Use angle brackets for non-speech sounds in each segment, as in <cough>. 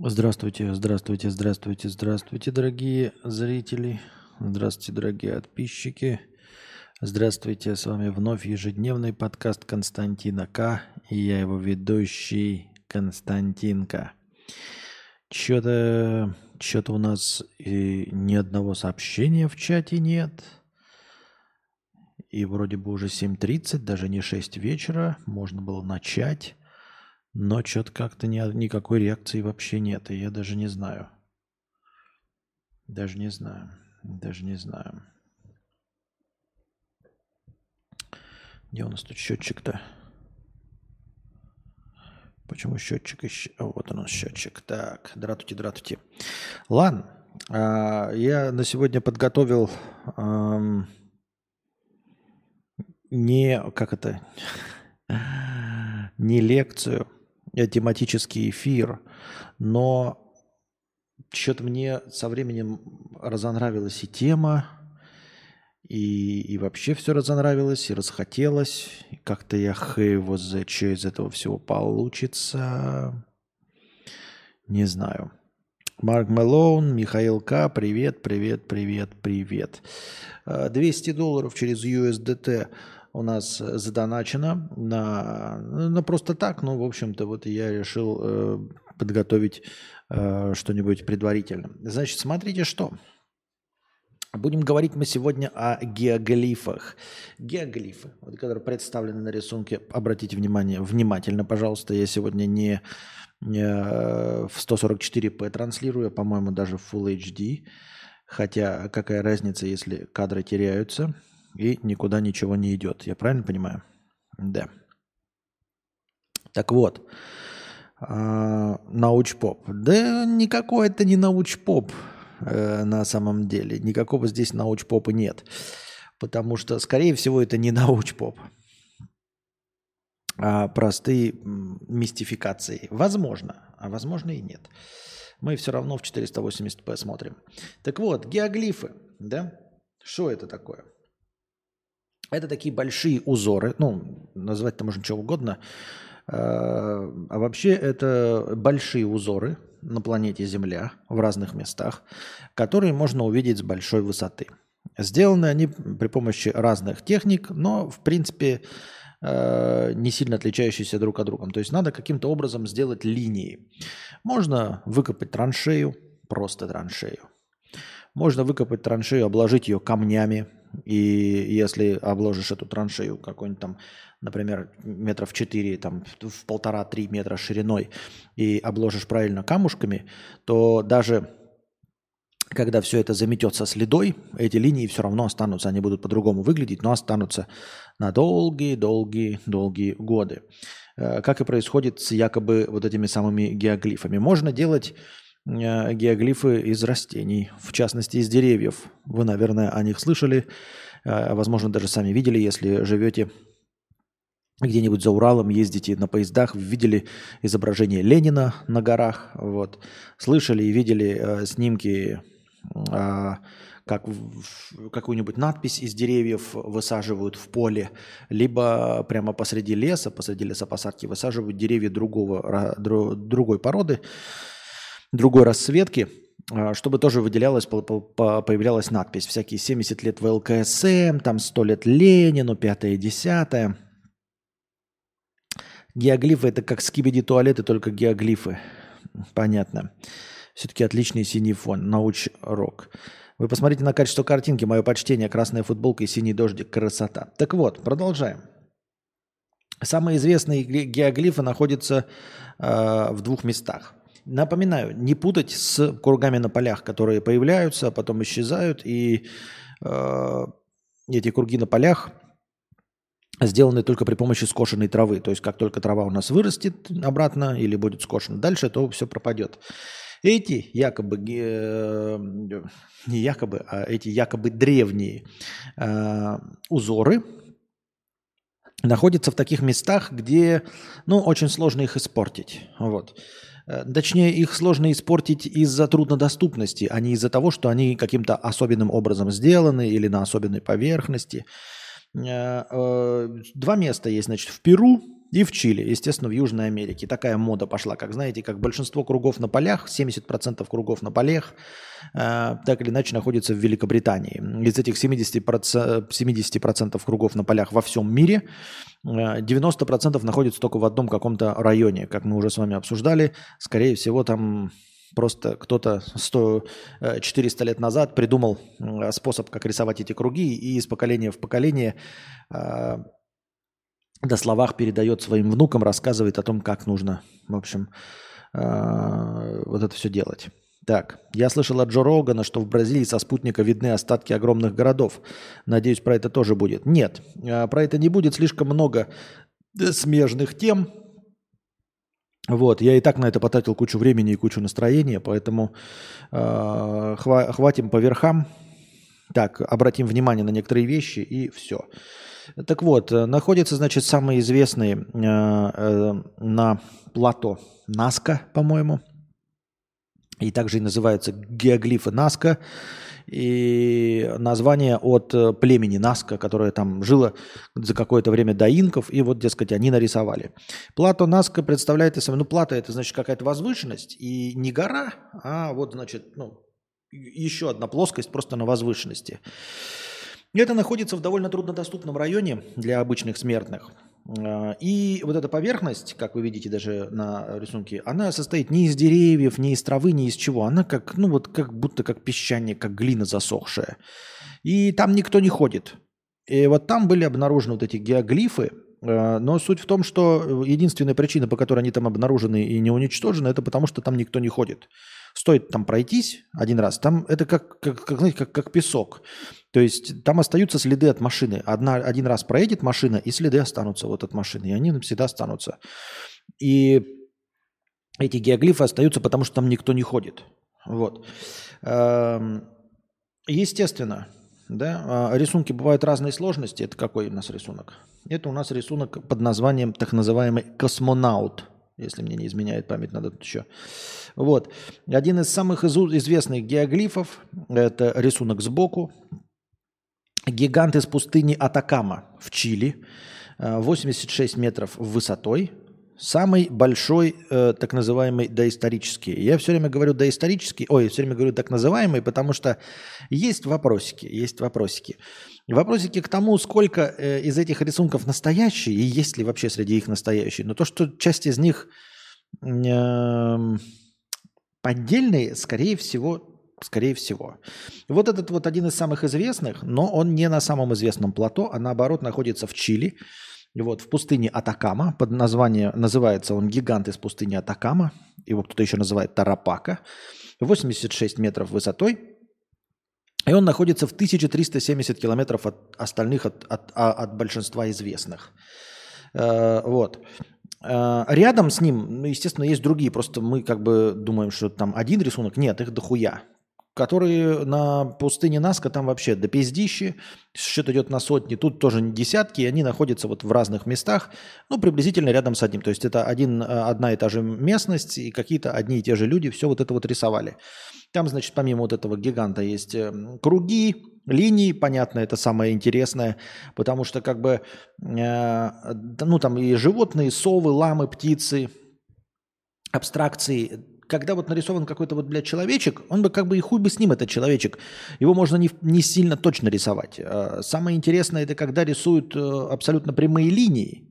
Здравствуйте, здравствуйте, здравствуйте, здравствуйте, дорогие зрители. Здравствуйте, дорогие подписчики. Здравствуйте, с вами вновь ежедневный подкаст Константина К. И я его ведущий Константинка. Что-то что-то у нас и ни одного сообщения в чате нет. И вроде бы уже 7.30, даже не 6 вечера. Можно было начать. Но что-то как-то ни, никакой реакции вообще нет. И я даже не знаю. Даже не знаю. Даже не знаю. Где у нас тут счетчик-то? Почему счетчик еще? О, вот нас счетчик. Так, дратути, дратути. Ладно, а, я на сегодня подготовил эм, не, как это, <laughs> не лекцию, тематический эфир, но что-то мне со временем разонравилась и тема, и, и вообще все разонравилось, и расхотелось. Как-то я его за что из этого всего получится. Не знаю. Марк Мелоун, Михаил К. Привет, привет, привет, привет. 200 э, долларов через USDT у нас задоначено на, на просто так. Ну, в общем-то, вот я решил э, подготовить э, что-нибудь предварительно. Значит, смотрите, что. Будем говорить мы сегодня о геоглифах. Геоглифы, вот, которые представлены на рисунке, обратите внимание, внимательно, пожалуйста, я сегодня не, не э, в 144p транслирую, а, по-моему, даже в Full HD. Хотя какая разница, если кадры теряются – и никуда ничего не идет. Я правильно понимаю? Да. Так вот, а, научпоп. Да никакой это не научпоп э, на самом деле. Никакого здесь научпопа нет. Потому что, скорее всего, это не <laughs> научпоп, а простые мистификации. Возможно, а возможно и нет. Мы все равно в 480p смотрим. Так вот, геоглифы, да? Что это такое? Это такие большие узоры, ну, назвать-то можно что угодно. А, а вообще это большие узоры на планете Земля в разных местах, которые можно увидеть с большой высоты. Сделаны они при помощи разных техник, но, в принципе, а, не сильно отличающиеся друг от друга. То есть надо каким-то образом сделать линии. Можно выкопать траншею, просто траншею. Можно выкопать траншею, обложить ее камнями, и если обложишь эту траншею какой-нибудь там, например, метров 4, там, в полтора-три метра шириной, и обложишь правильно камушками, то даже когда все это заметется следой, эти линии все равно останутся, они будут по-другому выглядеть, но останутся на долгие-долгие-долгие годы. Э, как и происходит с якобы вот этими самыми геоглифами. Можно делать геоглифы из растений, в частности из деревьев. Вы, наверное, о них слышали, э, возможно, даже сами видели, если живете где-нибудь за Уралом, ездите на поездах, видели изображение Ленина на горах, вот, слышали и видели э, снимки, э, как какую-нибудь надпись из деревьев высаживают в поле, либо прямо посреди леса, посреди лесопосадки высаживают деревья другого, другой породы, другой расцветки, а, чтобы тоже выделялась, появлялась надпись. Всякие 70 лет ВЛКСМ, там 100 лет Ленину, 5 10 Геоглифы – это как скибиди туалеты, только геоглифы. Понятно. Все-таки отличный синий фон, науч-рок. Вы посмотрите на качество картинки, мое почтение, красная футболка и синий дождик, красота. Так вот, продолжаем. Самые известные геоглифы находятся э, в двух местах. Напоминаю, не путать с кругами на полях, которые появляются, а потом исчезают. И э, эти круги на полях сделаны только при помощи скошенной травы. То есть как только трава у нас вырастет обратно или будет скошена дальше, то все пропадет. Эти якобы, э, не якобы, а эти якобы древние э, узоры находятся в таких местах, где ну, очень сложно их испортить. Вот. Э, точнее, их сложно испортить из-за труднодоступности, а не из-за того, что они каким-то особенным образом сделаны или на особенной поверхности. Э, э, два места есть, значит, в Перу И в Чили, естественно, в Южной Америке. Такая мода пошла, как знаете, как большинство кругов на полях, 70% кругов на полях, э, так или иначе находится в Великобритании. Из этих 70%, 70% кругов на полях во всем мире, э, 90% находится только в одном каком-то районе, как мы уже с вами обсуждали. Скорее всего, там Просто кто-то 100, 400 лет назад придумал э, способ, как рисовать эти круги, и из поколения в поколение э, до словах передает своим внукам, рассказывает о том, как нужно, в общем, э, вот это все делать. Так, я слышал от Джо Рогана, что в Бразилии со спутника видны остатки огромных городов. Надеюсь, про это тоже будет. Нет, про это не будет. Слишком много смежных тем, вот, я и так на это потратил кучу времени и кучу настроения, поэтому э, хва- хватим по верхам. Так, обратим внимание на некоторые вещи и все. Так вот, э, находится, значит, самые известные э, э, на плато Наска, по-моему, и также и называются геоглифы Наска и название от племени Наска, которое там жило за какое-то время до инков, и вот, дескать, они нарисовали. Плато Наска представляет из себя, ну, плата это значит какая-то возвышенность, и не гора, а вот, значит, ну, еще одна плоскость просто на возвышенности. Это находится в довольно труднодоступном районе для обычных смертных – а, и вот эта поверхность, как вы видите даже на рисунке, она состоит не из деревьев, не из травы, не из чего. Она как, ну вот как будто как песчаник, как глина засохшая. И там никто не ходит. И вот там были обнаружены вот эти геоглифы, а, но суть в том, что единственная причина, по которой они там обнаружены и не уничтожены, это потому, что там никто не ходит. Стоит там пройтись один раз, там это как, как, как, знаете, как, как песок. То есть там остаются следы от машины. Одна, один раз проедет машина, и следы останутся вот от машины, и они всегда останутся. И эти геоглифы остаются, потому что там никто не ходит. Вот. Эм, естественно, да, а, рисунки бывают разной сложности. Это какой у нас рисунок? Это у нас рисунок под названием так называемый космонаут – если мне не изменяет память, надо тут еще. Вот. Один из самых известных геоглифов – это рисунок сбоку. Гигант из пустыни Атакама в Чили, 86 э, метров высотой, самый большой, э, так называемый доисторический. Я все время говорю доисторический, ой, все время говорю так называемый, потому что есть вопросики, есть вопросики. Вопросики к тому, сколько э, из этих рисунков настоящие, и есть ли вообще среди их настоящие. Но то, что часть из них э, поддельные, скорее всего, скорее всего. Вот этот вот один из самых известных, но он не на самом известном плато, а наоборот находится в Чили, вот, в пустыне Атакама. Под название, называется он «Гигант из пустыни Атакама». Его кто-то еще называет Тарапака. 86 метров высотой, и он находится в 1370 километров от остальных, от, от, а, от большинства известных. Э, вот. Э, рядом с ним, ну, естественно, есть другие. Просто мы как бы думаем, что там один рисунок. Нет, их дохуя которые на пустыне Наска там вообще до пиздищи, счет идет на сотни, тут тоже не десятки, и они находятся вот в разных местах, ну, приблизительно рядом с одним. То есть это один, одна и та же местность, и какие-то одни и те же люди все вот это вот рисовали. Там, значит, помимо вот этого гиганта есть э, круги, линии, понятно, это самое интересное, потому что как бы, э, ну, там и животные, совы, ламы, птицы, абстракции, когда вот нарисован какой-то вот, блядь, человечек, он бы как бы и хуй бы с ним, этот человечек. Его можно не, не сильно точно рисовать. А самое интересное, это когда рисуют э, абсолютно прямые линии,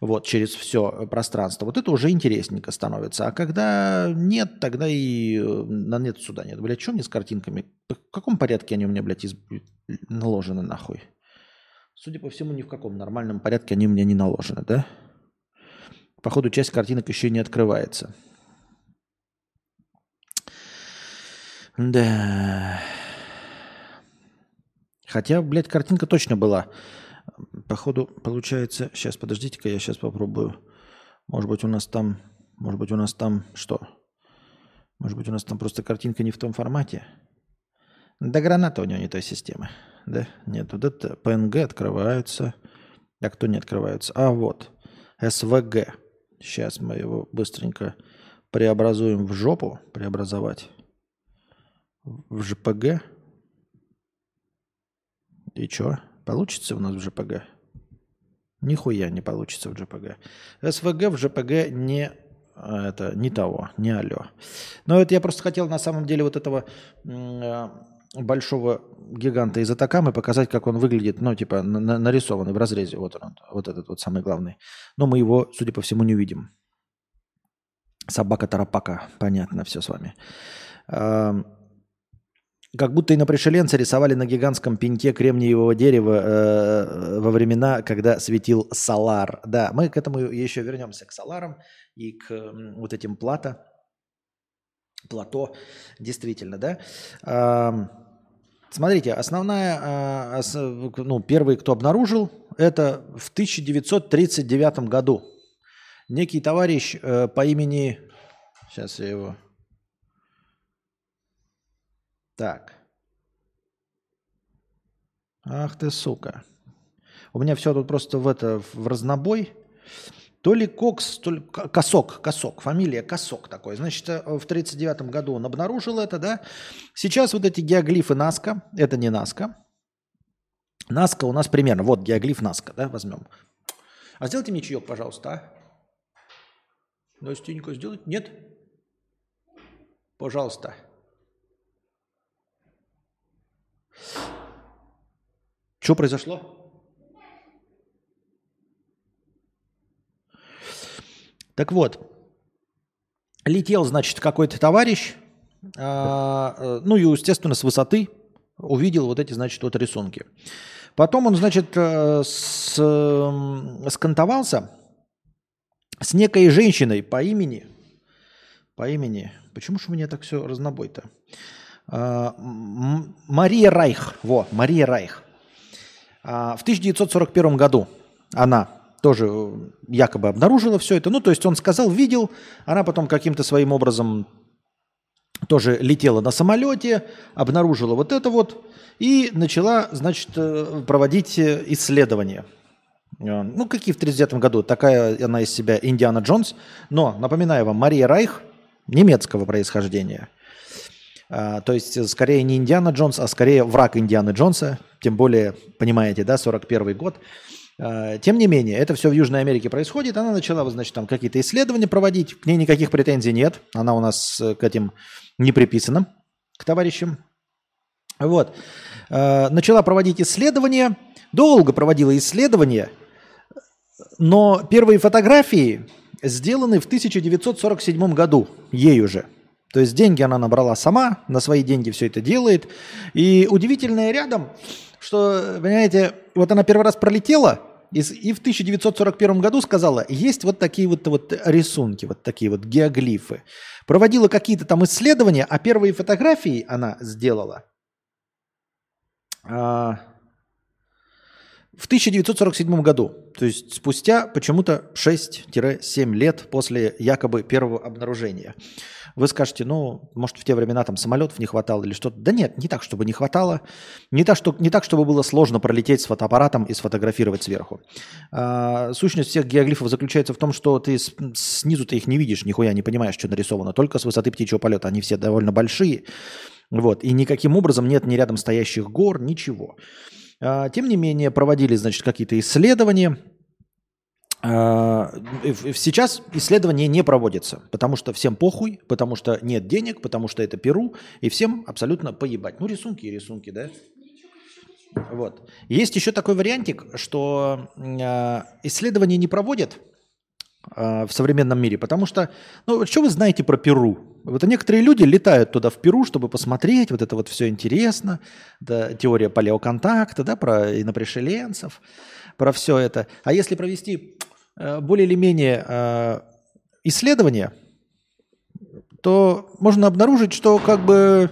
вот, через все пространство. Вот это уже интересненько становится. А когда нет, тогда и э, на нет сюда нет. Блядь, что мне с картинками? В каком порядке они у меня, блядь, из... наложены нахуй? Судя по всему, ни в каком нормальном порядке они у меня не наложены, да? Походу, часть картинок еще не открывается. Да. Хотя, блядь, картинка точно была. Походу, получается... Сейчас, подождите-ка, я сейчас попробую. Может быть, у нас там... Может быть, у нас там что? Может быть, у нас там просто картинка не в том формате? Да граната у него не той системы. Да? Нет, вот это PNG открывается. А кто не открывается? А, вот. SVG. Сейчас мы его быстренько преобразуем в жопу. Преобразовать в ЖПГ. И что? Получится у нас в ЖПГ? Нихуя не получится в JPG. SVG в JPG не это не того, не алло. Но это я просто хотел на самом деле вот этого э, большого гиганта из Атакамы показать, как он выглядит, ну, типа, на, нарисованный в разрезе. Вот он, вот этот вот самый главный. Но мы его, судя по всему, не увидим. Собака-тарапака. Понятно все с вами. Как будто и на пришеленца рисовали на гигантском пеньке кремниевого дерева э, во времена, когда светил Солар. Да, мы к этому еще вернемся, к Соларам и к э, вот этим плато. Плато, действительно, да. Э, смотрите, основная, э, ну, первый, кто обнаружил, это в 1939 году. Некий товарищ э, по имени... Сейчас я его так. Ах ты, сука. У меня все тут просто в это в разнобой. То ли Кокс, то ли Косок, Косок, фамилия Косок такой. Значит, э, в 1939 году он обнаружил это, да. Сейчас вот эти геоглифы Наска, это не Наска. Наска у нас примерно, вот геоглиф Наска, да, возьмем. А сделайте мне чаек, пожалуйста, а? Настенька, сделать? Нет? Пожалуйста. Что произошло? Так вот, летел, значит, какой-то товарищ, а, э, ну и, естественно, с высоты увидел вот эти, значит, вот рисунки. Потом он, значит, э, с, скантовался с некой женщиной по имени, по имени, почему же у меня так все разнобой-то? А, Мария Райх. Во, Мария Райх. А, в 1941 году она тоже э, якобы обнаружила все это. Ну, то есть он сказал, видел, она потом каким-то своим образом тоже летела на самолете, обнаружила вот это вот и начала, значит, э, проводить э, исследования. Ну, какие в 1939 году, такая она из себя Индиана Джонс. Но, напоминаю вам, Мария Райх немецкого происхождения – то есть э, скорее не Индиана Джонс, а скорее враг Индианы Джонса. Тем более, понимаете, да, 41 год. А, тем не менее, это все в Южной Америке происходит. Она начала, значит, там какие-то исследования проводить. К ней никаких претензий нет. Она у нас э, к этим не приписана, к товарищам. Вот. А, начала проводить исследования. Долго проводила исследования. Но первые фотографии сделаны в 1947 году ею же. То есть деньги она набрала сама, на свои деньги все это делает. И удивительное рядом, что, понимаете, вот она первый раз пролетела, и, в 1941 году сказала, есть вот такие вот, вот рисунки, вот такие вот геоглифы. Проводила какие-то там исследования, а первые фотографии она сделала а, в 1947 году, то есть спустя почему-то 6-7 лет после якобы первого обнаружения. Вы скажете, ну, может, в те времена там самолетов не хватало или что-то. Да нет, не так, чтобы не хватало. Не так, что, не так чтобы было сложно пролететь с фотоаппаратом и сфотографировать сверху. А, сущность всех геоглифов заключается в том, что ты с, снизу ты их не видишь, нихуя не понимаешь, что нарисовано. Только с высоты птичьего полета. Они все довольно большие. Вот. И никаким образом нет ни рядом стоящих гор, ничего. А, тем не менее, проводили, значит, какие-то исследования – сейчас исследования не проводятся, потому что всем похуй, потому что нет денег, потому что это Перу, и всем абсолютно поебать. Ну, рисунки и рисунки, да? Вот. Есть еще такой вариантик, что э, исследования не проводят э, в современном мире, потому что, ну, что вы знаете про Перу? Вот некоторые люди летают туда в Перу, чтобы посмотреть, вот это вот все интересно, да, теория палеоконтакта, да, про инопришеленцев, про все это. А если провести более или менее э, исследования, то можно обнаружить, что как бы,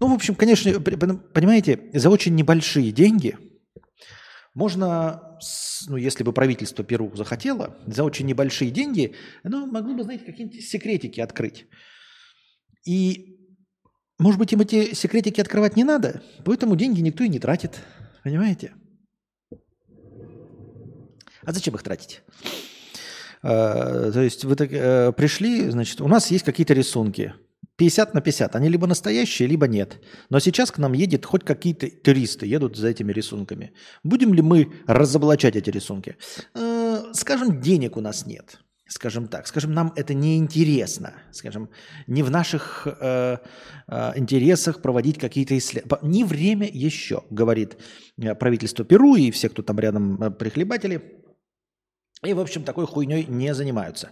ну, в общем, конечно, понимаете, за очень небольшие деньги можно, ну, если бы правительство Перу захотело, за очень небольшие деньги, оно могло бы, знаете, какие-нибудь секретики открыть. И, может быть, им эти секретики открывать не надо, поэтому деньги никто и не тратит. Понимаете? А зачем их тратить? А, то есть вы так, э, пришли, значит, у нас есть какие-то рисунки. 50 на 50. Они либо настоящие, либо нет. Но сейчас к нам едет хоть какие-то туристы, едут за этими рисунками. Будем ли мы разоблачать эти рисунки? Э, скажем, денег у нас нет. Скажем так. Скажем, нам это не интересно. Скажем, не в наших э, э, интересах проводить какие-то исследования. Не время еще, говорит э, правительство Перу и все, кто там рядом прихлебатели. И, в общем, такой хуйней не занимаются.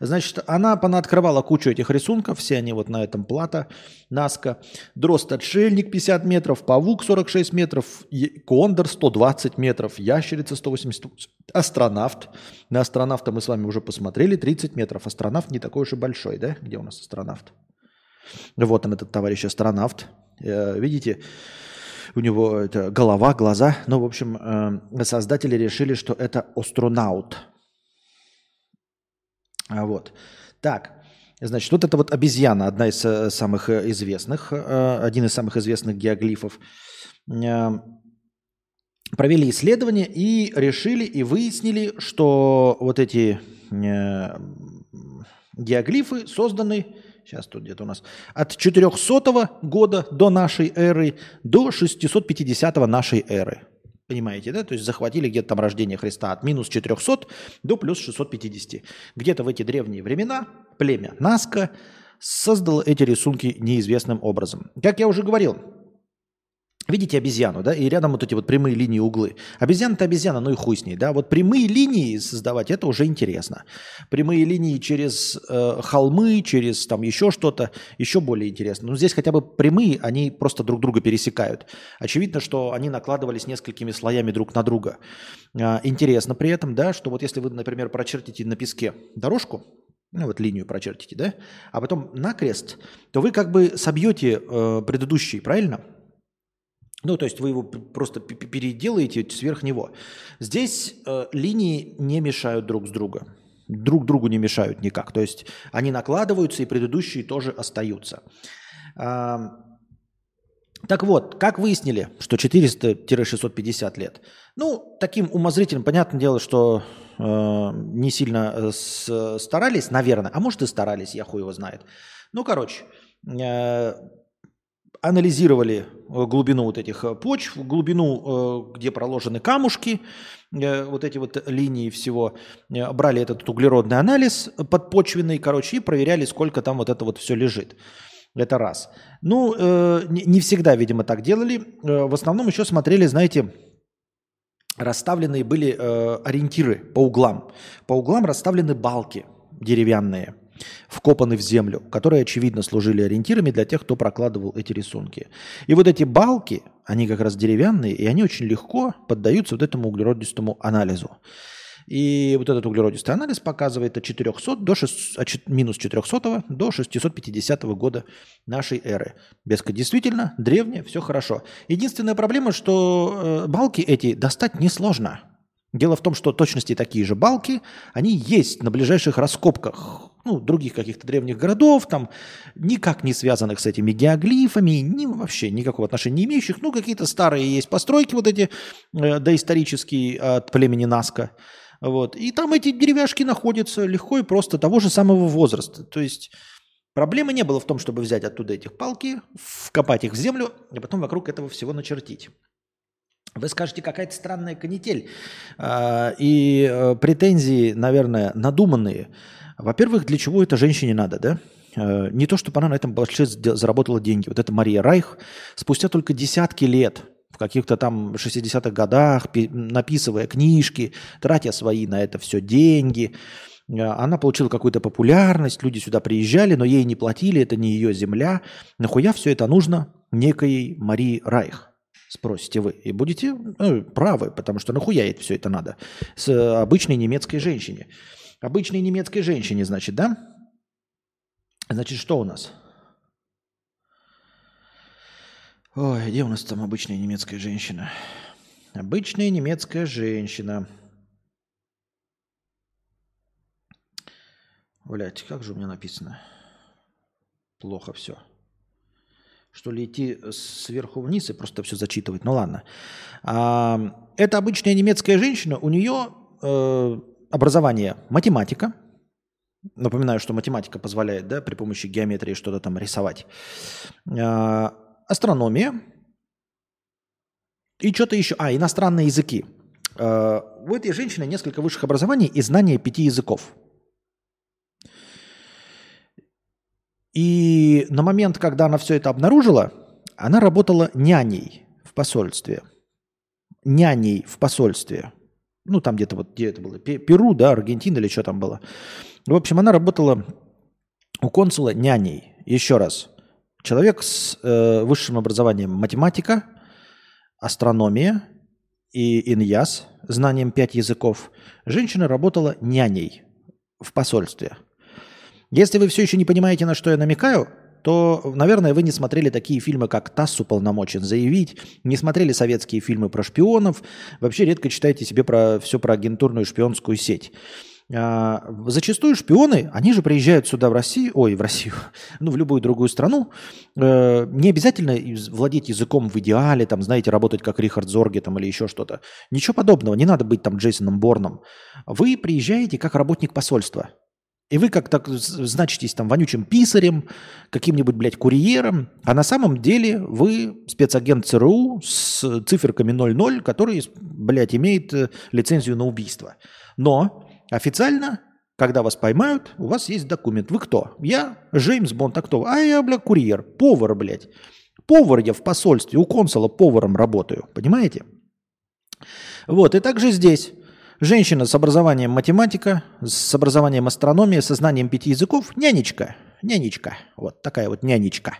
Значит, она понаоткрывала кучу этих рисунков, все они вот на этом плата, Наска. Дрозд-отшельник 50 метров, павук 46 метров, кондор 120 метров, ящерица 180, астронавт. На астронавта мы с вами уже посмотрели, 30 метров. Астронавт не такой уж и большой, да? Где у нас астронавт? Вот он, этот товарищ астронавт. Э, видите, у него это голова, глаза. Ну, в общем, э, создатели решили, что это астронаут. А вот. Так, значит, вот это вот обезьяна, одна из э, самых э, известных, э, один из самых известных геоглифов. Провели исследование и решили и выяснили, что вот эти геоглифы созданы, сейчас тут где-то у нас, от 400 года до нашей эры до 650 нашей эры. Понимаете, да? То есть захватили где-то там рождение Христа от минус 400 до плюс 650. Где-то в эти древние времена племя Наска создало эти рисунки неизвестным образом. Как я уже говорил, Видите обезьяну, да, и рядом вот эти вот прямые линии углы. Обезьяна-то обезьяна, ну и хуй с ней, да. Вот прямые линии создавать, это уже интересно. Прямые линии через э, холмы, через там еще что-то, еще более интересно. Но здесь хотя бы прямые, они просто друг друга пересекают. Очевидно, что они накладывались несколькими слоями друг на друга. Э, интересно при этом, да, что вот если вы, например, прочертите на песке дорожку, ну вот линию прочертите, да, а потом накрест, то вы как бы собьете э, предыдущий, правильно? Ну, то есть вы его просто переделаете сверх него. Здесь э, линии не мешают друг с друга. Друг другу не мешают никак. То есть они накладываются, и предыдущие тоже остаются. А, так вот, как выяснили, что 400-650 лет? Ну, таким умозрительным, понятное дело, что э, не сильно э, с, старались, наверное, а может и старались, я хуй его знает. Ну, короче, э, анализировали э, глубину вот этих э, почв, глубину, э, где проложены камушки, вот эти вот линии всего, брали этот углеродный анализ подпочвенный, короче, и проверяли, сколько там вот это вот все лежит. Это раз. Ну, не всегда, видимо, так делали. В основном еще смотрели, знаете, расставленные были ориентиры по углам. По углам расставлены балки деревянные – вкопаны в землю, которые, очевидно, служили ориентирами для тех, кто прокладывал эти рисунки. И вот эти балки, они как раз деревянные, и они очень легко поддаются вот этому углеродистому анализу. И вот этот углеродистый анализ показывает от 400 до 6, от минус 400 до 650 года нашей эры. Беска действительно древняя, все хорошо. Единственная проблема, что э, балки эти достать несложно. Дело в том, что точности такие же балки, они есть на ближайших раскопках ну, других каких-то древних городов, там, никак не связанных с этими геоглифами, ни, вообще никакого отношения не имеющих. Ну, какие-то старые есть постройки вот эти э, доисторические от племени Наска. Вот. И там эти деревяшки находятся легко и просто того же самого возраста. То есть проблемы не было в том, чтобы взять оттуда этих палки, вкопать их в землю, а потом вокруг этого всего начертить. Вы скажете, какая-то странная канитель. А, и э, претензии, наверное, надуманные. Во-первых, для чего это женщине надо, да? Э, не то, чтобы она на этом большие заработала деньги. Вот это Мария Райх спустя только десятки лет, в каких-то там 60-х годах, написывая книжки, тратя свои на это все деньги, э, она получила какую-то популярность, люди сюда приезжали, но ей не платили, это не ее земля. Нахуя все это нужно некой Марии Райх? Спросите вы. И будете ну, правы, потому что нахуя ей все это надо? С обычной немецкой женщине. Обычной немецкой женщине, значит, да? Значит, что у нас? Ой, где у нас там обычная немецкая женщина? Обычная немецкая женщина. Блять, как же у меня написано? Плохо все что ли, идти сверху вниз и просто все зачитывать. Ну ладно. А, это обычная немецкая женщина, у нее э, образование математика, Напоминаю, что математика позволяет да, при помощи геометрии что-то там рисовать. А, астрономия. И что-то еще. А, иностранные языки. А, у этой женщины несколько высших образований и знания пяти языков. И на момент, когда она все это обнаружила, она работала няней в посольстве. Няней в посольстве. Ну, там где-то вот, где это было, Перу, да, Аргентина или что там было. В общем, она работала у консула няней. Еще раз. Человек с э, высшим образованием математика, астрономия и иньяс, знанием пять языков. Женщина работала няней в посольстве – если вы все еще не понимаете, на что я намекаю, то, наверное, вы не смотрели такие фильмы, как «ТАСС уполномочен заявить», не смотрели советские фильмы про шпионов, вообще редко читаете себе про все про агентурную шпионскую сеть. А, зачастую шпионы, они же приезжают сюда в Россию, ой, в Россию, <laughs> ну, в любую другую страну, э, не обязательно владеть языком в идеале, там, знаете, работать как Рихард Зорге там, или еще что-то. Ничего подобного, не надо быть там Джейсоном Борном. Вы приезжаете как работник посольства – и вы как так значитесь там вонючим писарем, каким-нибудь, блядь, курьером, а на самом деле вы спецагент ЦРУ с циферками 00, который, блядь, имеет э, лицензию на убийство. Но официально, когда вас поймают, у вас есть документ. Вы кто? Я Джеймс Бонд, а кто? А я, блядь, курьер, повар, блядь. Повар я в посольстве, у консула поваром работаю, понимаете? Вот, и также здесь Женщина с образованием математика, с образованием астрономии, со знанием пяти языков, нянечка, нянечка, вот такая вот нянечка.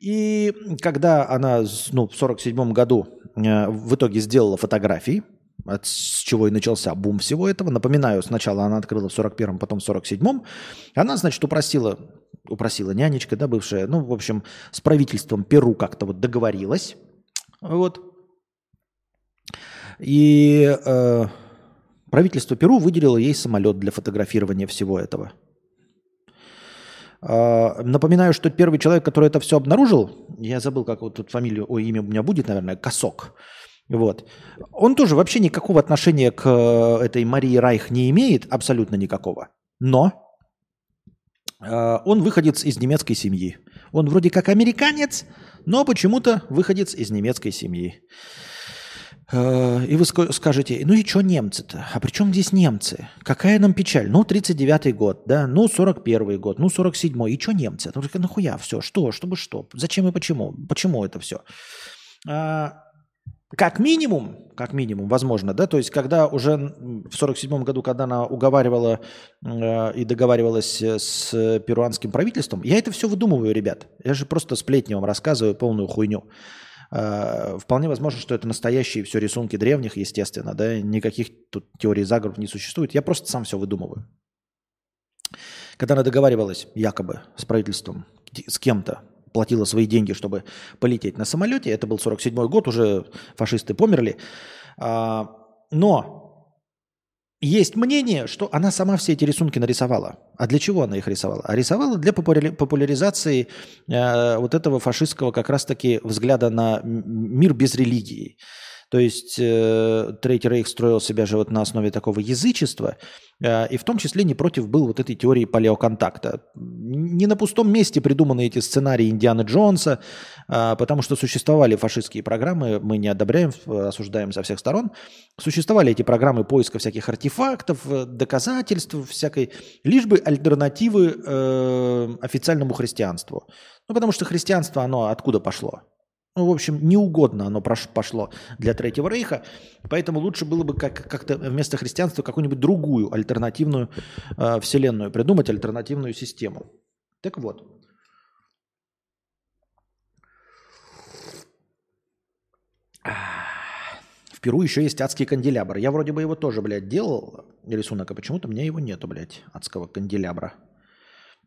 И когда она ну, в 47 году э, в итоге сделала фотографии, от, с чего и начался бум всего этого. Напоминаю, сначала она открыла в 41-м, потом в 47-м. Она, значит, упросила, упросила нянечка, да, бывшая, ну, в общем, с правительством Перу как-то вот договорилась. Вот. И э, Правительство Перу выделило ей самолет для фотографирования всего этого. А, напоминаю, что первый человек, который это все обнаружил, я забыл, как вот тут фамилию, ой, имя у меня будет, наверное, Косок. Вот. Он тоже вообще никакого отношения к э, этой Марии Райх не имеет, абсолютно никакого. Но э, он выходец из немецкой семьи. Он вроде как американец, но почему-то выходец из немецкой семьи. Э, и вы скажете, ну и что немцы-то? А при чем здесь немцы? Какая нам печаль? Ну, 39-й год, да, ну, 41-й год, ну, 47-й. И что немцы? Только нахуя все? Что? Чтобы что? Зачем и почему? Почему это все? А, как минимум, как минимум, возможно, да, то есть когда уже в 47 году, когда она уговаривала э, и договаривалась с перуанским правительством, я это все выдумываю, ребят. Я же просто сплетни вам рассказываю полную хуйню. Э, вполне возможно, что это настоящие все рисунки древних, естественно, да, никаких тут теорий заговоров не существует. Я просто сам все выдумываю. Когда она договаривалась якобы с правительством, с кем-то, платила свои деньги, чтобы полететь на самолете, это был 47 год, уже фашисты померли, а, но есть мнение, что она сама все эти рисунки нарисовала. А для чего она их рисовала? А рисовала для популяризации э, вот этого фашистского как раз-таки взгляда на мир без религии. То есть э, Третий Рейх строил себя же вот на основе такого язычества, э, и в том числе не против был вот этой теории палеоконтакта. Не на пустом месте придуманы эти сценарии Индианы Джонса, э, потому что существовали фашистские программы, мы не одобряем, осуждаем со всех сторон. Существовали эти программы поиска всяких артефактов, э, доказательств всякой, лишь бы альтернативы э, официальному христианству. Ну, потому что христианство, оно откуда пошло? Ну, в общем, неугодно оно пошло для Третьего Рейха, поэтому лучше было бы как- как-то вместо христианства какую-нибудь другую альтернативную э, вселенную придумать, альтернативную систему. Так вот. В Перу еще есть адский канделябр. Я вроде бы его тоже, блядь, делал, рисунок, а почему-то у меня его нету, блядь, адского канделябра.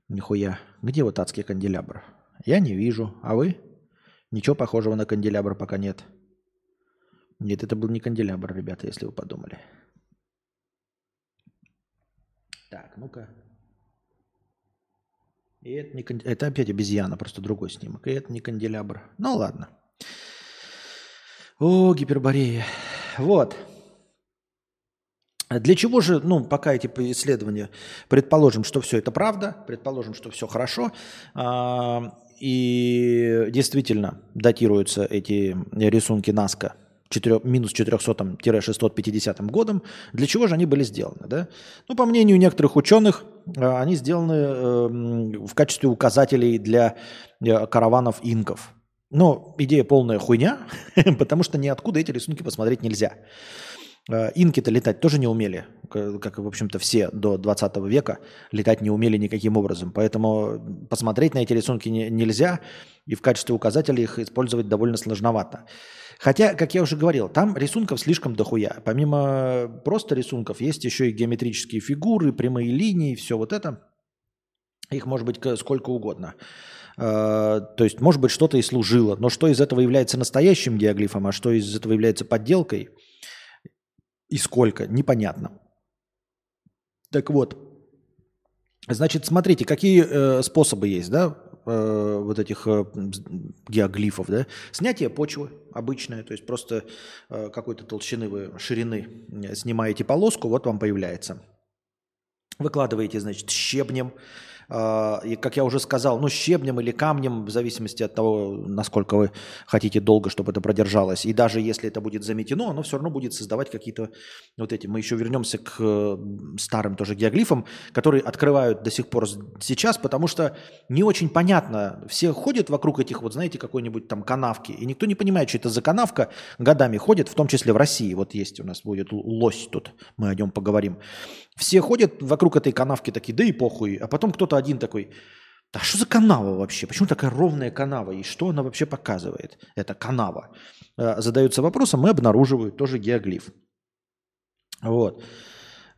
Нихуя. Где вот адский канделябр? Я не вижу. А вы? Ничего похожего на канделябр пока нет. Нет, это был не канделябр, ребята, если вы подумали. Так, ну-ка. И это, не кан... это опять обезьяна, просто другой снимок. И это не канделябр. Ну ладно. О, гиперборея. Вот. Для чего же, ну, пока эти исследования, предположим, что все это правда, предположим, что все хорошо, а, и действительно датируются эти рисунки Наска 4, минус 400-650 годом, для чего же они были сделаны? Да? Ну, по мнению некоторых ученых, а, они сделаны эм, в качестве указателей для э, караванов инков. Но идея полная хуйня, <laughs> потому что ниоткуда эти рисунки посмотреть нельзя. Э, инки-то летать тоже не умели, как, в общем-то, все до 20 века летать не умели никаким образом. Поэтому посмотреть на эти рисунки не, нельзя, и в качестве указателя их использовать довольно сложновато. Хотя, как я уже говорил, там рисунков слишком дохуя. Помимо просто рисунков, есть еще и геометрические фигуры, прямые линии, все вот это. Их может быть сколько угодно. Э, то есть, может быть, что-то и служило. Но что из этого является настоящим геоглифом, а что из этого является подделкой – и сколько, непонятно. Так вот, значит, смотрите, какие э, способы есть, да, э, вот этих э, геоглифов, да. Снятие почвы обычное, то есть просто э, какой-то толщины вы, ширины снимаете полоску, вот вам появляется. Выкладываете, значит, щебнем, и, как я уже сказал, ну, щебнем или камнем, в зависимости от того, насколько вы хотите долго, чтобы это продержалось. И даже если это будет заметено, оно все равно будет создавать какие-то вот эти. Мы еще вернемся к старым тоже геоглифам, которые открывают до сих пор сейчас, потому что не очень понятно. Все ходят вокруг этих, вот знаете, какой-нибудь там канавки, и никто не понимает, что это за канавка. Годами ходит, в том числе в России. Вот есть у нас будет лось тут, мы о нем поговорим. Все ходят вокруг этой канавки такие, да и похуй. А потом кто-то один такой, да что за канава вообще? Почему такая ровная канава? И что она вообще показывает? Это канава. Э, задаются вопросом и обнаруживают тоже геоглиф. Вот.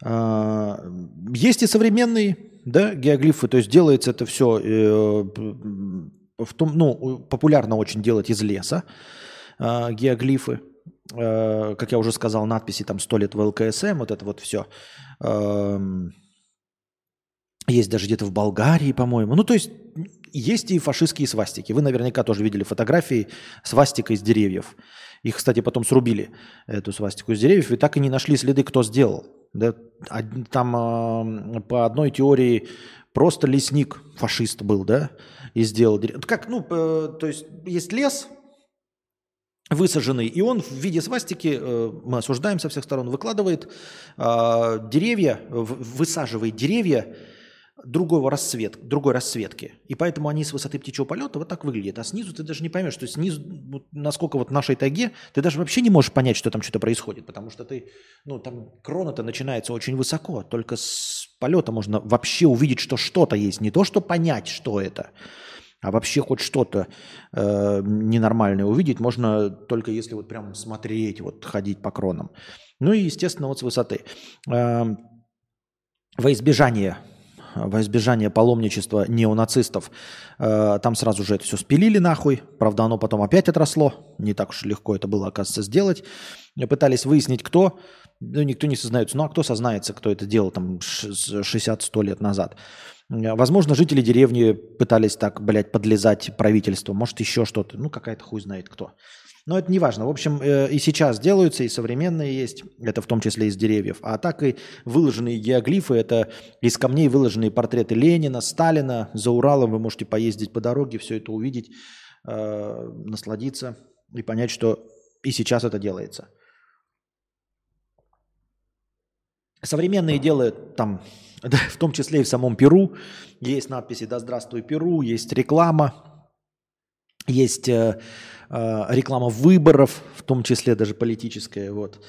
А, есть и современные да, геоглифы, то есть делается это все э, в том, ну, популярно очень делать из леса а, геоглифы. Э, как я уже сказал, надписи там «100 лет в ЛКСМ», вот это вот все. Эм, есть даже где-то в Болгарии, по-моему. Ну, то есть есть и фашистские свастики. Вы наверняка тоже видели фотографии свастика из деревьев. Их, кстати, потом срубили, эту свастику из деревьев, и так и не нашли следы, кто сделал. Да? Там э, по одной теории просто лесник, фашист был, да, и сделал. Как, ну, э, то есть есть лес, высаженный, и он в виде свастики, э, мы осуждаем со всех сторон, выкладывает э, деревья, высаживает деревья другого расцвет, другой расцветки. И поэтому они с высоты птичьего полета вот так выглядят. А снизу ты даже не поймешь, что снизу, вот насколько вот нашей тайге, ты даже вообще не можешь понять, что там что-то происходит, потому что ты, ну там крона-то начинается очень высоко, только с полета можно вообще увидеть, что что-то есть, не то, что понять, что это. А вообще хоть что-то э, ненормальное увидеть можно только если вот прям смотреть, вот ходить по кронам. Ну и, естественно, вот с высоты. Э, во избежание во избежание паломничества неонацистов, э, там сразу же это все спилили нахуй. Правда, оно потом опять отросло. Не так уж легко это было, оказывается, сделать. Пытались выяснить, кто. Ну, никто не сознается. Ну, а кто сознается, кто это делал там 60-100 лет назад? Возможно, жители деревни пытались так, блядь, подлезать правительству. Может, еще что-то. Ну, какая-то хуй знает кто. Но это не важно. В общем, э, и сейчас делаются, и современные есть. Это в том числе из деревьев. А так и выложенные геоглифы. Это из камней выложенные портреты Ленина, Сталина. За Уралом вы можете поездить по дороге, все это увидеть, э, насладиться и понять, что и сейчас это делается. Современные делают там в том числе и в самом Перу. Есть надписи «Да здравствуй, Перу», есть реклама, есть э, э, реклама выборов, в том числе даже политическая. Вот.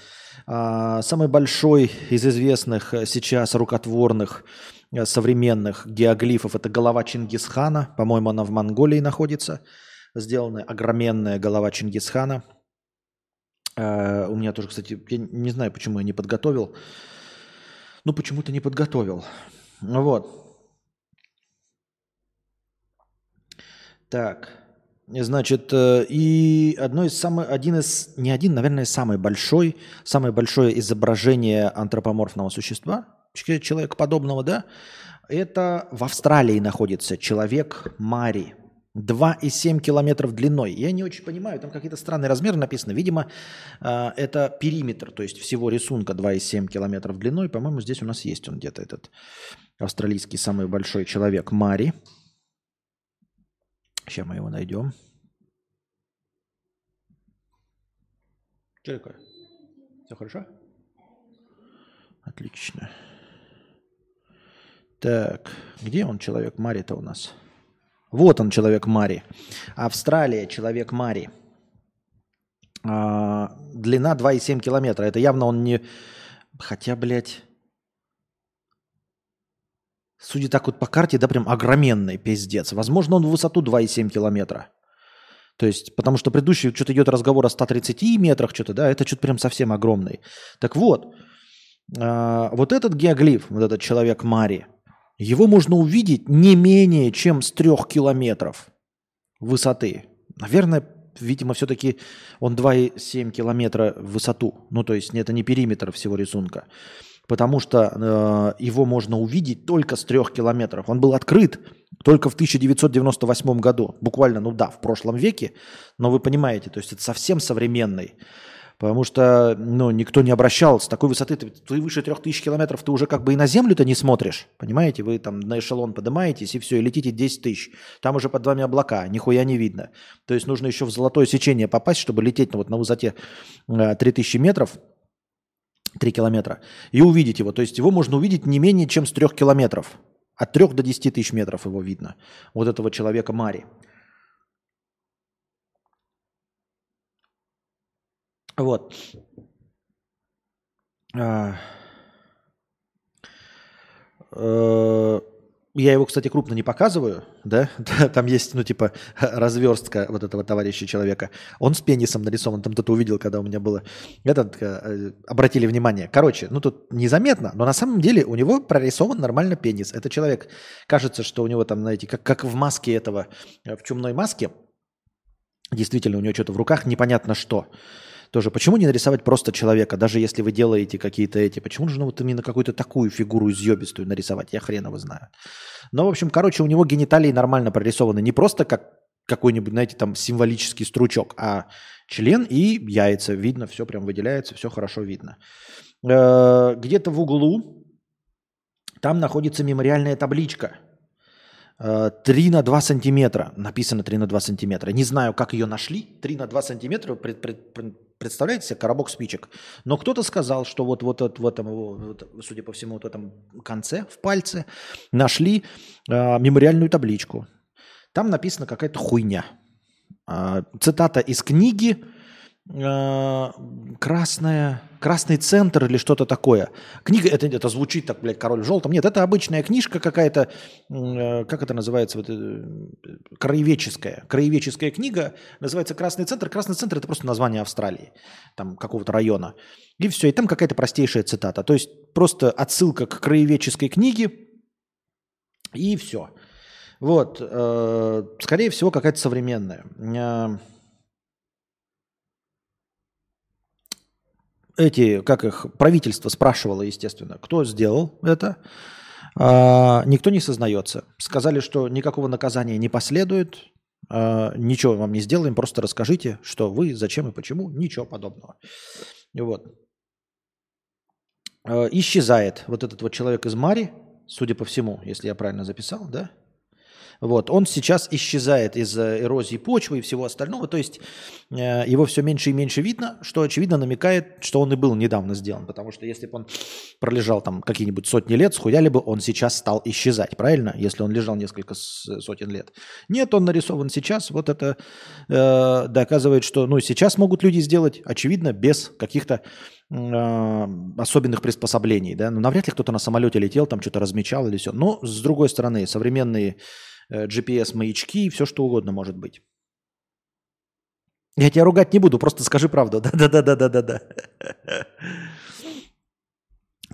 А, самый большой из известных сейчас рукотворных э, современных геоглифов – это голова Чингисхана. По-моему, она в Монголии находится. Сделанная огроменная голова Чингисхана. Э, у меня тоже, кстати, я не знаю, почему я не подготовил. Ну, почему-то не подготовил. Вот. Так. Значит, э, и одно из самых, один из, не один, наверное, самый большой, самое большое изображение антропоморфного существа, человека подобного, да, это в Австралии находится человек Мари. 2,7 километров длиной. Я не очень понимаю, там какие-то странные размеры написаны. Видимо, э, это периметр, то есть всего рисунка 2,7 километров длиной. По-моему, здесь у нас есть он где-то, этот австралийский самый большой человек Мари. Сейчас мы его найдем. Что такое? Все хорошо? Отлично. Так, где он, человек Мари-то у нас? Вот он, человек Мари. Австралия, человек Мари. А, длина 2,7 километра. Это явно он не... Хотя, блядь... Судя так вот по карте, да, прям огроменный пиздец. Возможно, он в высоту 2,7 километра. То есть, потому что предыдущий что-то идет разговор о 130 метрах, что-то, да, это что-то прям совсем огромный. Так вот, э, вот этот геоглиф, вот этот человек Мари, его можно увидеть не менее чем с трех километров высоты. Наверное, видимо, все-таки он 2,7 километра в высоту. Ну, то есть это не периметр всего рисунка. Потому что э, его можно увидеть только с трех километров. Он был открыт только в 1998 году. Буквально, ну да, в прошлом веке. Но вы понимаете, то есть это совсем современный. Потому что ну, никто не обращал с такой высоты. Ты, ты выше 3000 километров, ты уже как бы и на землю-то не смотришь. Понимаете? Вы там на эшелон поднимаетесь, и все, и летите 10 тысяч. Там уже под вами облака, нихуя не видно. То есть нужно еще в золотое сечение попасть, чтобы лететь ну, вот на высоте 3000 э, метров, 3 километра, и увидеть его. То есть его можно увидеть не менее чем с 3 километров. От 3 до 10 тысяч метров его видно. Вот этого человека Мари. Вот. А, э, я его, кстати, крупно не показываю, <laughs> да? Там есть, ну, типа, разверстка вот этого товарища человека. Он с пенисом нарисован, там кто-то увидел, когда у меня было. Этот, э, обратили внимание. Короче, ну, тут незаметно, но на самом деле у него прорисован нормально пенис. Это человек, кажется, что у него там, знаете, как, как в маске этого, э, в чумной маске, действительно, у него что-то в руках, непонятно что тоже. Почему не нарисовать просто человека, даже если вы делаете какие-то эти? Почему нужно вот именно какую-то такую фигуру изъебистую нарисовать? Я хрен его знаю. Но, в общем, короче, у него гениталии нормально прорисованы. Не просто как какой-нибудь, знаете, там символический стручок, а член и яйца. Видно, все прям выделяется, все хорошо видно. Э, где-то в углу там находится мемориальная табличка – 3 на 2 сантиметра. Написано 3 на 2 сантиметра. Не знаю, как ее нашли. 3 на 2 сантиметра, пред, пред, пред, представляете себе, коробок спичек. Но кто-то сказал, что вот, вот, вот в этом, вот, судя по всему, вот в этом конце, в пальце, нашли э, мемориальную табличку. Там написана какая-то хуйня. Э, цитата из книги красная, красный центр или что-то такое. Книга, это, это звучит так, блядь, король в желтом. Нет, это обычная книжка какая-то, э, как это называется, вот, э, краеведческая. Краеведческая книга, называется «Красный центр». Красный центр – это просто название Австралии, там какого-то района. И все, и там какая-то простейшая цитата. То есть просто отсылка к краеведческой книге, и все. Вот, э, скорее всего, какая-то современная. Эти, как их, правительство спрашивало, естественно, кто сделал это. А, никто не сознается. Сказали, что никакого наказания не последует, а, ничего вам не сделаем, просто расскажите, что вы, зачем и почему, ничего подобного. Вот. А, исчезает вот этот вот человек из Мари, судя по всему, если я правильно записал, да? Вот. Он сейчас исчезает из-за эрозии почвы и всего остального. То есть э, его все меньше и меньше видно, что очевидно намекает, что он и был недавно сделан. Потому что если бы он пролежал там какие-нибудь сотни лет, схуяли бы он сейчас стал исчезать, правильно? Если он лежал несколько сотен лет. Нет, он нарисован сейчас. Вот это э, доказывает, что ну, сейчас могут люди сделать, очевидно, без каких-то э, особенных приспособлений. Да? Ну, навряд ли кто-то на самолете летел, там что-то размечал или все. Но, с другой стороны, современные Э, GPS-маячки, все что угодно может быть. Я тебя ругать не буду, просто скажи правду. <laughs> Да-да-да-да-да-да.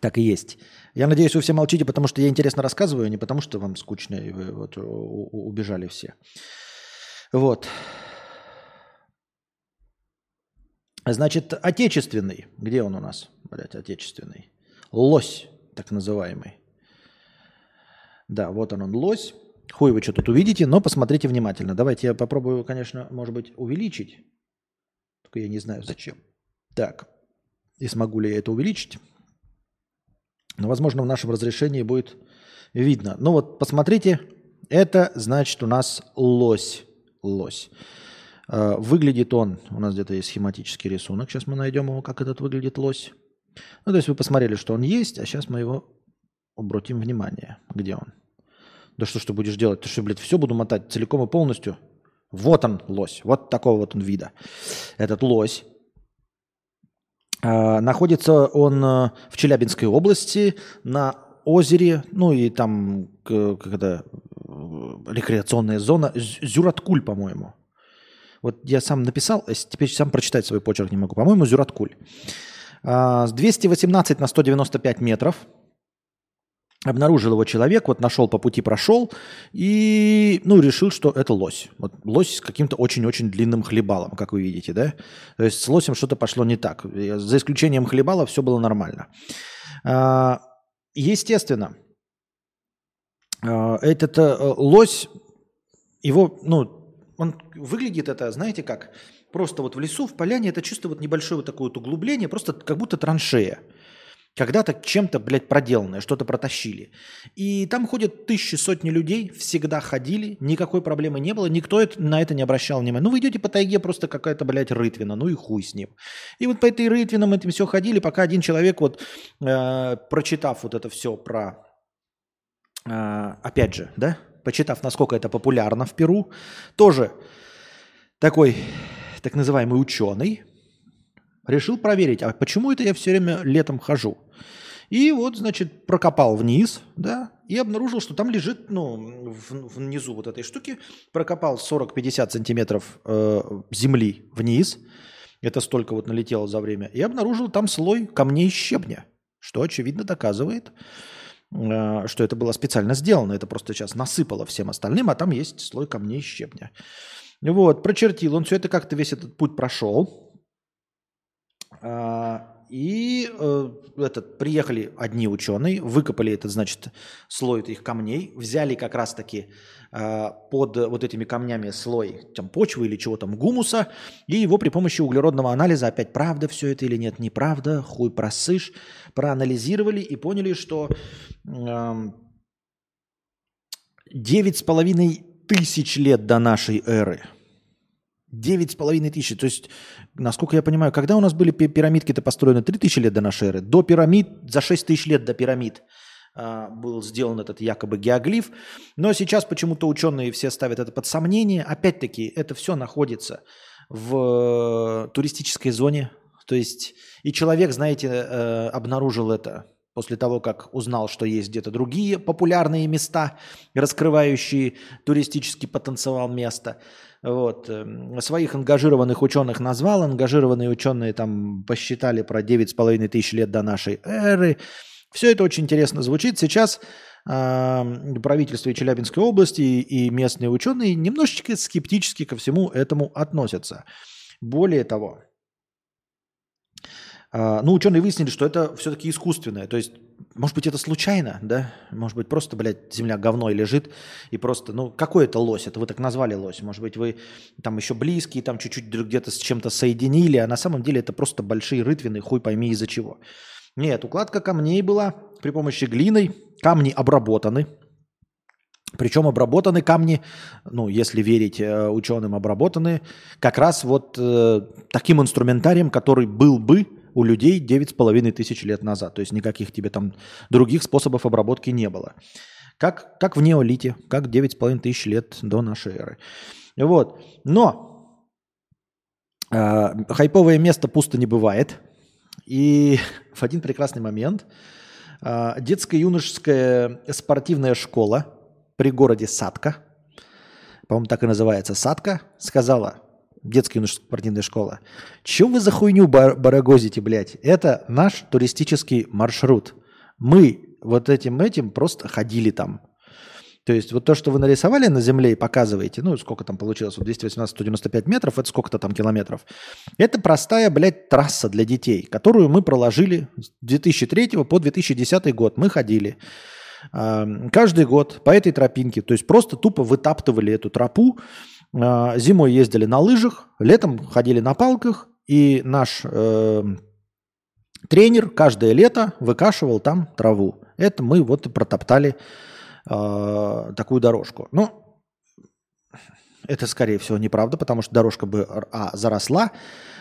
Так и есть. Я надеюсь, вы все молчите, потому что я интересно рассказываю, не потому что вам скучно, и вы вот убежали все. Вот. Значит, отечественный. Где он у нас? Блять, отечественный. Лось, так называемый. Да, вот он, он лось. Хуй вы что тут увидите, но посмотрите внимательно. Давайте я попробую, конечно, может быть, увеличить. Только я не знаю зачем. Так, и смогу ли я это увеличить. Но, возможно, в нашем разрешении будет видно. Ну вот, посмотрите, это значит у нас лось. Лось. Э, выглядит он, у нас где-то есть схематический рисунок, сейчас мы найдем его, как этот выглядит лось. Ну, то есть вы посмотрели, что он есть, а сейчас мы его обратим внимание. Где он? Да что ж ты будешь делать? Ты что, блядь, все буду мотать целиком и полностью? Вот он, лось. Вот такого вот он вида. Этот лось. Э, находится он э, в Челябинской области на озере, ну и там как это, рекреационная зона, Зюраткуль, по-моему. Вот я сам написал, а теперь сам прочитать свой почерк не могу. По-моему, Зюраткуль. С 218 на 195 метров. Обнаружил его человек, вот нашел по пути, прошел и, ну, решил, что это лось. Вот лось с каким-то очень-очень длинным хлебалом, как вы видите, да? То есть с лосем что-то пошло не так. За исключением хлебала все было нормально. А, естественно, а, этот э, лось, его, ну, он выглядит это, знаете как, просто вот в лесу, в поляне, это чисто вот небольшое вот такое вот углубление, просто как будто траншея. Когда-то чем-то, блядь, проделанное, что-то протащили. И там ходят тысячи, сотни людей, всегда ходили, никакой проблемы не было, никто на это не обращал внимания. Ну, вы идете по тайге, просто какая-то, блядь, рытвина, ну и хуй с ним. И вот по этой рытвинам этим все ходили, пока один человек, вот, э, прочитав вот это все про, э, опять же, да, почитав, насколько это популярно в Перу, тоже такой так называемый ученый, решил проверить, а почему это я все время летом хожу. И вот, значит, прокопал вниз, да, и обнаружил, что там лежит, ну, внизу вот этой штуки, прокопал 40-50 сантиметров э, земли вниз, это столько вот налетело за время, и обнаружил там слой камней щебня, что, очевидно, доказывает, Э, что это было специально сделано. Это просто сейчас насыпало всем остальным, а там есть слой камней щебня. Вот, прочертил. Он все это как-то весь этот путь прошел. А, и э, этот, приехали одни ученые, выкопали этот, значит, слой этих камней, взяли как раз-таки э, под вот этими камнями слой там, почвы или чего там, гумуса, и его при помощи углеродного анализа, опять правда все это или нет, неправда, хуй просышь, проанализировали и поняли, что девять с половиной тысяч лет до нашей эры – Девять с половиной тысяч. То есть, насколько я понимаю, когда у нас были пирамидки-то построены? Три тысячи лет до нашей эры. До пирамид, за шесть тысяч лет до пирамид а, был сделан этот якобы геоглиф. Но сейчас почему-то ученые все ставят это под сомнение. Опять-таки, это все находится в туристической зоне. То есть, и человек, знаете, э, обнаружил это после того, как узнал, что есть где-то другие популярные места, раскрывающие туристический потенциал места – вот. Эм, своих ангажированных ученых назвал. Ангажированные ученые там посчитали про 9,5 тысяч лет до нашей эры. Все это очень интересно звучит. Сейчас э, правительство и Челябинской области и, и местные ученые немножечко скептически ко всему этому относятся. Более того, ну, ученые выяснили, что это все-таки искусственное. То есть может быть, это случайно, да? Может быть, просто, блядь, земля говной лежит, и просто, ну, какой это лось? Это вы так назвали лось. Может быть, вы там еще близкие, там чуть-чуть где-то с чем-то соединили, а на самом деле это просто большие рытвины, хуй пойми из-за чего. Нет, укладка камней была при помощи глины, камни обработаны, причем обработаны камни, ну, если верить э, ученым, обработаны как раз вот э, таким инструментарием, который был бы у людей 9,5 тысяч лет назад. То есть никаких тебе там других способов обработки не было. Как, как в неолите, как 9,5 тысяч лет до нашей эры. Вот. Но э, хайповое место пусто не бывает. И <laughs> в один прекрасный момент э, детская юношеская спортивная школа при городе Садка, по-моему, так и называется Садка, сказала, детская спортивная школа. Чего вы за хуйню бар- барагозите, блядь? Это наш туристический маршрут. Мы вот этим этим просто ходили там. То есть вот то, что вы нарисовали на земле и показываете, ну, сколько там получилось, вот 218-195 метров, это сколько-то там километров. Это простая, блядь, трасса для детей, которую мы проложили с 2003 по 2010 год. Мы ходили. э, каждый год по этой тропинке, то есть просто тупо вытаптывали эту тропу, зимой ездили на лыжах, летом ходили на палках, и наш э, тренер каждое лето выкашивал там траву. Это мы вот и протоптали э, такую дорожку. Ну, это, скорее всего, неправда, потому что дорожка бы, а, заросла,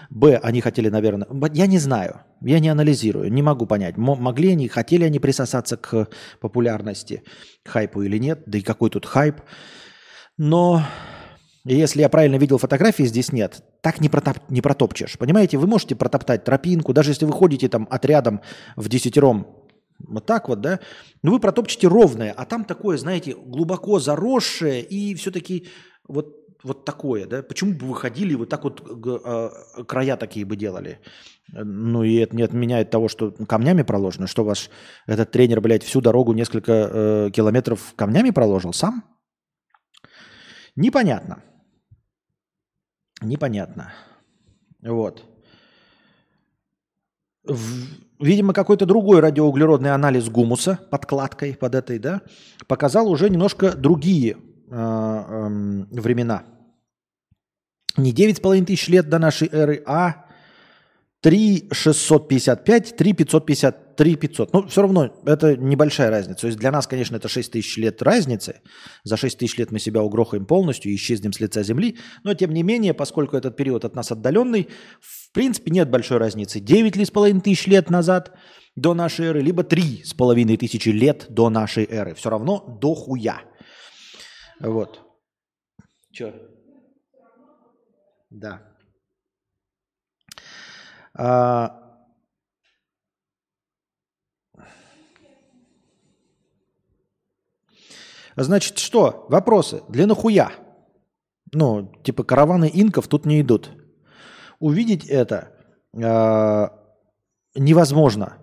б, они хотели, наверное, я не знаю, я не анализирую, не могу понять, могли они, хотели они присосаться к популярности, к хайпу или нет, да и какой тут хайп. Но если я правильно видел фотографии, здесь нет. Так не, протоп, не протопчешь. Понимаете, вы можете протоптать тропинку, даже если вы ходите там отрядом в десятером, вот так вот, да, но вы протопчете ровное, а там такое, знаете, глубоко заросшее и все-таки вот, вот такое, да? Почему бы вы ходили и вот так вот э, края такие бы делали? Ну и это не отменяет того, что камнями проложено. Что ваш этот тренер, блядь, всю дорогу несколько э, километров камнями проложил сам? Непонятно. Непонятно. Вот. В, видимо, какой-то другой радиоуглеродный анализ гумуса подкладкой под этой, да, показал уже немножко другие э, времена. Не 9,5 тысяч лет до нашей эры, а 3 655, 3 550, 3 500. Ну, все равно это небольшая разница. То есть для нас, конечно, это 6 тысяч лет разницы. За 6 тысяч лет мы себя угрохаем полностью и исчезнем с лица Земли. Но, тем не менее, поскольку этот период от нас отдаленный, в принципе, нет большой разницы. 9 ли с половиной тысяч лет назад до нашей эры, либо 3 с половиной тысячи лет до нашей эры. Все равно до хуя. Вот. Че? Да. А... Значит, что? Вопросы. Для нахуя? Ну, типа караваны инков тут не идут. Увидеть это э, невозможно.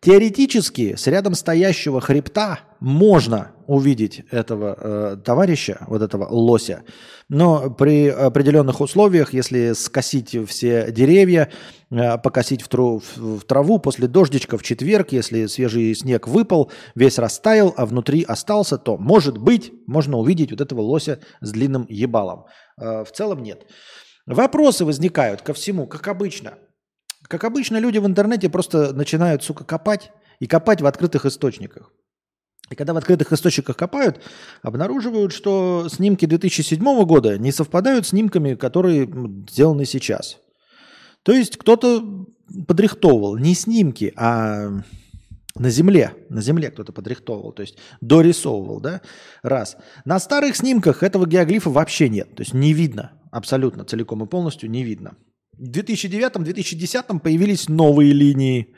Теоретически с рядом стоящего хребта можно увидеть этого э, товарища, вот этого лося, но при определенных условиях, если скосить все деревья, э, покосить в, тру, в траву после дождичка в четверг, если свежий снег выпал, весь растаял, а внутри остался, то, может быть, можно увидеть вот этого лося с длинным ебалом. Э, в целом нет. Вопросы возникают ко всему, как обычно – как обычно, люди в интернете просто начинают, сука, копать и копать в открытых источниках. И когда в открытых источниках копают, обнаруживают, что снимки 2007 года не совпадают с снимками, которые сделаны сейчас. То есть кто-то подрихтовывал не снимки, а на земле, на земле кто-то подрихтовывал, то есть дорисовывал, да, раз. На старых снимках этого геоглифа вообще нет, то есть не видно, абсолютно целиком и полностью не видно. В 2009-2010 появились новые линии.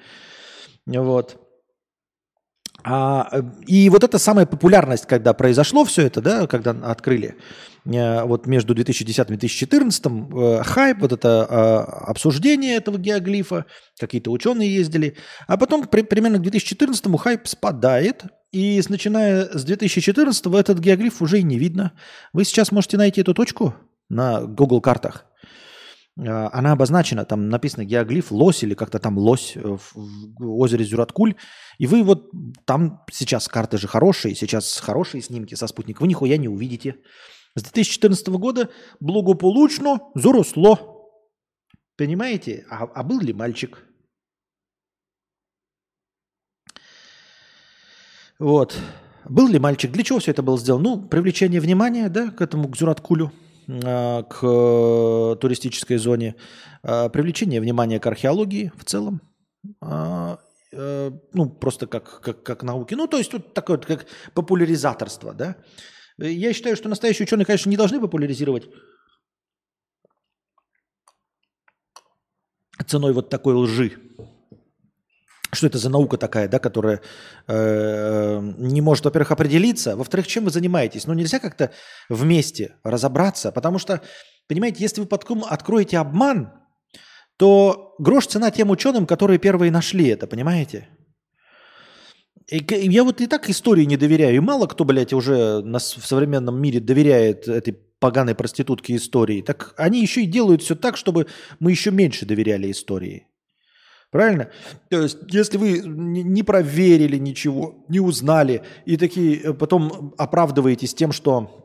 Вот. А, и вот эта самая популярность, когда произошло все это, да, когда открыли, э, вот между 2010 и 2014, э, хайп, вот это э, обсуждение этого геоглифа, какие-то ученые ездили, а потом при, примерно к 2014 хайп спадает, и начиная с 2014 этот геоглиф уже и не видно. Вы сейчас можете найти эту точку на Google картах. А, она обозначена, там написано геоглиф лось или как-то там лось э, в озере Зюраткуль. И вы вот там сейчас карты же хорошие, сейчас хорошие снимки со спутника, вы нихуя не увидите. С 2014 года благополучно заросло. Понимаете? А, а был ли мальчик? Вот. Был ли мальчик? Для чего все это было сделано? Ну, привлечение внимания, да, к этому, к Зюраткулю. А, к э, туристической зоне, а, привлечение внимания к археологии в целом, а, э, ну, просто как, как, как науки. Ну, то есть тут такое вот как популяризаторство, да. Я считаю, что настоящие ученые, конечно, не должны популяризировать ценой вот такой лжи что это за наука такая, да, которая э, не может, во-первых, определиться, во-вторых, чем вы занимаетесь. Ну, нельзя как-то вместе разобраться, потому что, понимаете, если вы подком откроете обман, то грош цена тем ученым, которые первые нашли это, понимаете? И, я вот и так истории не доверяю, и мало кто, блядь, уже нас в современном мире доверяет этой поганой проститутке истории. Так они еще и делают все так, чтобы мы еще меньше доверяли истории. Правильно? То есть, если вы не проверили ничего, не узнали, и такие э, потом оправдываетесь тем, что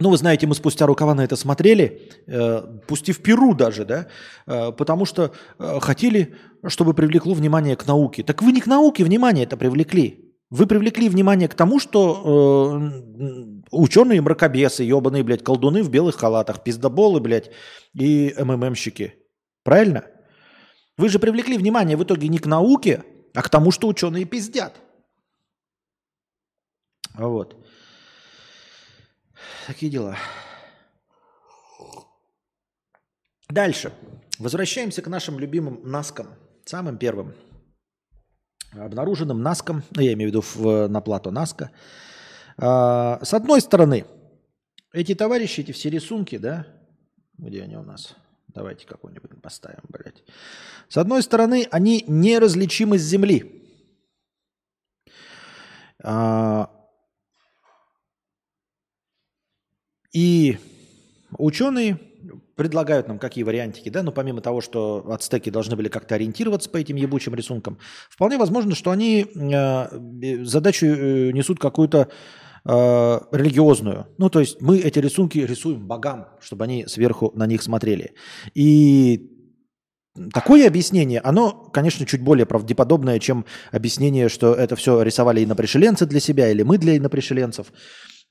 ну, вы знаете, мы спустя рукава на это смотрели, э, в Перу даже, да, э, потому что э, хотели, чтобы привлекло внимание к науке. Так вы не к науке внимание это привлекли. Вы привлекли внимание к тому, что э, ученые мракобесы, ебаные, блядь, колдуны в белых халатах, пиздоболы, блядь, и МММщики. Правильно? Вы же привлекли внимание в итоге не к науке, а к тому, что ученые пиздят. Вот. Такие дела. Дальше. Возвращаемся к нашим любимым наскам. Самым первым. Обнаруженным наском, ну, я имею в виду в, на плато наска. А, с одной стороны, эти товарищи, эти все рисунки, да, где они у нас? Давайте какой-нибудь поставим, блядь. С одной стороны, они неразличимы с Земли. А, И ученые предлагают нам какие вариантики, да, но помимо того, что ацтеки должны были как-то ориентироваться по этим ебучим рисункам, вполне возможно, что они э, задачу э, несут какую-то э, религиозную. Ну, то есть мы эти рисунки рисуем богам, чтобы они сверху на них смотрели. И Такое объяснение, оно, конечно, чуть более правдеподобное, чем объяснение, что это все рисовали инопришеленцы для себя или мы для инопришеленцев.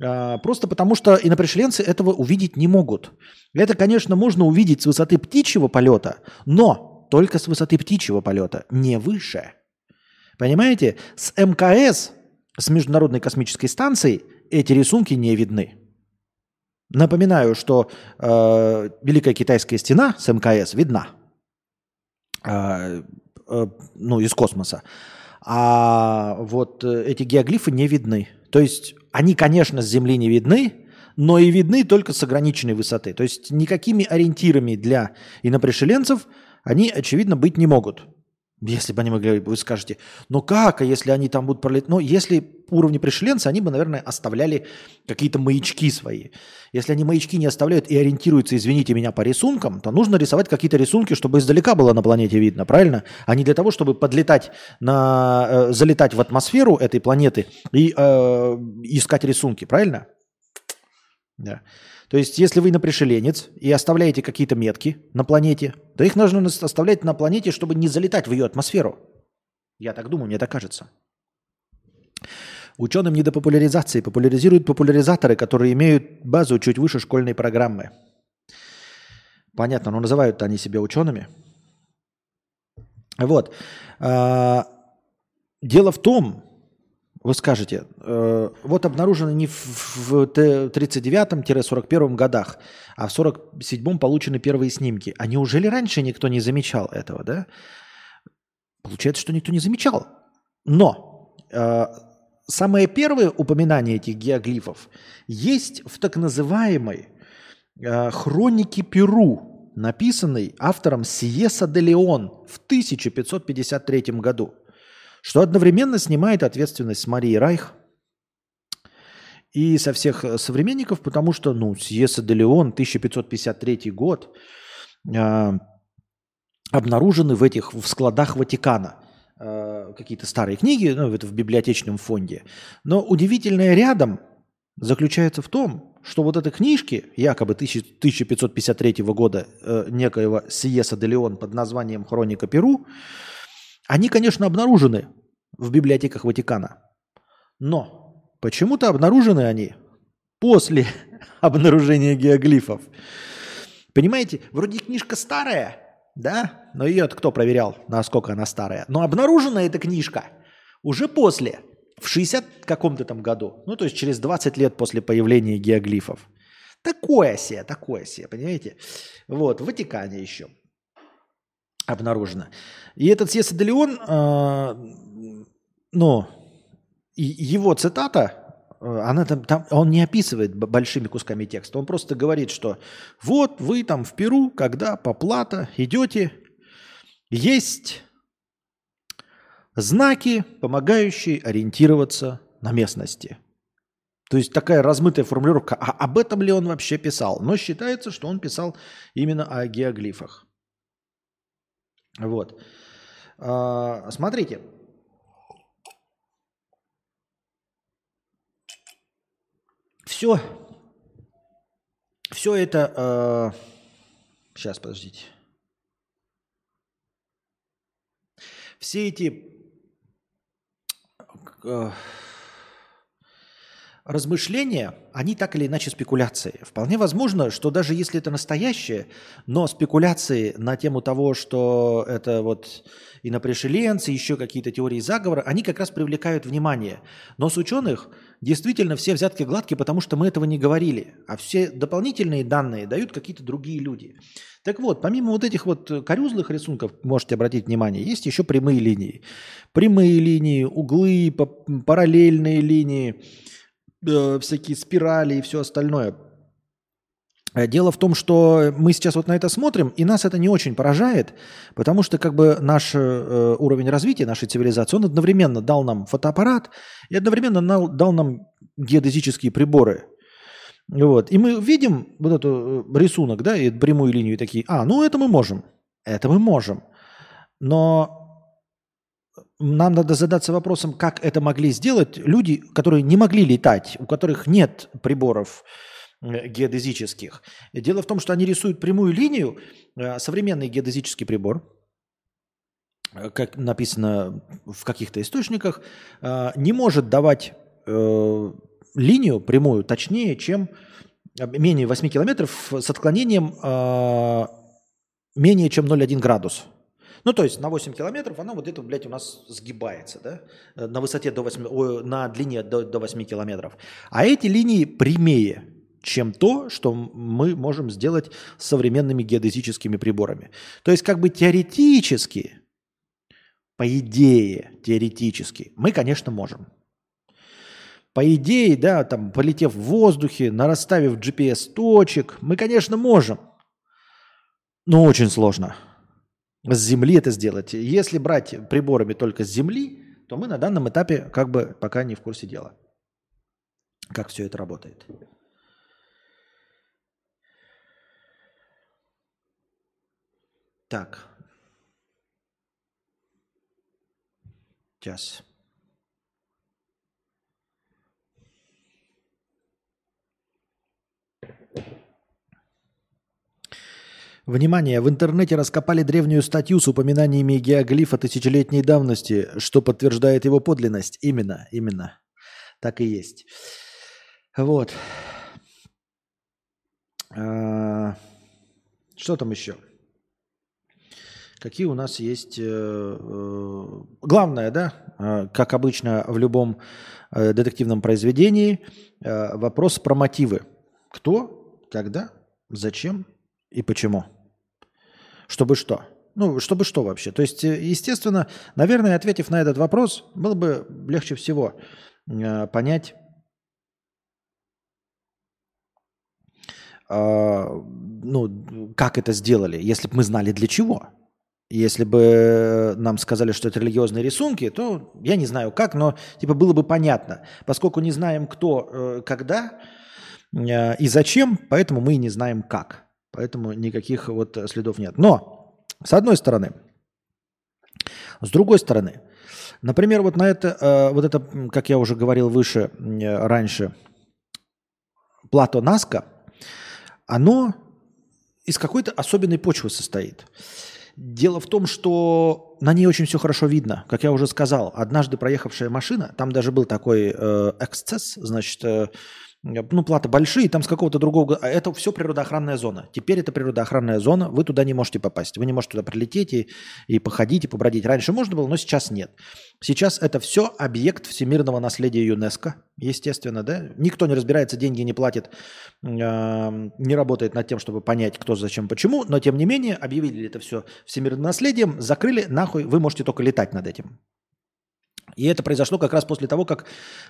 А, просто потому, что инопришеленцы этого увидеть не могут. Это, конечно, можно увидеть с высоты птичьего полета, но только с высоты птичьего полета, не выше. Понимаете? С МКС, с Международной космической станцией, эти рисунки не видны. Напоминаю, что э, Великая Китайская стена с МКС видна. Э, э, ну, из космоса. А вот э, эти геоглифы не видны. То есть они, конечно, с Земли не видны, но и видны только с ограниченной высоты. То есть никакими ориентирами для инопришеленцев они, очевидно, быть не могут. Если бы они могли, вы скажете, ну как, а если они там будут пролетать? Ну, если уровни пришеленца, они бы, наверное, оставляли какие-то маячки свои. Если они маячки не оставляют и ориентируются, извините меня, по рисункам, то нужно рисовать какие-то рисунки, чтобы издалека было на планете видно, правильно? А не для того, чтобы подлетать на, э, залетать в атмосферу этой планеты и э, искать рисунки, правильно? Да. То есть, если вы напришеленец и оставляете какие-то метки на планете, то их нужно оставлять на планете, чтобы не залетать в ее атмосферу. Я так думаю, мне так кажется. Ученым не до популяризации. Популяризируют популяризаторы, которые имеют базу чуть выше школьной программы. Понятно, но называют они себя учеными. Вот. А, дело в том, вы скажете, э, вот обнаружено не в 39-41 годах, а в 47-м получены первые снимки. А неужели раньше никто не замечал этого, да? Получается, что никто не замечал. Но э, самое первое упоминание этих геоглифов есть в так называемой э, хронике Перу, написанной автором Сиеса де Леон в 1553 году – что одновременно снимает ответственность с Марии Райх и со всех современников, потому что, ну, Сьеса де Леон, 1553 год, э, обнаружены в этих в складах Ватикана э, какие-то старые книги, ну, это в библиотечном фонде. Но удивительное рядом заключается в том, что вот эти книжки, якобы 1553 года э, некоего Сиеса де Леон под названием «Хроника Перу», они, конечно, обнаружены в библиотеках Ватикана. Но почему-то обнаружены они после <laughs> обнаружения геоглифов. Понимаете, вроде книжка старая, да, но ее кто проверял, насколько она старая. Но обнаружена эта книжка уже после, в 60 каком-то там году, ну то есть через 20 лет после появления геоглифов. Такое себе, такое себе, понимаете? Вот, в Ватикане еще обнаружено. И этот Леон, э, ну, его цитата, э, она там, там, он не описывает большими кусками текста, он просто говорит, что вот вы там в Перу, когда по плата идете, есть знаки, помогающие ориентироваться на местности. То есть такая размытая формулировка. А об этом ли он вообще писал? Но считается, что он писал именно о геоглифах. Вот. А, смотрите. Все. Все это... Сейчас, подождите. Все эти размышления, они так или иначе спекуляции. Вполне возможно, что даже если это настоящее, но спекуляции на тему того, что это вот инопришеленцы, еще какие-то теории заговора, они как раз привлекают внимание. Но с ученых действительно все взятки гладкие, потому что мы этого не говорили. А все дополнительные данные дают какие-то другие люди. Так вот, помимо вот этих вот корюзлых рисунков, можете обратить внимание, есть еще прямые линии. Прямые линии, углы, параллельные линии – э, всякие спирали и все остальное. Э, дело в том, что мы сейчас вот на это смотрим, и нас это не очень поражает, потому что как бы наш э, уровень развития нашей цивилизации, он одновременно дал нам фотоаппарат и одновременно дал нам геодезические приборы. Вот. И мы видим вот этот э, рисунок, да, и прямую линию, и такие, а, ну это мы можем, это мы можем. Но нам надо задаться вопросом, как это могли сделать люди, которые не могли летать, у которых нет приборов э, геодезических. Дело в том, что они рисуют прямую линию. Э, современный геодезический прибор, э, как написано в каких-то источниках, не может давать линию прямую точнее, чем менее 8 километров с отклонением менее чем 0,1 градус. Ну, то есть на 8 километров оно вот это, блядь, у нас сгибается, да, э, на высоте до 8, о, на длине до, до 8 километров. А эти линии прямее, чем то, что мы можем сделать с современными геодезическими приборами. То есть как бы теоретически, по идее, теоретически, мы, конечно, можем. По идее, да, там, полетев в воздухе, нарасставив GPS-точек, мы, конечно, можем. Но очень сложно – с Земли это сделать. Если брать приборами только с Земли, то мы на данном этапе как бы пока не в курсе дела, как все это работает. Так. Сейчас. Внимание! В интернете раскопали древнюю статью с упоминаниями геоглифа тысячелетней давности, что подтверждает его подлинность. Именно, именно. Так и есть. Вот. А, что там еще? Какие у нас есть... Э, э, главное, да, э, как обычно в любом детективном произведении, вопрос про мотивы. Кто, когда, зачем и почему. Чтобы что? Ну, чтобы что вообще? То есть, э, естественно, наверное, ответив на этот вопрос, было бы легче всего э, понять, э, ну, как это сделали, если бы мы знали для чего. Если бы нам сказали, что это религиозные рисунки, то я не знаю как, но типа было бы понятно. Поскольку не знаем кто, э, когда э, и зачем, поэтому мы и не знаем как. Поэтому никаких вот следов нет. Но, с одной стороны, с другой стороны, например, вот на это, э, вот это, как я уже говорил выше, э, раньше, плато Наска, оно из какой-то особенной почвы состоит. Дело в том, что на ней очень все хорошо видно. Как я уже сказал, однажды проехавшая машина, там даже был такой э, эксцесс, значит, э, ну, платы большие, там с какого-то другого... А это все природоохранная зона. Теперь это природоохранная зона, вы туда не можете попасть. Вы не можете туда прилететь и, и походить, и побродить. Раньше можно было, но сейчас нет. Сейчас это все объект всемирного наследия ЮНЕСКО, естественно, да? Никто не разбирается, деньги не платит, э, не работает над тем, чтобы понять, кто, зачем, почему, но тем не менее объявили это все всемирным наследием, закрыли, нахуй, вы можете только летать над этим. И это произошло как раз после того, как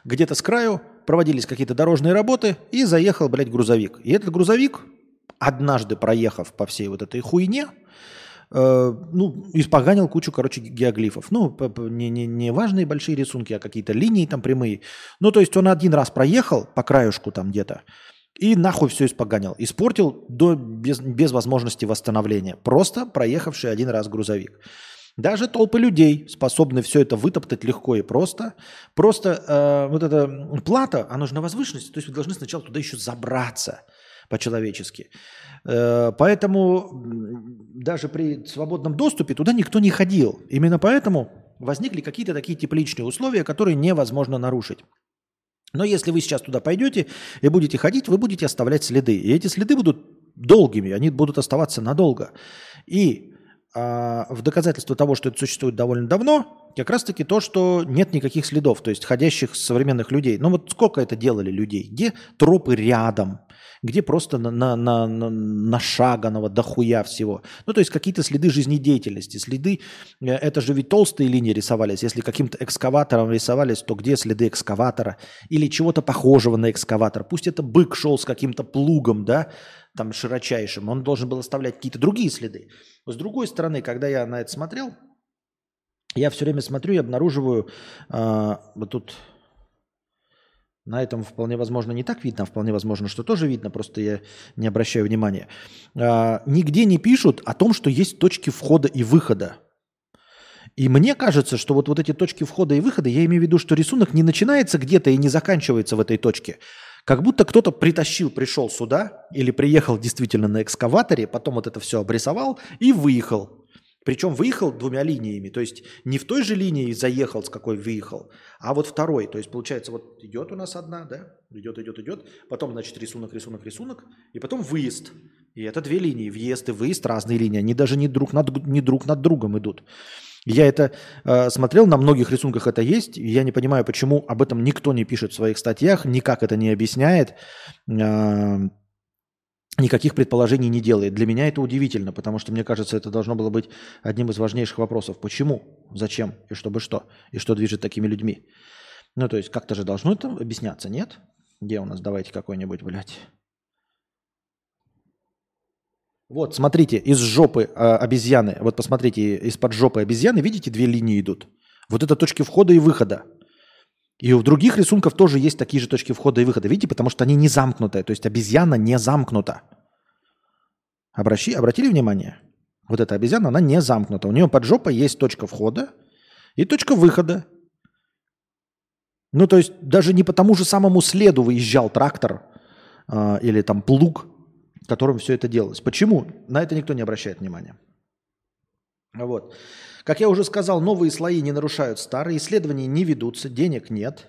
где-то с краю проводились какие-то дорожные работы, и заехал, блядь, грузовик. И этот грузовик, однажды проехав по всей вот этой хуйне, э, ну, испоганил кучу, короче, геоглифов. Ну, не, не, не важные большие рисунки, а какие-то линии там прямые. Ну, то есть он один раз проехал по краюшку там где-то, и нахуй все испоганил. Испортил до, без, без возможности восстановления. Просто проехавший один раз грузовик. Даже толпы людей способны все это вытоптать легко и просто. Просто э, вот эта плата, она же на возвышенности, то есть вы должны сначала туда еще забраться по-человечески. Э, поэтому даже при свободном доступе туда никто не ходил. Именно поэтому возникли какие-то такие тепличные условия, которые невозможно нарушить. Но если вы сейчас туда пойдете и будете ходить, вы будете оставлять следы. И эти следы будут долгими, они будут оставаться надолго. И в доказательство того, что это существует довольно давно, как раз-таки то, что нет никаких следов, то есть ходящих современных людей. Ну вот сколько это делали людей? Где тропы рядом? Где просто на, на, на, на, нашаганного дохуя всего. Ну, то есть какие-то следы жизнедеятельности, следы, э, это же ведь толстые линии рисовались, если каким-то экскаватором рисовались, то где следы экскаватора или чего-то похожего на экскаватор. Пусть это бык шел с каким-то плугом, да, там широчайшим, он должен был оставлять какие-то другие следы. С другой стороны, когда я на это смотрел, я все время смотрю и обнаруживаю, э, вот тут на этом вполне возможно не так видно, а вполне возможно, что тоже видно, просто я не обращаю внимания. А, нигде не пишут о том, что есть точки входа и выхода. И мне кажется, что вот, вот эти точки входа и выхода, я имею в виду, что рисунок не начинается где-то и не заканчивается в этой точке. Как будто кто-то притащил, пришел сюда или приехал действительно на экскаваторе, потом вот это все обрисовал и выехал. Причем выехал двумя линиями, то есть не в той же линии заехал, с какой выехал, а вот второй. То есть получается вот идет у нас одна, да, идет, идет, идет, потом, значит, рисунок, рисунок, рисунок, и потом выезд. И это две линии, въезд и выезд, разные линии, они даже не друг над, не друг над другом идут. Я это э, смотрел, на многих рисунках это есть, и я не понимаю, почему об этом никто не пишет в своих статьях, никак это не объясняет. Э, никаких предположений не делает. Для меня это удивительно, потому что, мне кажется, это должно было быть одним из важнейших вопросов. Почему, зачем и чтобы что, и что движет такими людьми. Ну, то есть как-то же должно это объясняться, нет? Где у нас, давайте какой-нибудь, блядь. Вот, смотрите, из жопы э, обезьяны, вот посмотрите, из-под жопы обезьяны, видите, две линии идут. Вот это точки входа и выхода. И у других рисунков тоже есть такие же точки входа и выхода. Видите, потому что они не замкнутые. То есть обезьяна не замкнута. Обращи, обратили внимание? Вот эта обезьяна, она не замкнута. У нее под жопой есть точка входа и точка выхода. Ну, то есть даже не по тому же самому следу выезжал трактор э, или там плуг, которым все это делалось. Почему? На это никто не обращает внимания. Вот. Как я уже сказал, новые слои не нарушают старые, исследования не ведутся, денег нет.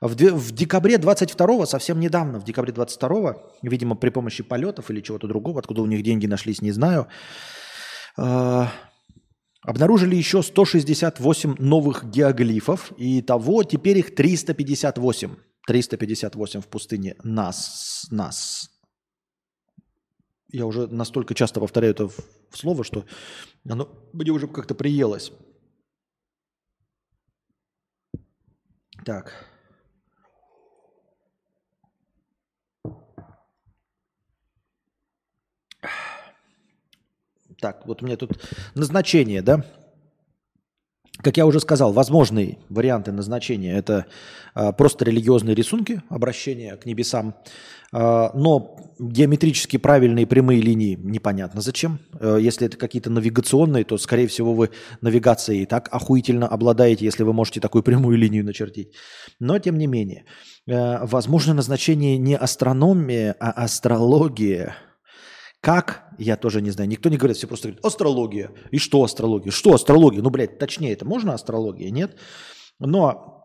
В, в декабре 22 совсем недавно, в декабре 22 видимо, при помощи полетов или чего-то другого, откуда у них деньги нашлись, не знаю, э, обнаружили еще 168 новых геоглифов, и того теперь их 358. 358 в пустыне нас, нас, я уже настолько часто повторяю это слово, что оно мне уже как-то приелось. Так. Так, вот меня тут назначение, да? Как я уже сказал, возможные варианты назначения – это э, просто религиозные рисунки, обращения к небесам. Э, но геометрически правильные прямые линии непонятно зачем. Э, если это какие-то навигационные, то, скорее всего, вы навигацией так охуительно обладаете, если вы можете такую прямую линию начертить. Но, тем не менее, возможно назначение не астрономия, а астрология – как? Я тоже не знаю. Никто не говорит, все просто говорят, астрология. И что астрология? Что астрология? Ну, блядь, точнее, это можно астрология? Нет? Но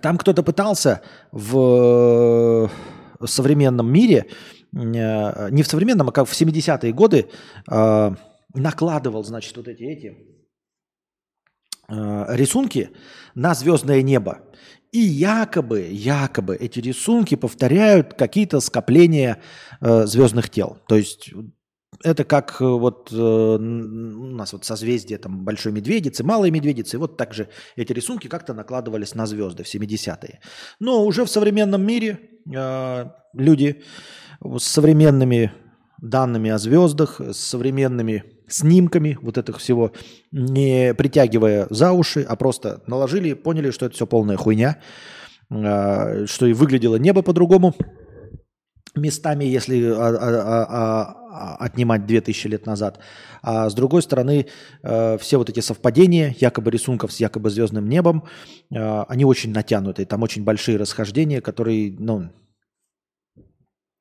там кто-то пытался в современном мире, э, не в современном, а как в 70-е годы, э, накладывал, значит, вот эти, эти э, рисунки на звездное небо. И якобы, якобы эти рисунки повторяют какие-то скопления э, звездных тел. То есть это как э, вот э, у нас вот созвездие там большой медведицы, малой медведицы, вот также эти рисунки как-то накладывались на звезды в 70-е. Но уже в современном мире э, люди с современными данными о звездах, с современными снимками вот этих всего, не притягивая за уши, а просто наложили, поняли, что это все полная хуйня, а, что и выглядело небо по-другому. местами, если а, а, отнимать 2000 лет назад. А с другой стороны, э, все вот эти совпадения, якобы рисунков с якобы звездным небом, э, они очень натянутые. Там очень большие расхождения, которые, ну,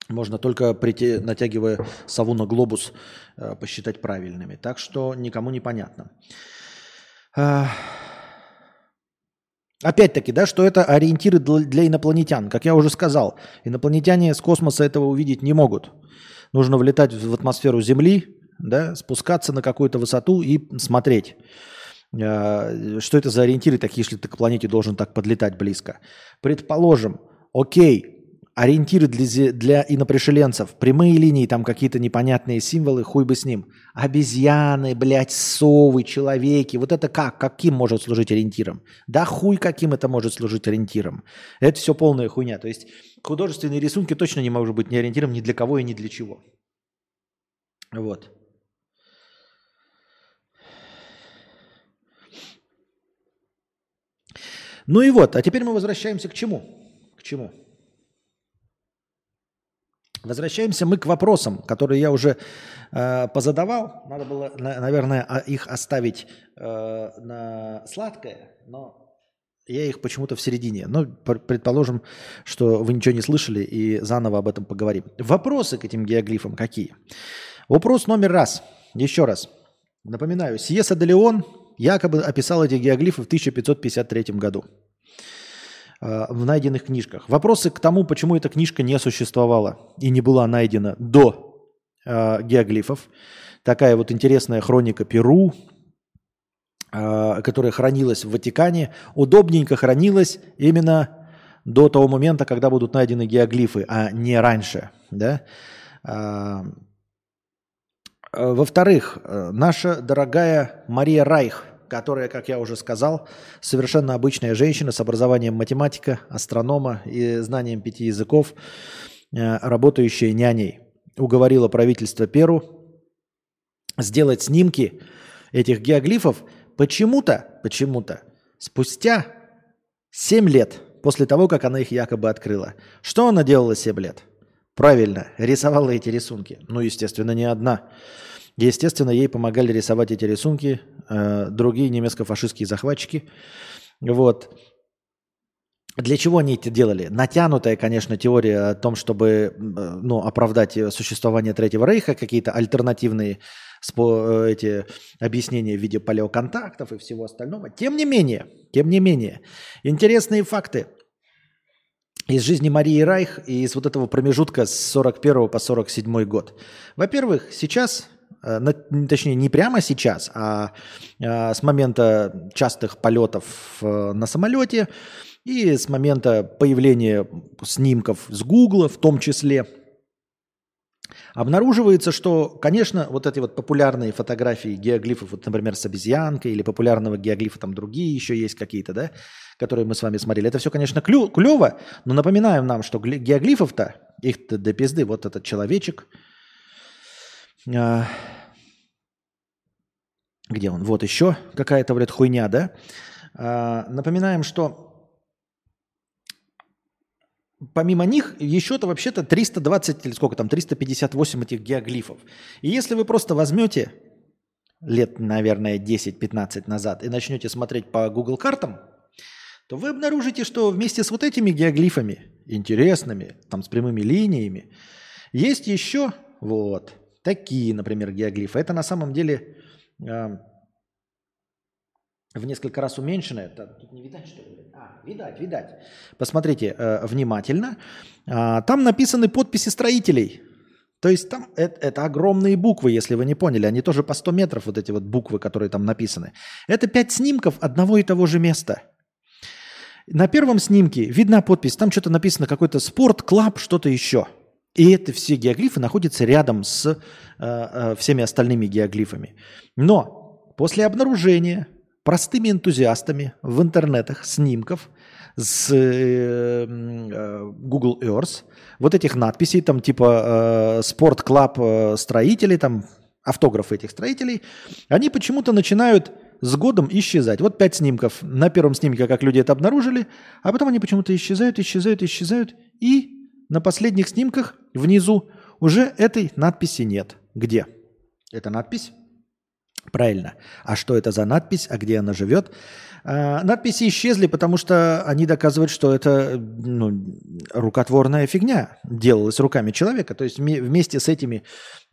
можно только прийти, натягивая сову на глобус, э, посчитать правильными. Так что никому не понятно. Опять-таки, да, что это ориентиры для инопланетян. Как я уже сказал, инопланетяне с космоса этого увидеть не могут. Нужно влетать в атмосферу Земли, да, спускаться на какую-то высоту и смотреть. Э, что это за ориентиры такие, если ты к планете должен так подлетать близко? Предположим, окей, ориентиры для, для инопришеленцев, прямые линии, там какие-то непонятные символы, хуй бы с ним. Обезьяны, блядь, совы, человеки. Вот это как? Каким может служить ориентиром? Да хуй каким это может служить ориентиром. Это все полная хуйня. То есть художественные рисунки точно не могут быть ни ориентиром ни для кого и ни для чего. Вот. Ну и вот, а теперь мы возвращаемся к чему? К чему? Возвращаемся мы к вопросам, которые я уже э, позадавал. Надо было, на, наверное, их оставить э, на сладкое, но я их почему-то в середине. Но предположим, что вы ничего не слышали и заново об этом поговорим. Вопросы к этим геоглифам какие? Вопрос номер раз. Еще раз. Напоминаю, Сиеса де Леон якобы описал эти геоглифы в 1553 году. Э, в найденных книжках. Вопросы к тому, почему эта книжка не существовала и не была найдена до э, геоглифов. Такая вот интересная хроника Перу, э, которая хранилась в Ватикане, удобненько хранилась именно до того момента, когда будут найдены геоглифы, а не раньше. Да? Э, во-вторых, э, наша дорогая Мария Райх – которая, как я уже сказал, совершенно обычная женщина с образованием математика, астронома и знанием пяти языков, э, работающая няней, уговорила правительство Перу сделать снимки этих геоглифов почему-то, почему-то спустя 7 лет после того, как она их якобы открыла. Что она делала 7 лет? Правильно, рисовала эти рисунки. Ну, естественно, не одна. Естественно, ей помогали рисовать эти рисунки э, другие немецко-фашистские захватчики. Вот. Для чего они это делали? Натянутая, конечно, теория о том, чтобы ну, оправдать существование Третьего Рейха, какие-то альтернативные спо- э, эти объяснения в виде палеоконтактов и всего остального. Тем не менее, тем не менее, интересные факты из жизни Марии Райх и из вот этого промежутка с 41 по 47 год. Во-первых, сейчас Э, точнее, не прямо сейчас, а э, с момента частых полетов на самолете и с момента появления снимков с Гугла в том числе, обнаруживается, что, конечно, вот эти вот популярные фотографии геоглифов, вот, например, с обезьянкой или популярного геоглифа, там другие еще есть какие-то, да, которые мы с вами смотрели. Это все, конечно, клю- клево, но напоминаем нам, что геоглифов-то, их-то до пизды, вот этот человечек – а, где он? Вот еще какая-то, блядь, хуйня, да? А, напоминаем, что помимо них еще-то вообще-то 320 или сколько там, 358 этих геоглифов. И если вы просто возьмете лет, наверное, 10-15 назад и начнете смотреть по Google картам, то вы обнаружите, что вместе с вот этими геоглифами, интересными, там с прямыми линиями, есть еще вот Такие, например, геоглифы. Это на самом деле э, в несколько раз уменьшено. Это тут не видать, что ли? А, видать, видать. Посмотрите э, внимательно. Э, там написаны подписи строителей. То есть там это, это огромные буквы, если вы не поняли. Они тоже по 100 метров, вот эти вот буквы, которые там написаны. Это пять снимков одного и того же места. На первом снимке видна подпись. Там что-то написано, какой-то спорт, клаб, что-то еще – и это все геоглифы находятся рядом с э, э, всеми остальными геоглифами. Но после обнаружения простыми энтузиастами в интернетах снимков с э, э, Google Earth, вот этих надписей, там типа э, Sport Club э, строителей, там автографы этих строителей, они почему-то начинают с годом исчезать. Вот пять снимков. На первом снимке, как люди это обнаружили, а потом они почему-то исчезают, исчезают, исчезают. И на последних снимках внизу уже этой надписи нет. Где? Эта надпись? Правильно. А что это за надпись? А где она живет? А, надписи исчезли, потому что они доказывают, что это ну, рукотворная фигня делалась руками человека. То есть вместе с этими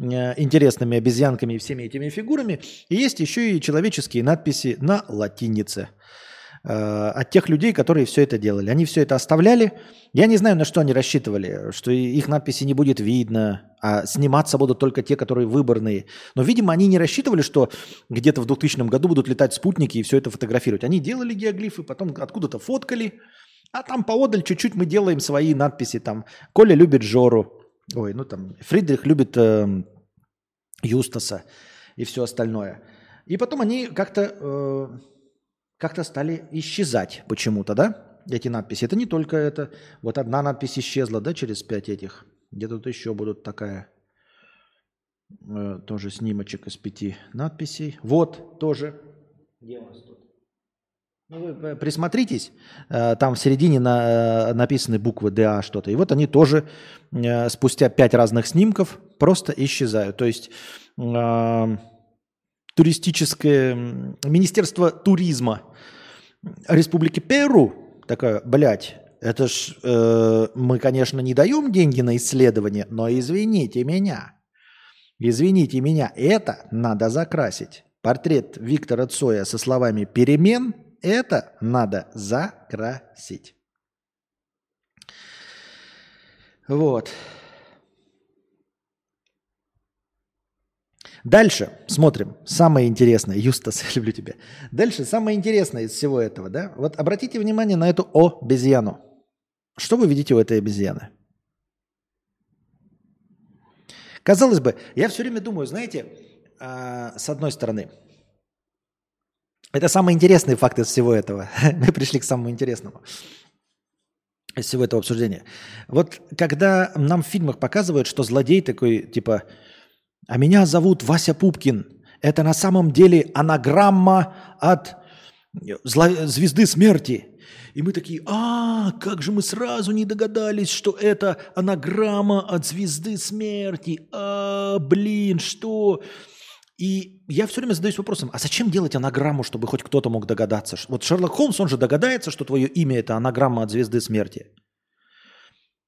э, интересными обезьянками и всеми этими фигурами есть еще и человеческие надписи на латинице. Э, от тех людей, которые все это делали. Они все это оставляли. Я не знаю, на что они рассчитывали, что их надписи не будет видно, а сниматься будут только те, которые выборные. Но, видимо, они не рассчитывали, что где-то в 2000 году будут летать спутники и все это фотографировать. Они делали геоглифы, потом откуда-то фоткали, а там поодаль чуть-чуть мы делаем свои надписи. Там Коля любит Жору, ой, ну там Фридрих любит э, Юстаса и все остальное. И потом они как-то... Э, как-то стали исчезать почему-то, да, эти надписи. Это не только это. Вот одна надпись исчезла, да, через пять этих. Где тут еще будут такая, э, тоже снимочек из пяти надписей. Вот, тоже. Где у нас тут? Ну, вы присмотритесь, э, там в середине на, э, написаны буквы ДА что-то. И вот они тоже э, спустя пять разных снимков просто исчезают. То есть э, туристическое Министерство туризма Республики Перу такая, блядь, это ж э, мы, конечно, не даем деньги на исследование, но извините меня, извините меня, это надо закрасить. Портрет Виктора Цоя со словами «перемен» – это надо закрасить. Вот. Дальше смотрим. Самое интересное. Юстас, я <laughs> люблю тебя. Дальше самое интересное из всего этого. Да? Вот обратите внимание на эту обезьяну. Что вы видите у этой обезьяны? Казалось бы, я все время думаю, знаете, э, с одной стороны, это самый интересный факт из всего этого. <laughs> Мы пришли к самому интересному из всего этого обсуждения. Вот когда нам в фильмах показывают, что злодей такой, типа, а меня зовут Вася Пупкин. Это на самом деле анаграмма от звезды смерти. И мы такие, а, как же мы сразу не догадались, что это анаграмма от звезды смерти. А, блин, что? И я все время задаюсь вопросом, а зачем делать анаграмму, чтобы хоть кто-то мог догадаться? Вот Шерлок Холмс, он же догадается, что твое имя это анаграмма от звезды смерти.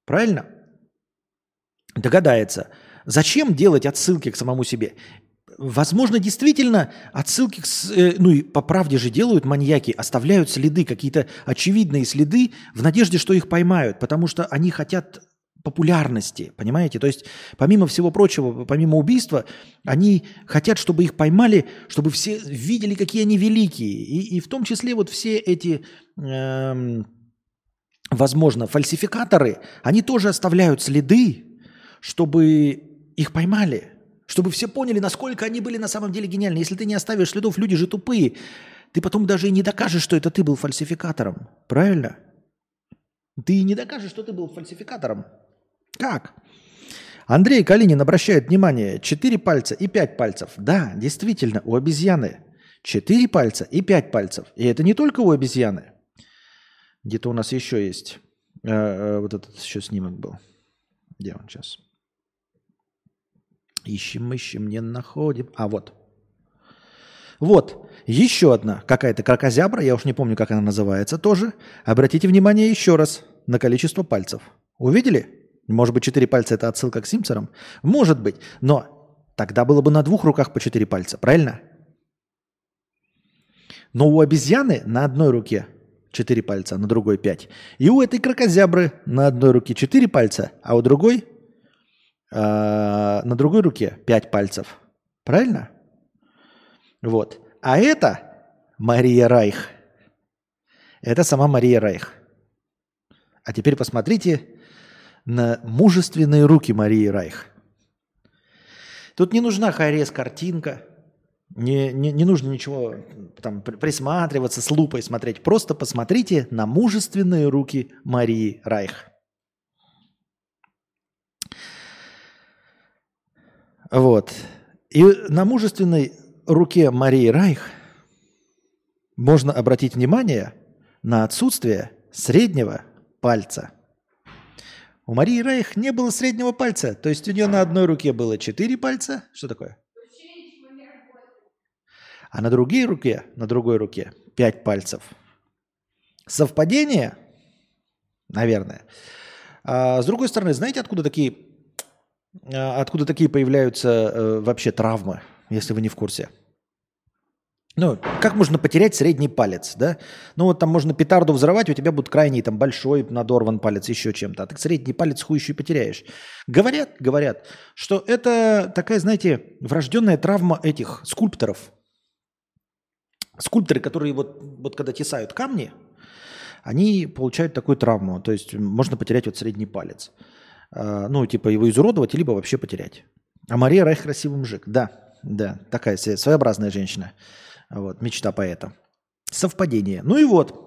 Правильно? Догадается. Зачем делать отсылки к самому себе? Возможно, действительно отсылки, к, э, ну и по правде же делают маньяки, оставляют следы, какие-то очевидные следы в надежде, что их поймают, потому что они хотят популярности, понимаете? То есть, помимо всего прочего, помимо убийства, они хотят, чтобы их поймали, чтобы все видели, какие они великие. И, и в том числе вот все эти, эм, возможно, фальсификаторы, они тоже оставляют следы, чтобы их поймали, чтобы все поняли, насколько они были на самом деле гениальны. Если ты не оставишь следов, люди же тупые. Ты потом даже и не докажешь, что это ты был фальсификатором. Правильно? Ты не докажешь, что ты был фальсификатором. Как? Андрей Калинин обращает внимание, четыре пальца и пять пальцев. Да, действительно, у обезьяны четыре пальца и пять пальцев. И это не только у обезьяны. Где-то у нас еще есть. Э, э, вот этот еще снимок был. Где он сейчас? Ищем, ищем, не находим. А вот. Вот, еще одна какая-то кракозябра, я уж не помню, как она называется тоже. Обратите внимание еще раз на количество пальцев. Увидели? Может быть, четыре пальца – это отсылка к Симпсонам? Может быть, но тогда было бы на двух руках по четыре пальца, правильно? Но у обезьяны на одной руке четыре пальца, а на другой пять. И у этой кракозябры на одной руке четыре пальца, а у другой на другой руке 5 пальцев. Правильно? Вот. А это Мария Райх. Это сама Мария Райх. А теперь посмотрите на мужественные руки Марии Райх. Тут не нужна хайрес картинка, не, не, не нужно ничего там присматриваться, с лупой смотреть. Просто посмотрите на мужественные руки Марии Райх. Вот. И на мужественной руке Марии Райх можно обратить внимание на отсутствие среднего пальца. У Марии Рейх не было среднего пальца. То есть у нее на одной руке было четыре пальца. Что такое? А на другой руке, на другой руке пять пальцев. Совпадение? Наверное. А с другой стороны, знаете, откуда такие, откуда такие появляются э, вообще травмы, если вы не в курсе? Ну, как можно потерять средний палец, да? Ну, вот там можно петарду взрывать, у тебя будет крайний, там, большой надорван палец, еще чем-то. А ты средний палец хуй еще и потеряешь. Говорят, говорят, что это такая, знаете, врожденная травма этих скульпторов. Скульпторы, которые вот, вот когда тесают камни, они получают такую травму. То есть можно потерять вот средний палец. А, ну, типа его изуродовать, либо вообще потерять. А Мария Райх красивый мужик. Да, да, такая своеобразная женщина. Вот, мечта поэта. Совпадение. Ну и вот.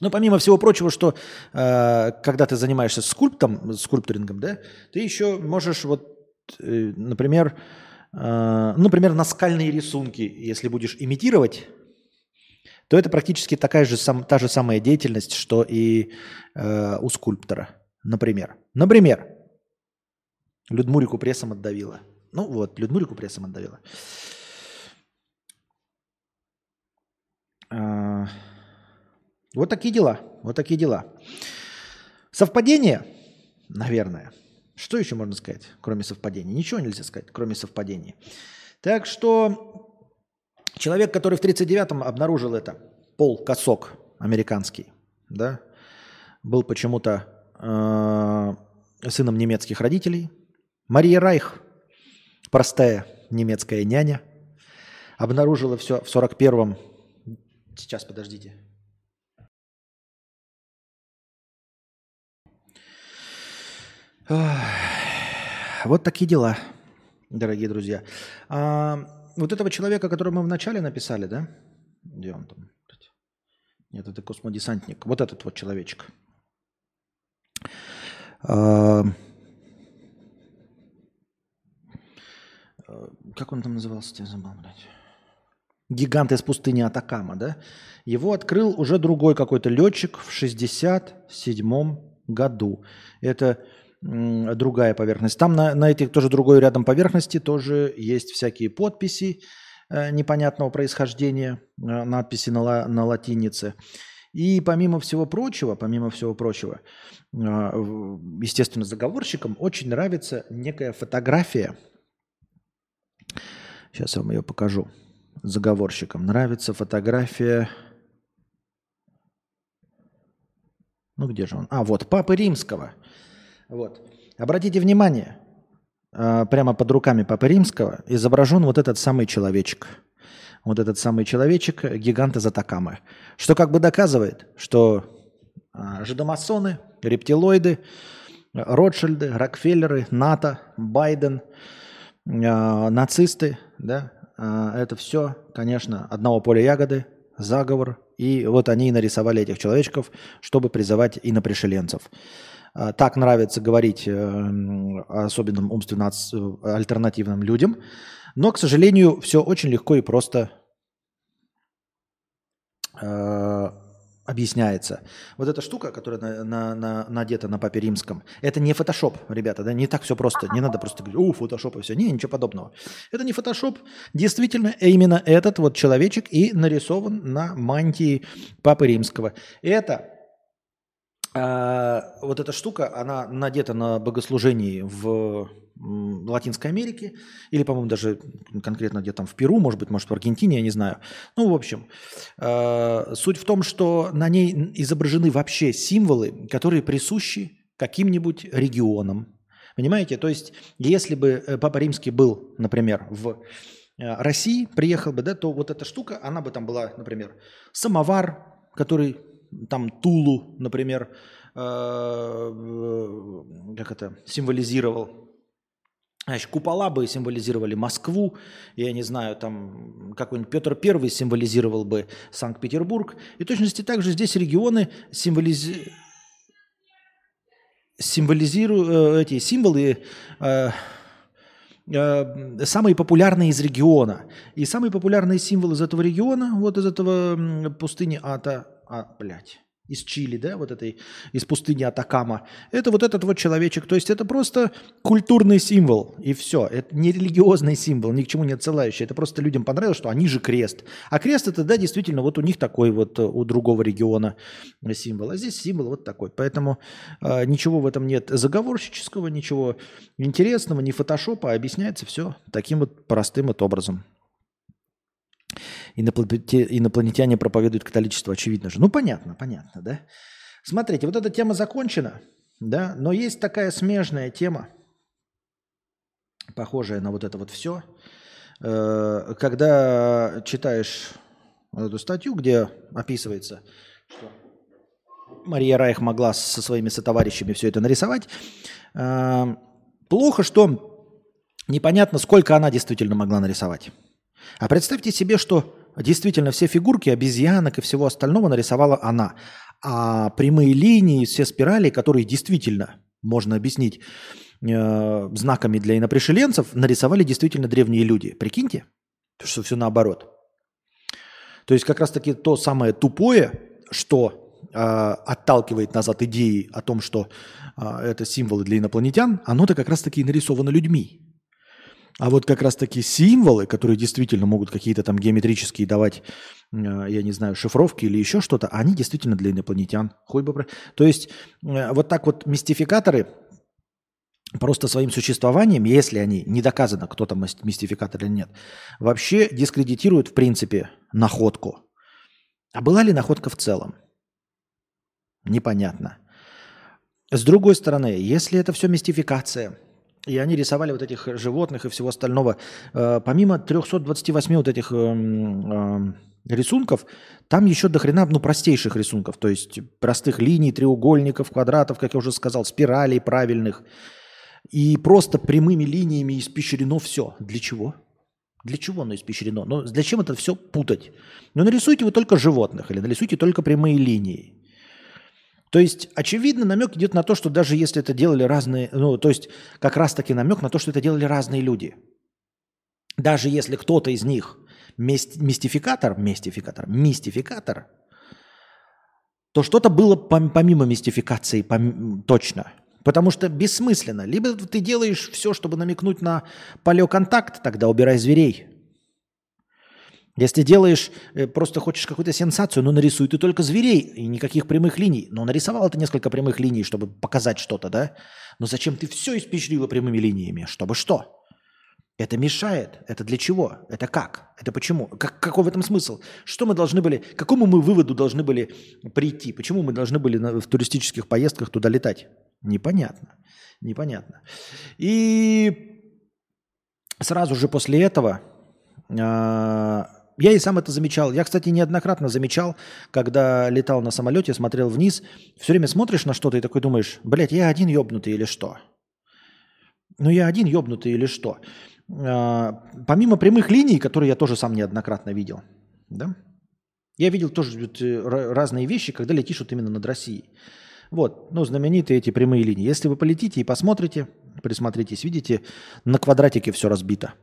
Ну, помимо всего прочего, что э, когда ты занимаешься скульптом, скульпторингом, да, ты еще можешь вот, э, например, э, например, наскальные рисунки, если будешь имитировать, то это практически такая же сам, та же самая деятельность, что и э, у скульптора, например. Например, Людмурику прессом отдавила. Ну вот, Людмурику прессом отдавила. А, вот такие дела. Вот такие дела. Совпадение? Наверное. Что еще можно сказать, кроме совпадений? Ничего нельзя сказать, кроме совпадений. Так что человек, который в 1939-м обнаружил это, Пол Косок, американский, да, был почему-то э, сыном немецких родителей. Мария Райх, простая немецкая няня, обнаружила все в 41-м Сейчас, подождите. Вот такие дела, дорогие друзья. А, вот этого человека, которого мы вначале написали, да? Где он там? Нет, это космодесантник. Вот этот вот человечек. А, как он там назывался? Я забыл, блядь гигант из пустыни Атакама, да, его открыл уже другой какой-то летчик в 67 году. Это другая поверхность. Там на, на этих тоже другой рядом поверхности тоже есть всякие подписи э, непонятного происхождения, э, надписи на, на латинице. И помимо всего прочего, помимо всего прочего, э, естественно, заговорщикам очень нравится некая фотография. Сейчас я вам ее покажу заговорщикам. Нравится фотография... Ну где же он? А, вот, Папы Римского. Вот. Обратите внимание, а, прямо под руками Папы Римского изображен вот этот самый человечек. Вот этот самый человечек, гигант из Атакамы. Что как бы доказывает, что а, жидомасоны, рептилоиды, Ротшильды, Рокфеллеры, НАТО, Байден, а, нацисты, да, а, это все, конечно, одного поля ягоды, заговор. И вот они нарисовали этих человечков, чтобы призывать инопришеленцев. А, так нравится говорить э, особенным умственно альтернативным людям. Но, к сожалению, все очень легко и просто э, объясняется. Вот эта штука, которая на, на, на, надета на папе римском, это не фотошоп, ребята, да, не так все просто. Не надо просто говорить, о, фотошоп и все. Не, ничего подобного. Это не фотошоп. Действительно, именно этот вот человечек и нарисован на мантии папы римского. Это а, вот эта штука, она надета на богослужении в Латинской Америке, или, по-моему, даже конкретно где-то там в Перу, может быть, может в Аргентине, я не знаю. Ну, в общем, э, суть в том, что на ней изображены вообще символы, которые присущи каким-нибудь регионам. Понимаете? То есть, если бы э, Папа Римский был, например, в э, России, приехал бы, да, то вот эта штука, она бы там была, например, самовар, который там Тулу, например, э, как это, символизировал Значит, купола бы символизировали Москву, я не знаю, там какой-нибудь Петр I символизировал бы Санкт-Петербург. И точности также здесь регионы символизи... символизируют э, эти символы э, э, самые популярные из региона. И самый популярный символ из этого региона, вот из этого пустыни Ата, а, блядь, из Чили, да, вот этой, из пустыни Атакама. Это вот этот вот человечек. То есть это просто культурный символ, и все. Это не религиозный символ, ни к чему не отсылающий. Это просто людям понравилось, что они же крест. А крест это, да, действительно, вот у них такой вот, э, у другого региона символ. А здесь символ вот такой. Поэтому э, ничего в этом нет заговорщического, ничего интересного, ни фотошопа, а объясняется все таким вот простым вот образом. Инопланетяне проповедуют католичество, очевидно же. Ну, понятно, понятно, да? Смотрите, вот эта тема закончена, да, но есть такая смежная тема, похожая на вот это вот все. Э, когда читаешь эту статью, где описывается, что Мария Райх могла со своими сотоварищами все это нарисовать, э, плохо, что непонятно, сколько она действительно могла нарисовать. А представьте себе, что действительно все фигурки обезьянок и всего остального нарисовала она. А прямые линии, все спирали, которые действительно можно объяснить э, знаками для инопришеленцев, нарисовали действительно древние люди. Прикиньте, что все наоборот. То есть как раз-таки то самое тупое, что э, отталкивает назад идеи о том, что э, это символы для инопланетян, оно-то как раз-таки нарисовано людьми. А вот как раз-таки символы, которые действительно могут какие-то там геометрические давать, э, я не знаю, шифровки или еще что-то, они действительно для инопланетян. Хоть бы... То есть э, вот так вот мистификаторы просто своим существованием, если они не доказано, кто там мистификатор или нет, вообще дискредитируют в принципе находку. А была ли находка в целом? Непонятно. С другой стороны, если это все мистификация – и они рисовали вот этих животных и всего остального. Э, помимо 328 вот этих эм, э, рисунков, там еще до хрена, ну, простейших рисунков, то есть простых линий, треугольников, квадратов, как я уже сказал, спиралей правильных. И просто прямыми линиями испещрено все. Для чего? Для чего оно испещрено? Ну, зачем это все путать? Ну, нарисуйте вы только животных или нарисуйте только прямые линии. То есть, очевидно, намек идет на то, что даже если это делали разные, ну, то есть, как раз-таки намек на то, что это делали разные люди. Даже если кто-то из них мистификатор, мистификатор, мистификатор, то что-то было помимо мистификации пом- точно. Потому что бессмысленно. Либо ты делаешь все, чтобы намекнуть на палеоконтакт, тогда убирай зверей. Если делаешь, э, просто хочешь какую-то сенсацию, ну нарисуй ты только зверей и никаких прямых линий. Но нарисовал ты несколько прямых линий, чтобы показать что-то, да? Но зачем ты все испещрила прямыми линиями? Чтобы что? Это мешает. Это для чего? Это как? Это почему? Как, какой в этом смысл? Что мы должны были, к какому мы выводу должны были прийти? Почему мы должны были в туристических поездках туда летать? Непонятно. Непонятно. И сразу же после этого э, я и сам это замечал. Я, кстати, неоднократно замечал, когда летал на самолете, смотрел вниз, все время смотришь на что-то и такой думаешь, блядь, я один ебнутый или что? Ну я один ебнутый или что? А, помимо прямых линий, которые я тоже сам неоднократно видел, да? Я видел тоже э, разные вещи, когда летишь вот именно над Россией. Вот, ну, знаменитые эти прямые линии. Если вы полетите и посмотрите, присмотритесь, видите, на квадратике все разбито.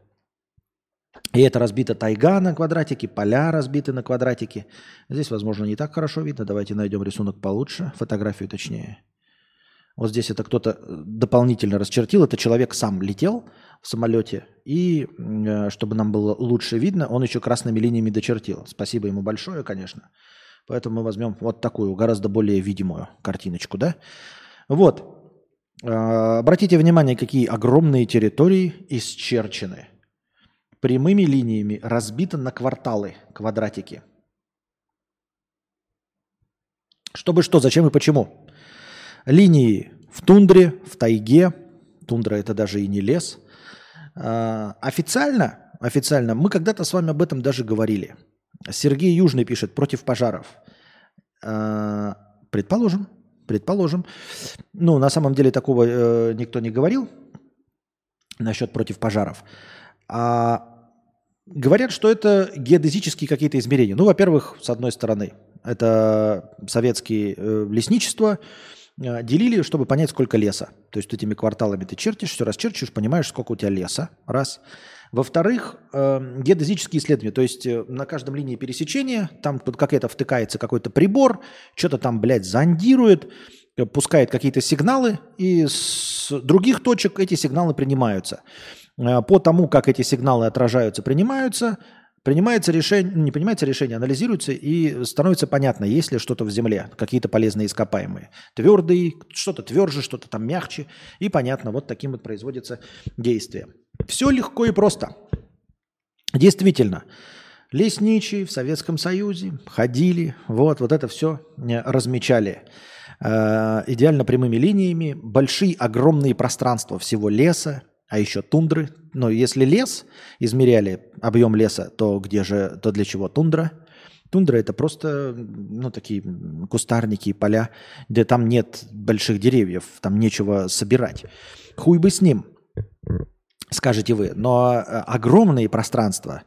И это разбита тайга на квадратике, поля разбиты на квадратике. Здесь, возможно, не так хорошо видно. Давайте найдем рисунок получше, фотографию точнее. Вот здесь это кто-то э, дополнительно расчертил. Это человек сам летел в самолете. И э, чтобы нам было лучше видно, он еще красными линиями дочертил. Спасибо ему большое, конечно. Поэтому мы возьмем вот такую, гораздо более видимую картиночку. Да? Вот. Э, обратите внимание, какие огромные территории исчерчены – прямыми линиями разбито на кварталы, квадратики. Чтобы что, зачем и почему? Линии в тундре, в тайге. Тундра это даже и не лес. А, официально, официально, мы когда-то с вами об этом даже говорили. Сергей Южный пишет против пожаров. А, предположим, предположим. Ну, на самом деле такого э, никто не говорил насчет против пожаров. А говорят, что это геодезические какие-то измерения. Ну, во-первых, с одной стороны, это советские э, лесничества, э, делили, чтобы понять, сколько леса. То есть этими кварталами ты чертишь, все расчерчиваешь, понимаешь, сколько у тебя леса. Раз. Во-вторых, э, геодезические исследования. То есть э, на каждом линии пересечения там под какая-то втыкается какой-то прибор, что-то там, блядь, зондирует, э, пускает какие-то сигналы, и с других точек эти сигналы принимаются. Э, по тому, как эти сигналы отражаются, принимаются, принимается решение, не принимается решение, анализируется и становится понятно, есть ли что-то в земле, какие-то полезные ископаемые. Твердые, что-то тверже, что-то там мягче. И понятно, вот таким вот производится действие. Все легко и просто. Действительно, лесничие в Советском Союзе ходили, вот, вот это все э, размечали э, идеально прямыми линиями, большие огромные пространства всего леса, а еще тундры. Но если лес, измеряли объем леса, то где же, то для чего тундра? Тундра это просто, ну, такие кустарники, поля, где там нет больших деревьев, там нечего собирать. Хуй бы с ним, скажете вы. Но э, огромные пространства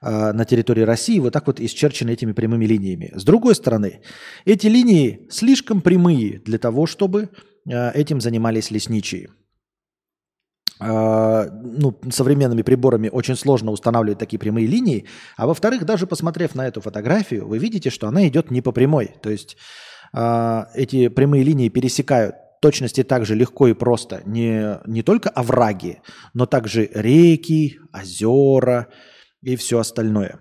э, на территории России вот так вот исчерчены этими прямыми линиями. С другой стороны, эти линии слишком прямые для того, чтобы э, этим занимались лесничие. А, ну, современными приборами очень сложно устанавливать такие прямые линии. А во-вторых, даже посмотрев на эту фотографию, вы видите, что она идет не по прямой. То есть э, эти прямые линии пересекают точности так же легко и просто не, не только овраги, но также реки, озера и все остальное.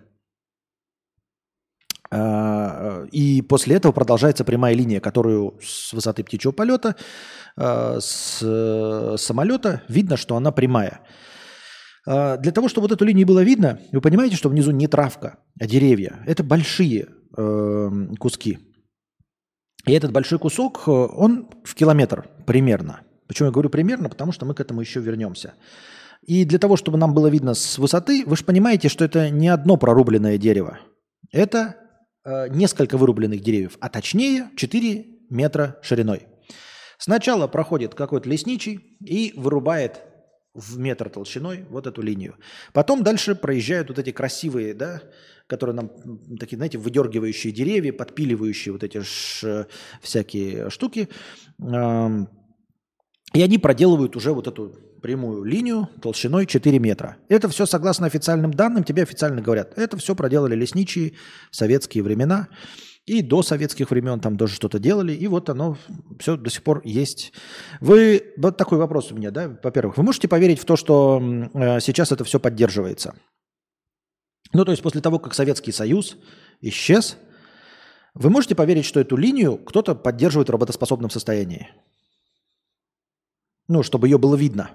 А, и после этого продолжается прямая линия, которую с высоты птичьего полета, а, с самолета видно, что она прямая. А, для того, чтобы вот эту линию было видно, вы понимаете, что внизу не травка, а деревья. Это большие эм, куски. И этот большой кусок, э, он в километр примерно. Почему я говорю примерно? Потому что мы к этому еще вернемся. И для того, чтобы нам было видно с высоты, вы же понимаете, что это не одно прорубленное дерево. Это Э, несколько вырубленных деревьев, а точнее 4 метра шириной. Сначала проходит какой-то лесничий и вырубает в метр толщиной вот эту линию. Потом дальше проезжают вот эти красивые, да, которые нам такие, знаете, выдергивающие деревья, подпиливающие вот эти ш, всякие штуки. И они проделывают уже вот эту прямую линию толщиной 4 метра. Это все согласно официальным данным, тебе официально говорят, это все проделали лесничие в советские времена. И до советских времен там тоже что-то делали, и вот оно все до сих пор есть. Вы, вот такой вопрос у меня, да, во-первых, вы можете поверить в то, что э, сейчас это все поддерживается? Ну, то есть после того, как Советский Союз исчез, вы можете поверить, что эту линию кто-то поддерживает в работоспособном состоянии? Ну, чтобы ее было видно.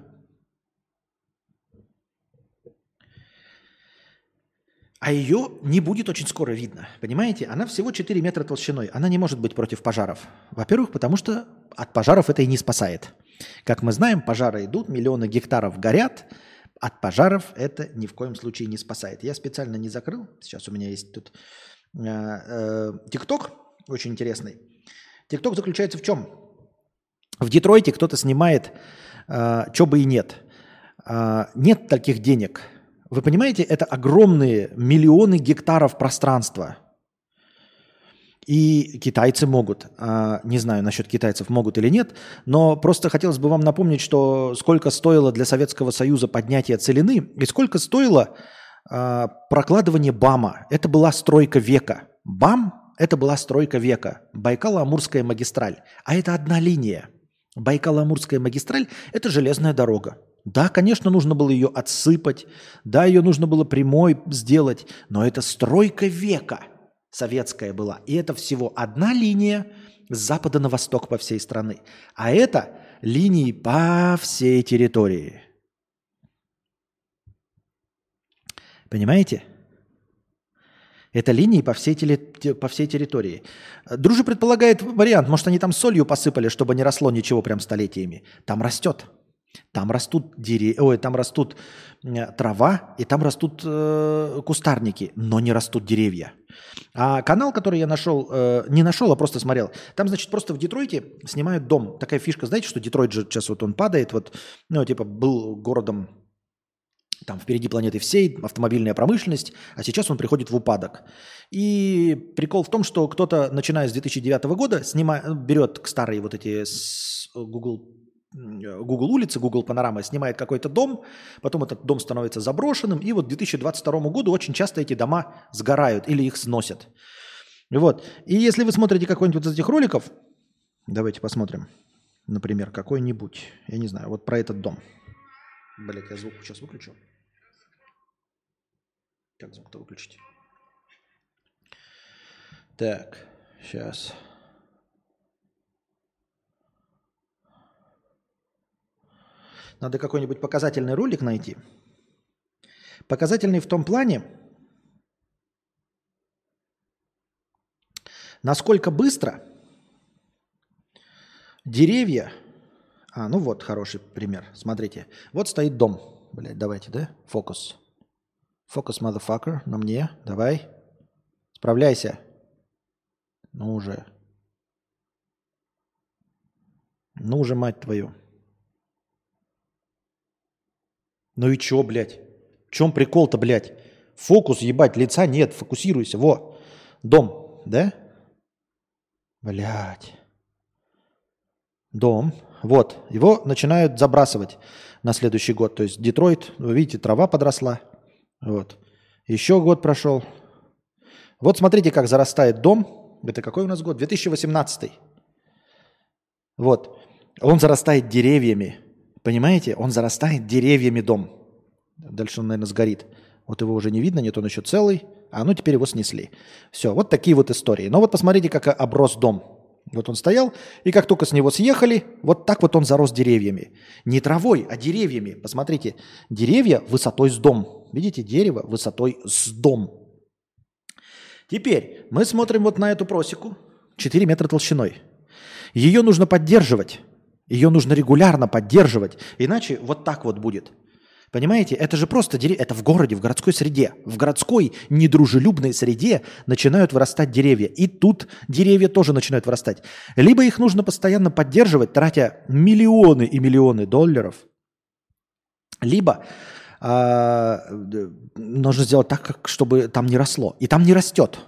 А ее не будет очень скоро видно. Понимаете? Она всего 4 метра толщиной. Она не может быть против пожаров. Во-первых, потому что от пожаров это и не спасает. Как мы знаем, пожары идут, миллионы гектаров горят. От пожаров это ни в коем случае не спасает. Я специально не закрыл. Сейчас у меня есть тут э, э, ТикТок очень интересный. ТикТок заключается в чем? В Детройте кто-то снимает, э, что бы и нет. Э, нет таких денег. Вы понимаете, это огромные миллионы гектаров пространства. И китайцы могут, э, не знаю насчет китайцев могут или нет, но просто хотелось бы вам напомнить, что сколько стоило для Советского Союза поднятие целины и сколько стоило э, прокладывание БАМа. Это была стройка века. БАМ – это была стройка века. Байкало-Амурская магистраль. А это одна линия – Байкало-Амурская магистраль – это железная дорога. Да, конечно, нужно было ее отсыпать, да, ее нужно было прямой сделать, но это стройка века советская была. И это всего одна линия с запада на восток по всей страны. А это линии по всей территории. Понимаете? Это линии по всей, теле, по всей территории. Дружи предполагает вариант, может, они там солью посыпали, чтобы не росло ничего прям столетиями. Там растет. Там растут деревья, ой, там растут трава, и там растут э, кустарники, но не растут деревья. А канал, который я нашел, э, не нашел, а просто смотрел, там, значит, просто в Детройте снимают дом. Такая фишка, знаете, что Детройт же сейчас вот он падает, вот, ну, типа, был городом там впереди планеты всей, автомобильная промышленность, а сейчас он приходит в упадок. И прикол в том, что кто-то, начиная с 2009 года, снимает, берет старые вот эти Google Google улицы, Google панорама снимает какой-то дом, потом этот дом становится заброшенным, и вот к 2022 году очень часто эти дома сгорают или их сносят. Вот. И если вы смотрите какой-нибудь из этих роликов, давайте посмотрим, например, какой-нибудь, я не знаю, вот про этот дом. Блять, я звук сейчас выключу. Как звук-то выключить? Так, сейчас. Надо какой-нибудь показательный ролик найти. Показательный в том плане, насколько быстро деревья... А, ну вот, хороший пример. Смотрите. Вот стоит дом. Блять, давайте, да? Фокус. Фокус, motherfucker, на мне. Давай. Справляйся. Ну уже. Ну уже, мать твою. Ну и чё, блядь? В чем прикол-то, блядь? Фокус, ебать, лица нет, фокусируйся. Во, дом, да? Блядь. Дом. Вот, его начинают забрасывать на следующий год. То есть Детройт, вы видите, трава подросла. Вот. Еще год прошел. Вот смотрите, как зарастает дом. Это какой у нас год? 2018. Вот. Он зарастает деревьями. Понимаете? Он зарастает деревьями дом. Дальше он, наверное, сгорит. Вот его уже не видно, нет, он еще целый. А ну теперь его снесли. Все, вот такие вот истории. Но вот посмотрите, как оброс дом. Вот он стоял, и как только с него съехали, вот так вот он зарос деревьями. Не травой, а деревьями. Посмотрите, деревья высотой с дом. Видите, дерево высотой с дом. Теперь мы смотрим вот на эту просеку, 4 метра толщиной. Ее нужно поддерживать. Ее нужно регулярно поддерживать, иначе вот так вот будет. Понимаете, это же просто деревья, это в городе, в городской среде. В городской недружелюбной среде начинают вырастать деревья. И тут деревья тоже начинают вырастать. Либо их нужно постоянно поддерживать, тратя миллионы и миллионы долларов, либо э, нужно сделать так, как, чтобы там не росло. И там не растет.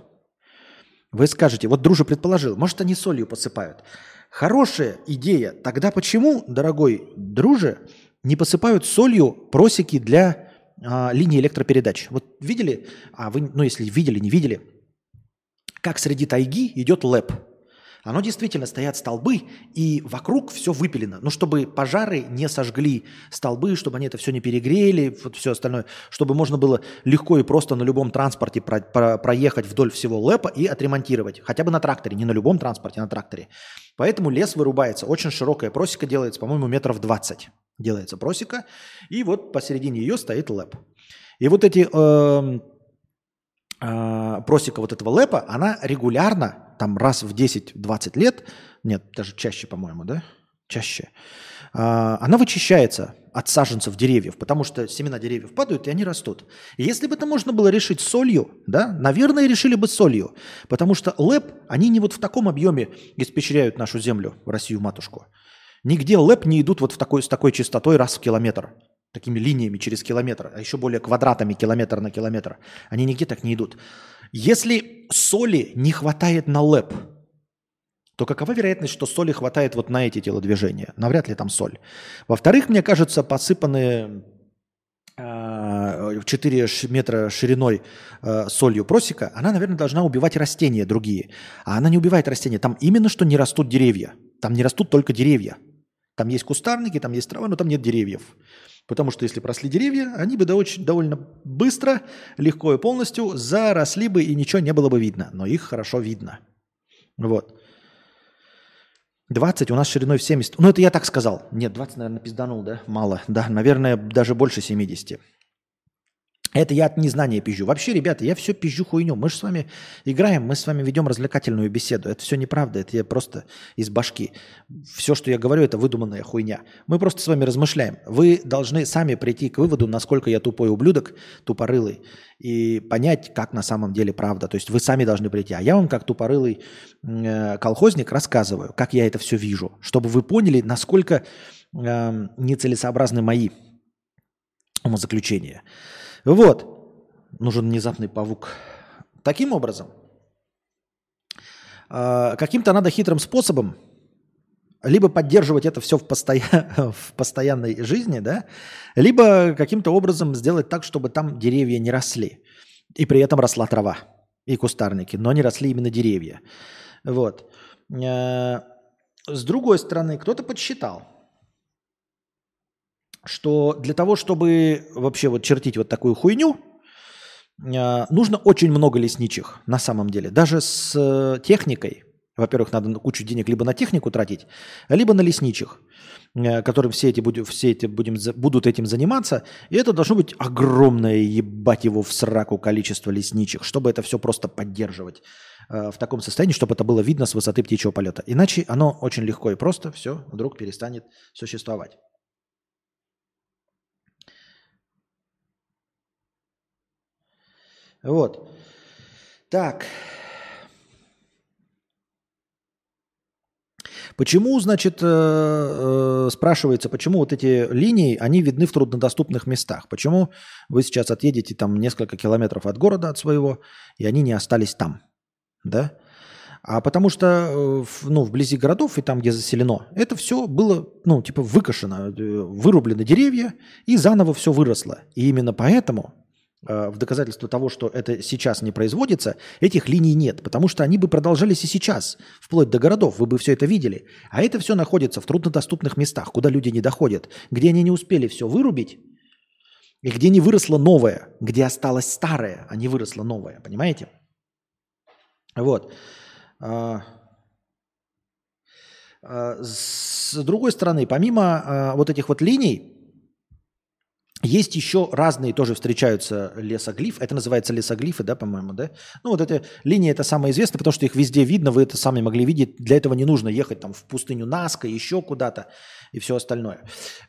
Вы скажете, вот дружа предположил, может они солью посыпают. Хорошая идея. Тогда почему, дорогой друже, не посыпают солью просеки для а, линии электропередач? Вот видели, а вы, ну если видели, не видели, как среди тайги идет лэп – оно действительно стоят столбы, и вокруг все выпилено. Ну, чтобы пожары не сожгли столбы, чтобы они это все не перегрели, вот все остальное, чтобы можно было легко и просто на любом транспорте про, про, проехать вдоль всего лэпа и отремонтировать. Хотя бы на тракторе, не на любом транспорте, а на тракторе. Поэтому лес вырубается. Очень широкая просека делается, по-моему, метров 20 делается просека. И вот посередине ее стоит лэп. И вот эти э, э, просека вот этого лэпа, она регулярно там раз в 10-20 лет, нет, даже чаще, по-моему, да, чаще, а, она вычищается от саженцев деревьев, потому что семена деревьев падают, и они растут. Если бы это можно было решить солью, да, наверное, решили бы солью, потому что ЛЭП, они не вот в таком объеме испечеряют нашу землю, Россию-матушку. Нигде ЛЭП не идут вот в такой, с такой частотой раз в километр, такими линиями через километр, а еще более квадратами километр на километр. Они нигде так не идут. Если соли не хватает на лэп, то какова вероятность, что соли хватает вот на эти телодвижения? Навряд ли там соль. Во-вторых, мне кажется, посыпанные 4 а, метра шириной а, солью просека, она, наверное, должна убивать растения другие. А она не убивает растения. Там именно что не растут деревья. Там не растут только деревья. Там есть кустарники, там есть трава, но там нет деревьев. Потому что если просли деревья, они бы довольно быстро, легко и полностью заросли бы, и ничего не было бы видно. Но их хорошо видно. Вот. 20 у нас шириной в 70. Ну, это я так сказал. Нет, 20, наверное, пизданул, да? Мало. Да, наверное, даже больше 70. Это я от незнания пизжу. Вообще, ребята, я все пизжу хуйню. Мы же с вами играем, мы с вами ведем развлекательную беседу. Это все неправда, это я просто из башки. Все, что я говорю, это выдуманная хуйня. Мы просто с вами размышляем. Вы должны сами прийти к выводу, насколько я тупой ублюдок, тупорылый, и понять, как на самом деле правда. То есть вы сами должны прийти. А я вам, как тупорылый э, колхозник, рассказываю, как я это все вижу, чтобы вы поняли, насколько э, нецелесообразны мои умозаключение. Вот. Нужен внезапный павук. Таким образом, а, каким-то надо хитрым способом либо поддерживать это все в, постоя... <laughs> в постоянной жизни, да, либо каким-то образом сделать так, чтобы там деревья не росли. И при этом росла трава и кустарники, но не росли именно деревья. Вот. Э, с другой стороны, кто-то подсчитал, что для того, чтобы вообще вот чертить вот такую хуйню, э, нужно очень много лесничих на самом деле. Даже с э, техникой, во-первых, надо кучу денег либо на технику тратить, либо на лесничих, э, которым все эти, будем, все эти будем, будут этим заниматься. И это должно быть огромное, ебать его в сраку количество лесничих, чтобы это все просто поддерживать э, в таком состоянии, чтобы это было видно с высоты птичьего полета. Иначе оно очень легко и просто все вдруг перестанет существовать. Вот. Так. Почему, значит, э, э, спрашивается, почему вот эти линии, они видны в труднодоступных местах? Почему вы сейчас отъедете там несколько километров от города, от своего, и они не остались там? Да? А потому что э, ну, вблизи городов и там, где заселено, это все было, ну, типа выкошено, вырублены деревья, и заново все выросло. И именно поэтому в доказательство того, что это сейчас не производится, этих линий нет, потому что они бы продолжались и сейчас, вплоть до городов, вы бы все это видели. А это все находится в труднодоступных местах, куда люди не доходят, где они не успели все вырубить, и где не выросло новое, где осталось старое, а не выросло новое, понимаете? Вот. А, а, с другой стороны, помимо а, вот этих вот линий, есть еще разные тоже встречаются лесоглиф. Это называется лесоглифы, да, по-моему, да? Ну, вот эта линия, это самая известная, потому что их везде видно, вы это сами могли видеть. Для этого не нужно ехать там в пустыню Наска, еще куда-то и все остальное.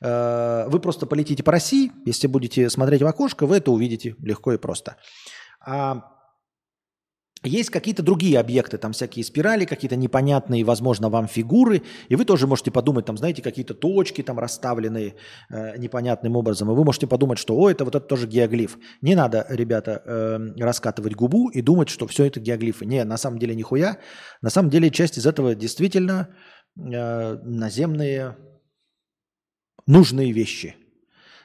Э, вы просто полетите по России, если будете смотреть в окошко, вы это увидите легко и просто. А есть какие-то другие объекты, там всякие спирали, какие-то непонятные, возможно, вам фигуры, и вы тоже можете подумать, там, знаете, какие-то точки там расставленные э, непонятным образом, и вы можете подумать, что, о, это вот это тоже геоглиф. Не надо, ребята, э, раскатывать губу и думать, что все это геоглифы. Не, на самом деле нихуя. На самом деле часть из этого действительно э, наземные нужные вещи.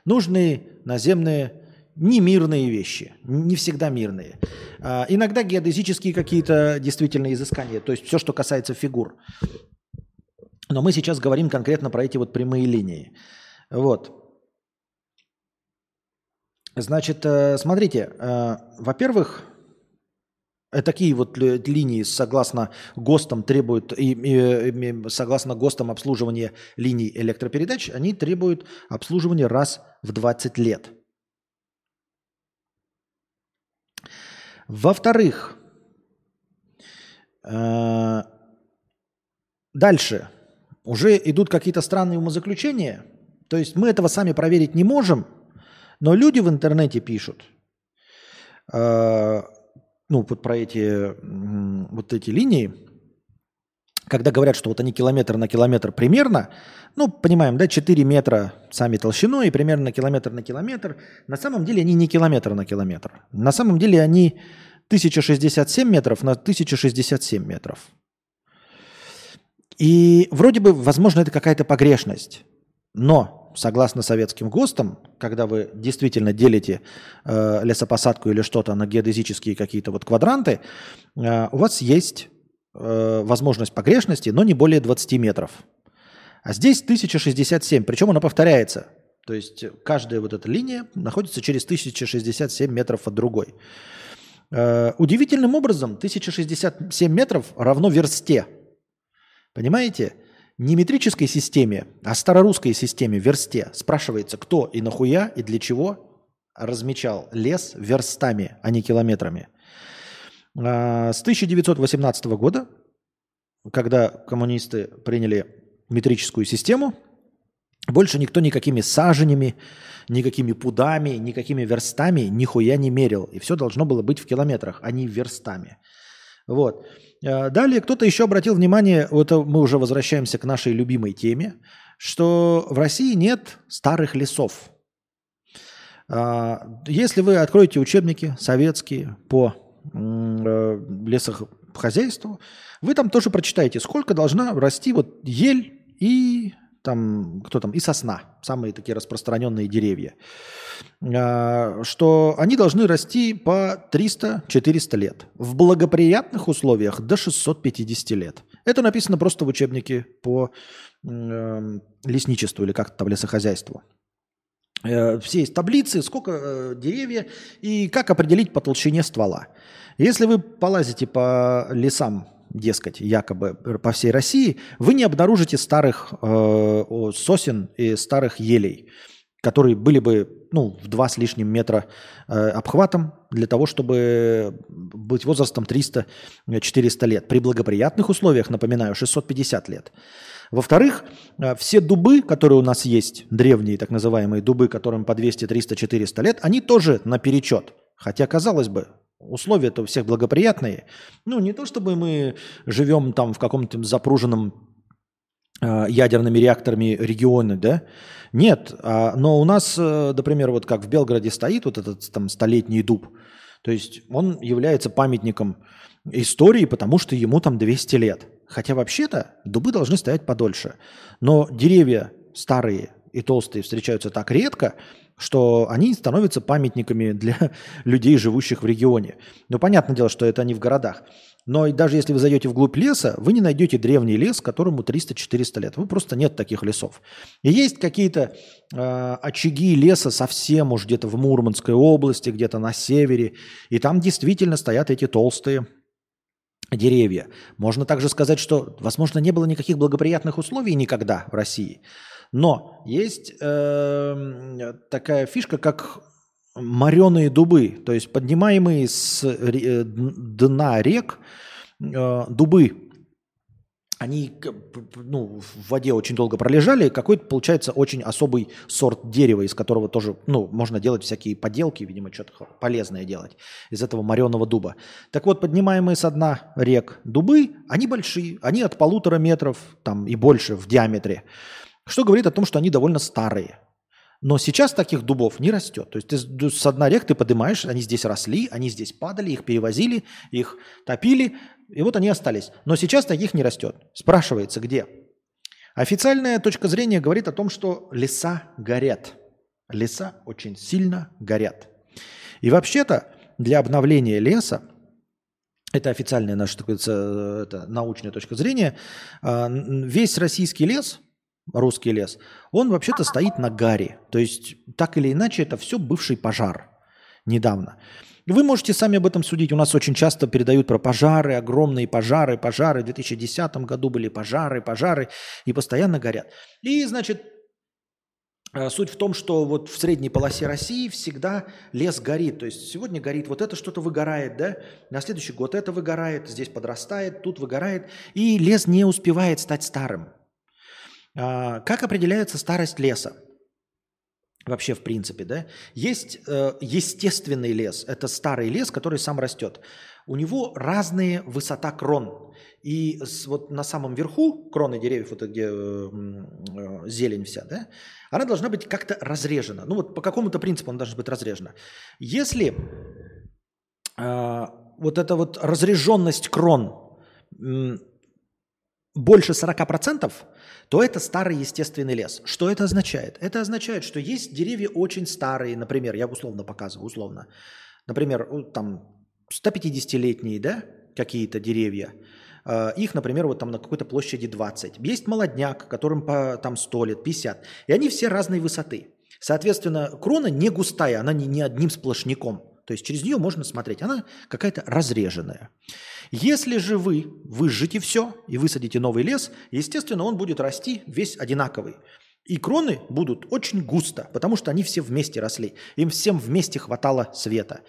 Нужные наземные не мирные вещи, не всегда мирные. А, иногда геодезические какие-то действительно изыскания, то есть все, что касается фигур. Но мы сейчас говорим конкретно про эти вот прямые линии. Вот. Значит, э, смотрите, э, во-первых, э, такие вот линии согласно ГОСТам требуют, и, и, и согласно ГОСТам обслуживания линий электропередач, они требуют обслуживания раз в 20 лет – Во-вторых, э, дальше уже идут какие-то странные умозаключения. То есть мы этого сами проверить не можем, но люди в интернете пишут, э, ну, вот про эти, вот эти линии, когда говорят, что вот они километр на километр примерно, ну, понимаем, да, 4 метра сами толщиной и примерно километр на километр, на самом деле они не километр на километр. На самом деле они 1067 метров на 1067 метров. И вроде бы, возможно, это какая-то погрешность. Но, согласно советским ГОСТам, когда вы действительно делите э, лесопосадку или что-то на геодезические какие-то вот квадранты, э, у вас есть э, возможность погрешности, но не более 20 метров. А здесь 1067, причем она повторяется. То есть каждая вот эта линия находится через 1067 метров от другой. Э, удивительным образом 1067 метров равно версте. Понимаете? Не метрической системе, а старорусской системе версте спрашивается, кто и нахуя и для чего размечал лес верстами, а не километрами. Э, с 1918 года, когда коммунисты приняли метрическую систему, больше никто никакими саженями, никакими пудами, никакими верстами нихуя не мерил. И все должно было быть в километрах, а не верстами. Вот. Э, далее кто-то еще обратил внимание, вот мы уже возвращаемся к нашей любимой теме, что в России нет старых лесов. А, если вы откроете учебники советские по лесохозяйству, вы там тоже прочитаете, сколько должна расти вот ель и там, кто там, и сосна, самые такие распространенные деревья, а, что они должны расти по 300-400 лет. В благоприятных условиях до 650 лет. Это написано просто в учебнике по э, лесничеству или как-то там лесохозяйству. Э, все есть таблицы, сколько э, деревья и как определить по толщине ствола. Если вы полазите по лесам дескать, якобы по всей России, вы не обнаружите старых э, сосен и старых елей, которые были бы ну, в два с лишним метра э, обхватом для того, чтобы быть возрастом 300-400 лет. При благоприятных условиях, напоминаю, 650 лет. Во-вторых, э, все дубы, которые у нас есть, древние так называемые дубы, которым по 200, 300, 400 лет, они тоже наперечет. Хотя, казалось бы, условия-то у всех благоприятные. Ну, не то чтобы мы живем там в каком-то запруженном ядерными реакторами регионе, да? Нет, а, но у нас, э, например, вот как в Белгороде стоит вот этот там столетний дуб, то есть он является памятником истории, потому что ему там 200 лет. Хотя вообще-то дубы должны стоять подольше. Но деревья старые и толстые встречаются так редко, что они становятся памятниками для <laughs> людей, живущих в регионе. Ну, понятное дело, что это не в городах. Но даже если вы зайдете вглубь леса, вы не найдете древний лес, которому 300-400 лет. Вы просто нет таких лесов. И есть какие-то э, очаги леса совсем уж где-то в Мурманской области, где-то на севере. И там действительно стоят эти толстые деревья. Можно также сказать, что, возможно, не было никаких благоприятных условий никогда в России. Но есть э, такая фишка, как мореные дубы, то есть поднимаемые с э, дна рек э, дубы. Они ну, в воде очень долго пролежали, какой-то получается очень особый сорт дерева, из которого тоже ну, можно делать всякие поделки, видимо, что-то полезное делать из этого мореного дуба. Так вот, поднимаемые со дна рек дубы, они большие, они от полутора метров там, и больше в диаметре. Что говорит о том, что они довольно старые. Но сейчас таких дубов не растет. То есть ты с дна рек ты поднимаешь, они здесь росли, они здесь падали, их перевозили, их топили, и вот они остались. Но сейчас таких не растет. Спрашивается, где? Официальная точка зрения говорит о том, что леса горят. Леса очень сильно горят. И вообще-то для обновления леса, это официальная наша э, это научная точка зрения, а, весь российский лес – русский лес, он вообще-то стоит на гаре. То есть, так или иначе, это все бывший пожар недавно. Вы можете сами об этом судить. У нас очень часто передают про пожары, огромные пожары, пожары. В 2010 году были пожары, пожары, и постоянно горят. И, значит, э, Суть в том, что вот в средней полосе России всегда лес горит. То есть сегодня горит, вот это что-то выгорает, да? На следующий год это выгорает, здесь подрастает, тут выгорает. И лес не успевает стать старым. А, как определяется старость леса? Вообще, в принципе, да? Есть э, естественный лес. Это старый лес, который сам растет. У него разные высота крон. И вот на самом верху кроны деревьев, вот где э, э, зелень вся, да, она должна быть как-то разрежена. Ну вот по какому-то принципу она должна быть разрежена. Если вот эта вот разреженность крон больше 40%, то это старый естественный лес. Что это означает? Это означает, что есть деревья очень старые, например, я условно показываю, условно. Например, там 150-летние, да, какие-то деревья. А, их, например, вот там на какой-то площади 20. Есть молодняк, которым по там 100 лет, 50. И они все разной высоты. Соответственно, крона не густая, она не, не одним сплошняком. То есть через нее можно смотреть. Она какая-то разреженная. Если же вы выжжете все и высадите новый лес, естественно, он будет расти весь одинаковый. И кроны будут очень густо, потому что они все вместе росли. Им всем вместе хватало света.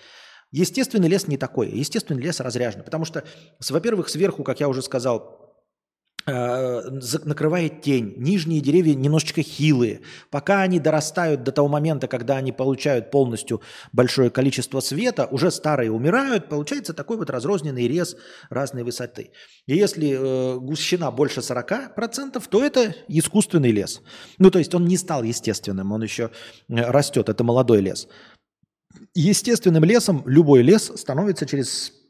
Естественный лес не такой. Естественный лес разряжен. Потому что, во-первых, сверху, как я уже сказал, накрывает тень. Нижние деревья немножечко хилые. Пока они дорастают до того момента, когда они получают полностью большое количество света, уже старые умирают, получается такой вот разрозненный рез разной высоты. И если э, гущина больше 40%, то это искусственный лес. Ну, то есть он не стал естественным, он еще э, растет, это молодой лес. естественным лесом любой лес становится через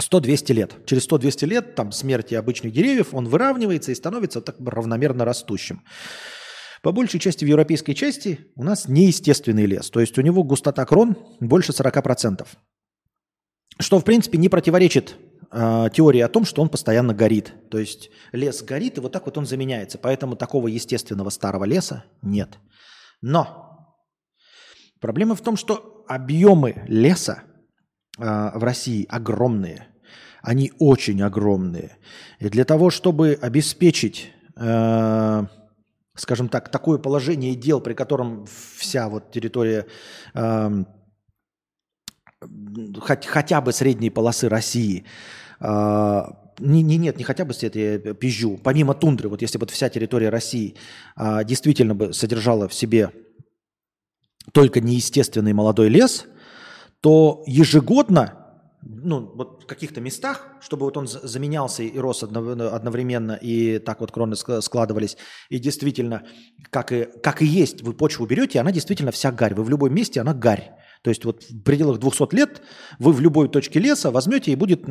100-200 лет. Через 100-200 лет там смерти обычных деревьев он выравнивается и становится так равномерно растущим. По большей части в европейской части у нас неестественный лес. То есть у него густота крон больше 40%. Что, в принципе, не противоречит э, теории о том, что он постоянно горит. То есть лес горит, и вот так вот он заменяется. Поэтому такого естественного старого леса нет. Но проблема в том, что объемы леса в России огромные. Они очень огромные. И для того, чтобы обеспечить, э, скажем так, такое положение дел, при котором вся вот территория э, хоть, хотя бы средней полосы России, не, не, нет, не хотя бы с этой пизжу, помимо тундры, вот если бы вся территория России действительно бы содержала в себе только неестественный молодой лес, то ежегодно, ну, вот в каких-то местах, чтобы вот он заменялся и рос одновременно, и так вот кроны складывались, и действительно, как и, как и есть, вы почву берете, она действительно вся гарь. Вы в любом месте, она гарь. То есть вот в пределах 200 лет вы в любой точке леса возьмете и будет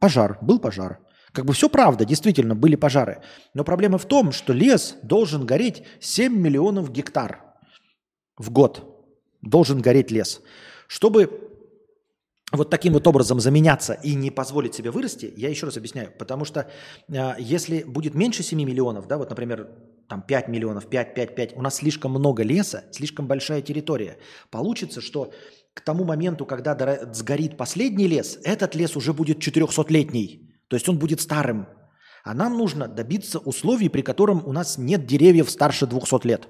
пожар. Был пожар. Как бы все правда, действительно, были пожары. Но проблема в том, что лес должен гореть 7 миллионов гектар в год. Должен гореть лес. Чтобы вот таким вот образом заменяться и не позволить себе вырасти, я еще раз объясняю, потому что э, если будет меньше 7 миллионов, да, вот, например, там 5 миллионов, 5, 5, 5, у нас слишком много леса, слишком большая территория. Получится, что к тому моменту, когда сгорит последний лес, этот лес уже будет 400-летний, то есть он будет старым. А нам нужно добиться условий, при котором у нас нет деревьев старше 200 лет.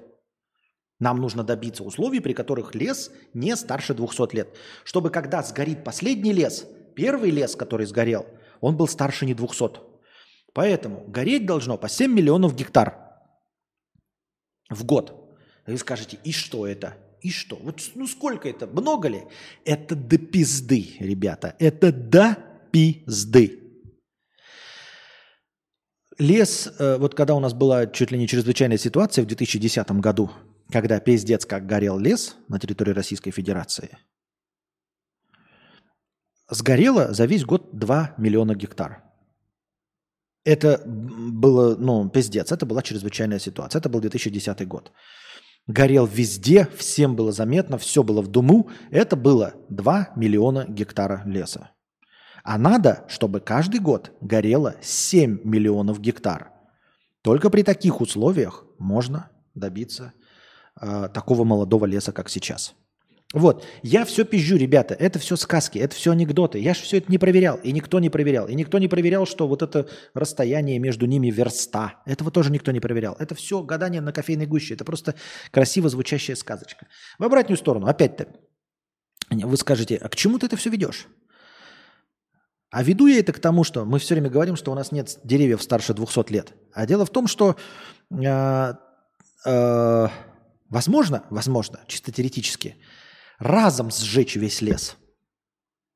Нам нужно добиться условий, при которых лес не старше 200 лет. Чтобы когда сгорит последний лес, первый лес, который сгорел, он был старше не 200. Поэтому гореть должно по 7 миллионов гектар в год. Вы скажете, и что это? И что? Вот ну сколько это? Много ли? Это до пизды, ребята. Это до пизды. Лес, э, вот когда у нас была чуть ли не чрезвычайная ситуация в 2010 году, когда пиздец как горел лес на территории Российской Федерации, сгорело за весь год 2 миллиона гектар. Это было, ну, пиздец, это была чрезвычайная ситуация. Это был 2010 год. Горел везде, всем было заметно, все было в дому. Это было 2 миллиона гектара леса. А надо, чтобы каждый год горело 7 миллионов гектар. Только при таких условиях можно добиться э, такого молодого леса, как сейчас. Вот, я все пизжу, ребята, это все сказки, это все анекдоты. Я же все это не проверял, и никто не проверял. И никто не проверял, что вот это расстояние между ними верста. Этого тоже никто не проверял. Это все гадание на кофейной гуще. Это просто красиво звучащая сказочка. В обратную сторону, опять-то, вы скажете, а к чему ты это все ведешь? А веду я это к тому, что мы все время говорим, что у нас нет деревьев старше 200 лет. А дело в том, что э, э, возможно, возможно, чисто теоретически, разом сжечь весь лес.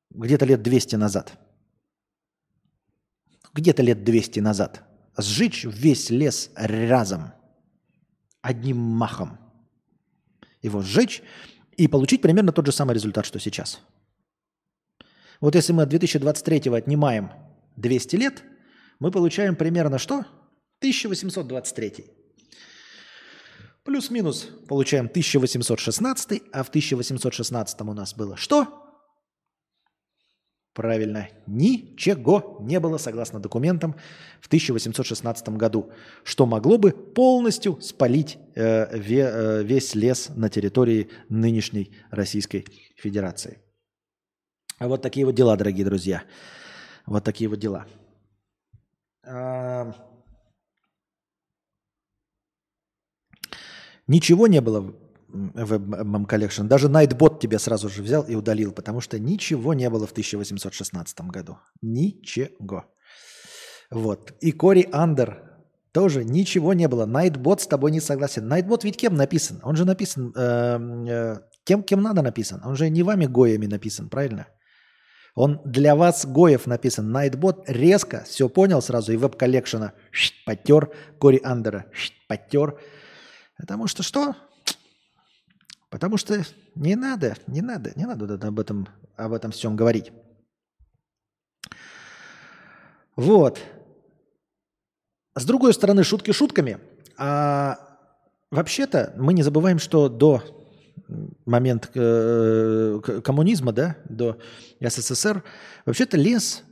Где-то лет 200 назад. Где-то лет 200 назад. Сжечь весь лес разом. Одним махом. Его сжечь и получить примерно тот же самый результат, что сейчас. Вот если мы от 2023 отнимаем 200 лет, мы получаем примерно что? 1823. Плюс-минус получаем 1816, а в 1816 у нас было что? Правильно, ничего не было, согласно документам, в 1816 году, что могло бы полностью спалить э, ве, э, весь лес на территории нынешней Российской Федерации. А вот такие вот дела, дорогие друзья. Вот такие вот дела. А, Ничего не было в MM Collection. Даже Nightbot тебе сразу же взял и удалил, потому что ничего не было в 1816 году. Ничего. Вот. И Кори Андер тоже ничего не было. Nightbot с тобой не согласен. Nightbot ведь кем написан? Он же написан э, э, тем, кем надо написан. Он же не вами Гоями написан, правильно? Он для вас Гоев написан. Nightbot резко все понял сразу и веб-коллекшена подтер. Кори Андера подтер. Потому что что? Потому что не надо, не надо, не надо об этом, об этом всем говорить. Вот. С другой стороны, шутки шутками. А вообще-то мы не забываем, что до момента э, коммунизма, да, до СССР, вообще-то лес,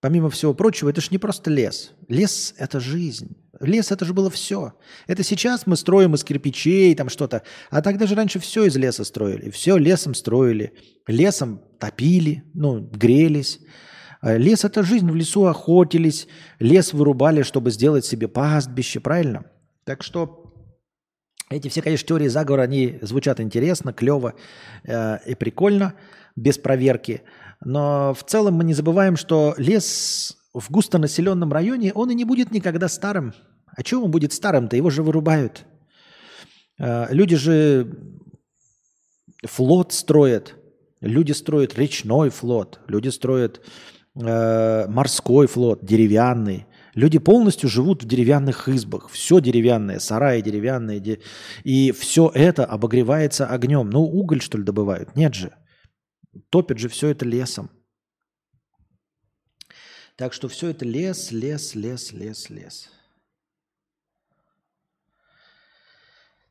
помимо всего прочего, это же не просто лес. Лес – это жизнь. Лес это же было все. Это сейчас мы строим из кирпичей, там что-то. А тогда же раньше все из леса строили. Все лесом строили. Лесом топили, ну, грелись. А лес это жизнь. В лесу охотились. Лес вырубали, чтобы сделать себе пастбище, правильно? Так что эти все, конечно, теории заговора, они звучат интересно, клево э, и прикольно, без проверки. Но в целом мы не забываем, что лес в густонаселенном районе, он и не будет никогда старым. А чего он будет старым-то? Его же вырубают. А, люди же флот строят. Люди строят речной флот. Люди строят э, морской флот, деревянный. Люди полностью живут в деревянных избах. Все деревянное, сараи деревянные. И все это обогревается огнем. Ну, уголь, что ли, добывают? Нет же. Топят же все это лесом. Так что все это лес, лес, лес, лес, лес.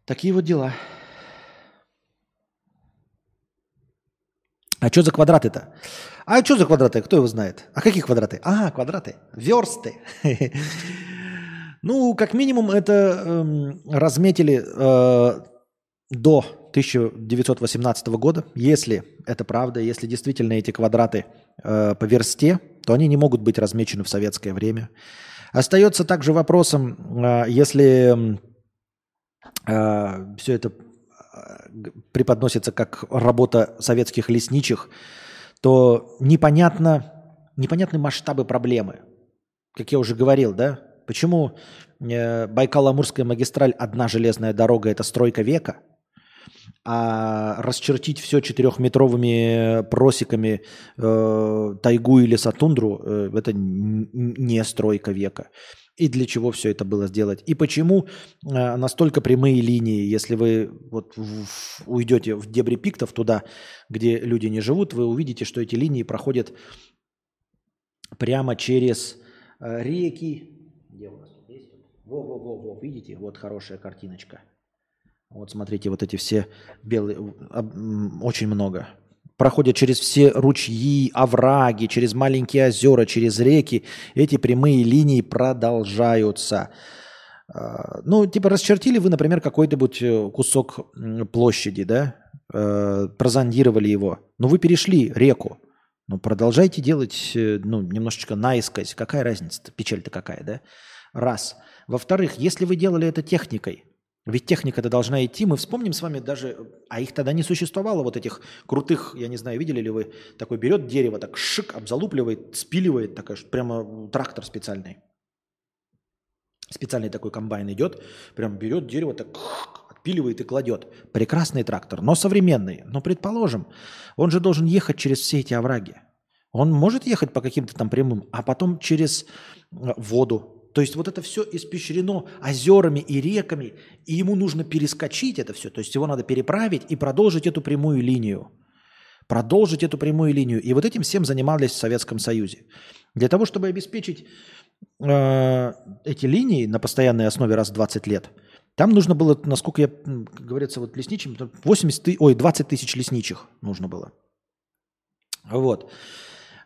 Такие вот дела. А что за квадраты-то? А что за квадраты? Кто его знает? А какие квадраты? А, квадраты. Версты. <laughs> Ну, как минимум, это эм, разметили э, до 1918 года. Если это правда, если действительно эти квадраты э, по версте, то они не могут быть размечены в советское время. Остается также вопросом, а, если а, все это а, преподносится как работа советских лесничих, то непонятно, непонятны масштабы проблемы. Как я уже говорил, да? Почему э, Байкал-Амурская магистраль одна железная дорога – это стройка века – а расчертить все четырехметровыми просеками э, тайгу или сатундру э, это не стройка века. И для чего все это было сделать? И почему э, настолько прямые линии, если вы вот в, в, уйдете в дебри пиктов туда, где люди не живут, вы увидите, что эти линии проходят прямо через э, реки. Где у нас тут есть? Во-во-во, видите? Вот хорошая картиночка – вот смотрите, вот эти все белые, очень много. Проходят через все ручьи, овраги, через маленькие озера, через реки. Эти прямые линии продолжаются. А, ну, типа расчертили вы, например, какой-нибудь э, кусок площади, да, э, прозондировали его, но вы перешли реку. Ну, продолжайте делать, э, ну, немножечко наискось. Какая разница-то? Печаль-то какая, да? Раз. Во-вторых, если вы делали это техникой, ведь техника-то должна идти. Мы вспомним с вами даже, а их тогда не существовало, вот этих крутых, я не знаю, видели ли вы, такой берет дерево, так шик, обзалупливает, спиливает, такая, прямо трактор специальный. Специальный такой комбайн идет, прям берет дерево, так отпиливает и кладет. Прекрасный трактор, но современный. Но предположим, он же должен ехать через все эти овраги. Он может ехать по каким-то там прямым, а потом через э, воду, то есть вот это все испещрено озерами и реками, и ему нужно перескочить это все. То есть его надо переправить и продолжить эту прямую линию. Продолжить эту прямую линию. И вот этим всем занимались в Советском Союзе. Для того, чтобы обеспечить э, эти линии на постоянной основе раз в 20 лет, там нужно было, насколько я, как говорится, вот лесничим, 80, ой, 20 тысяч лесничих нужно было. Вот.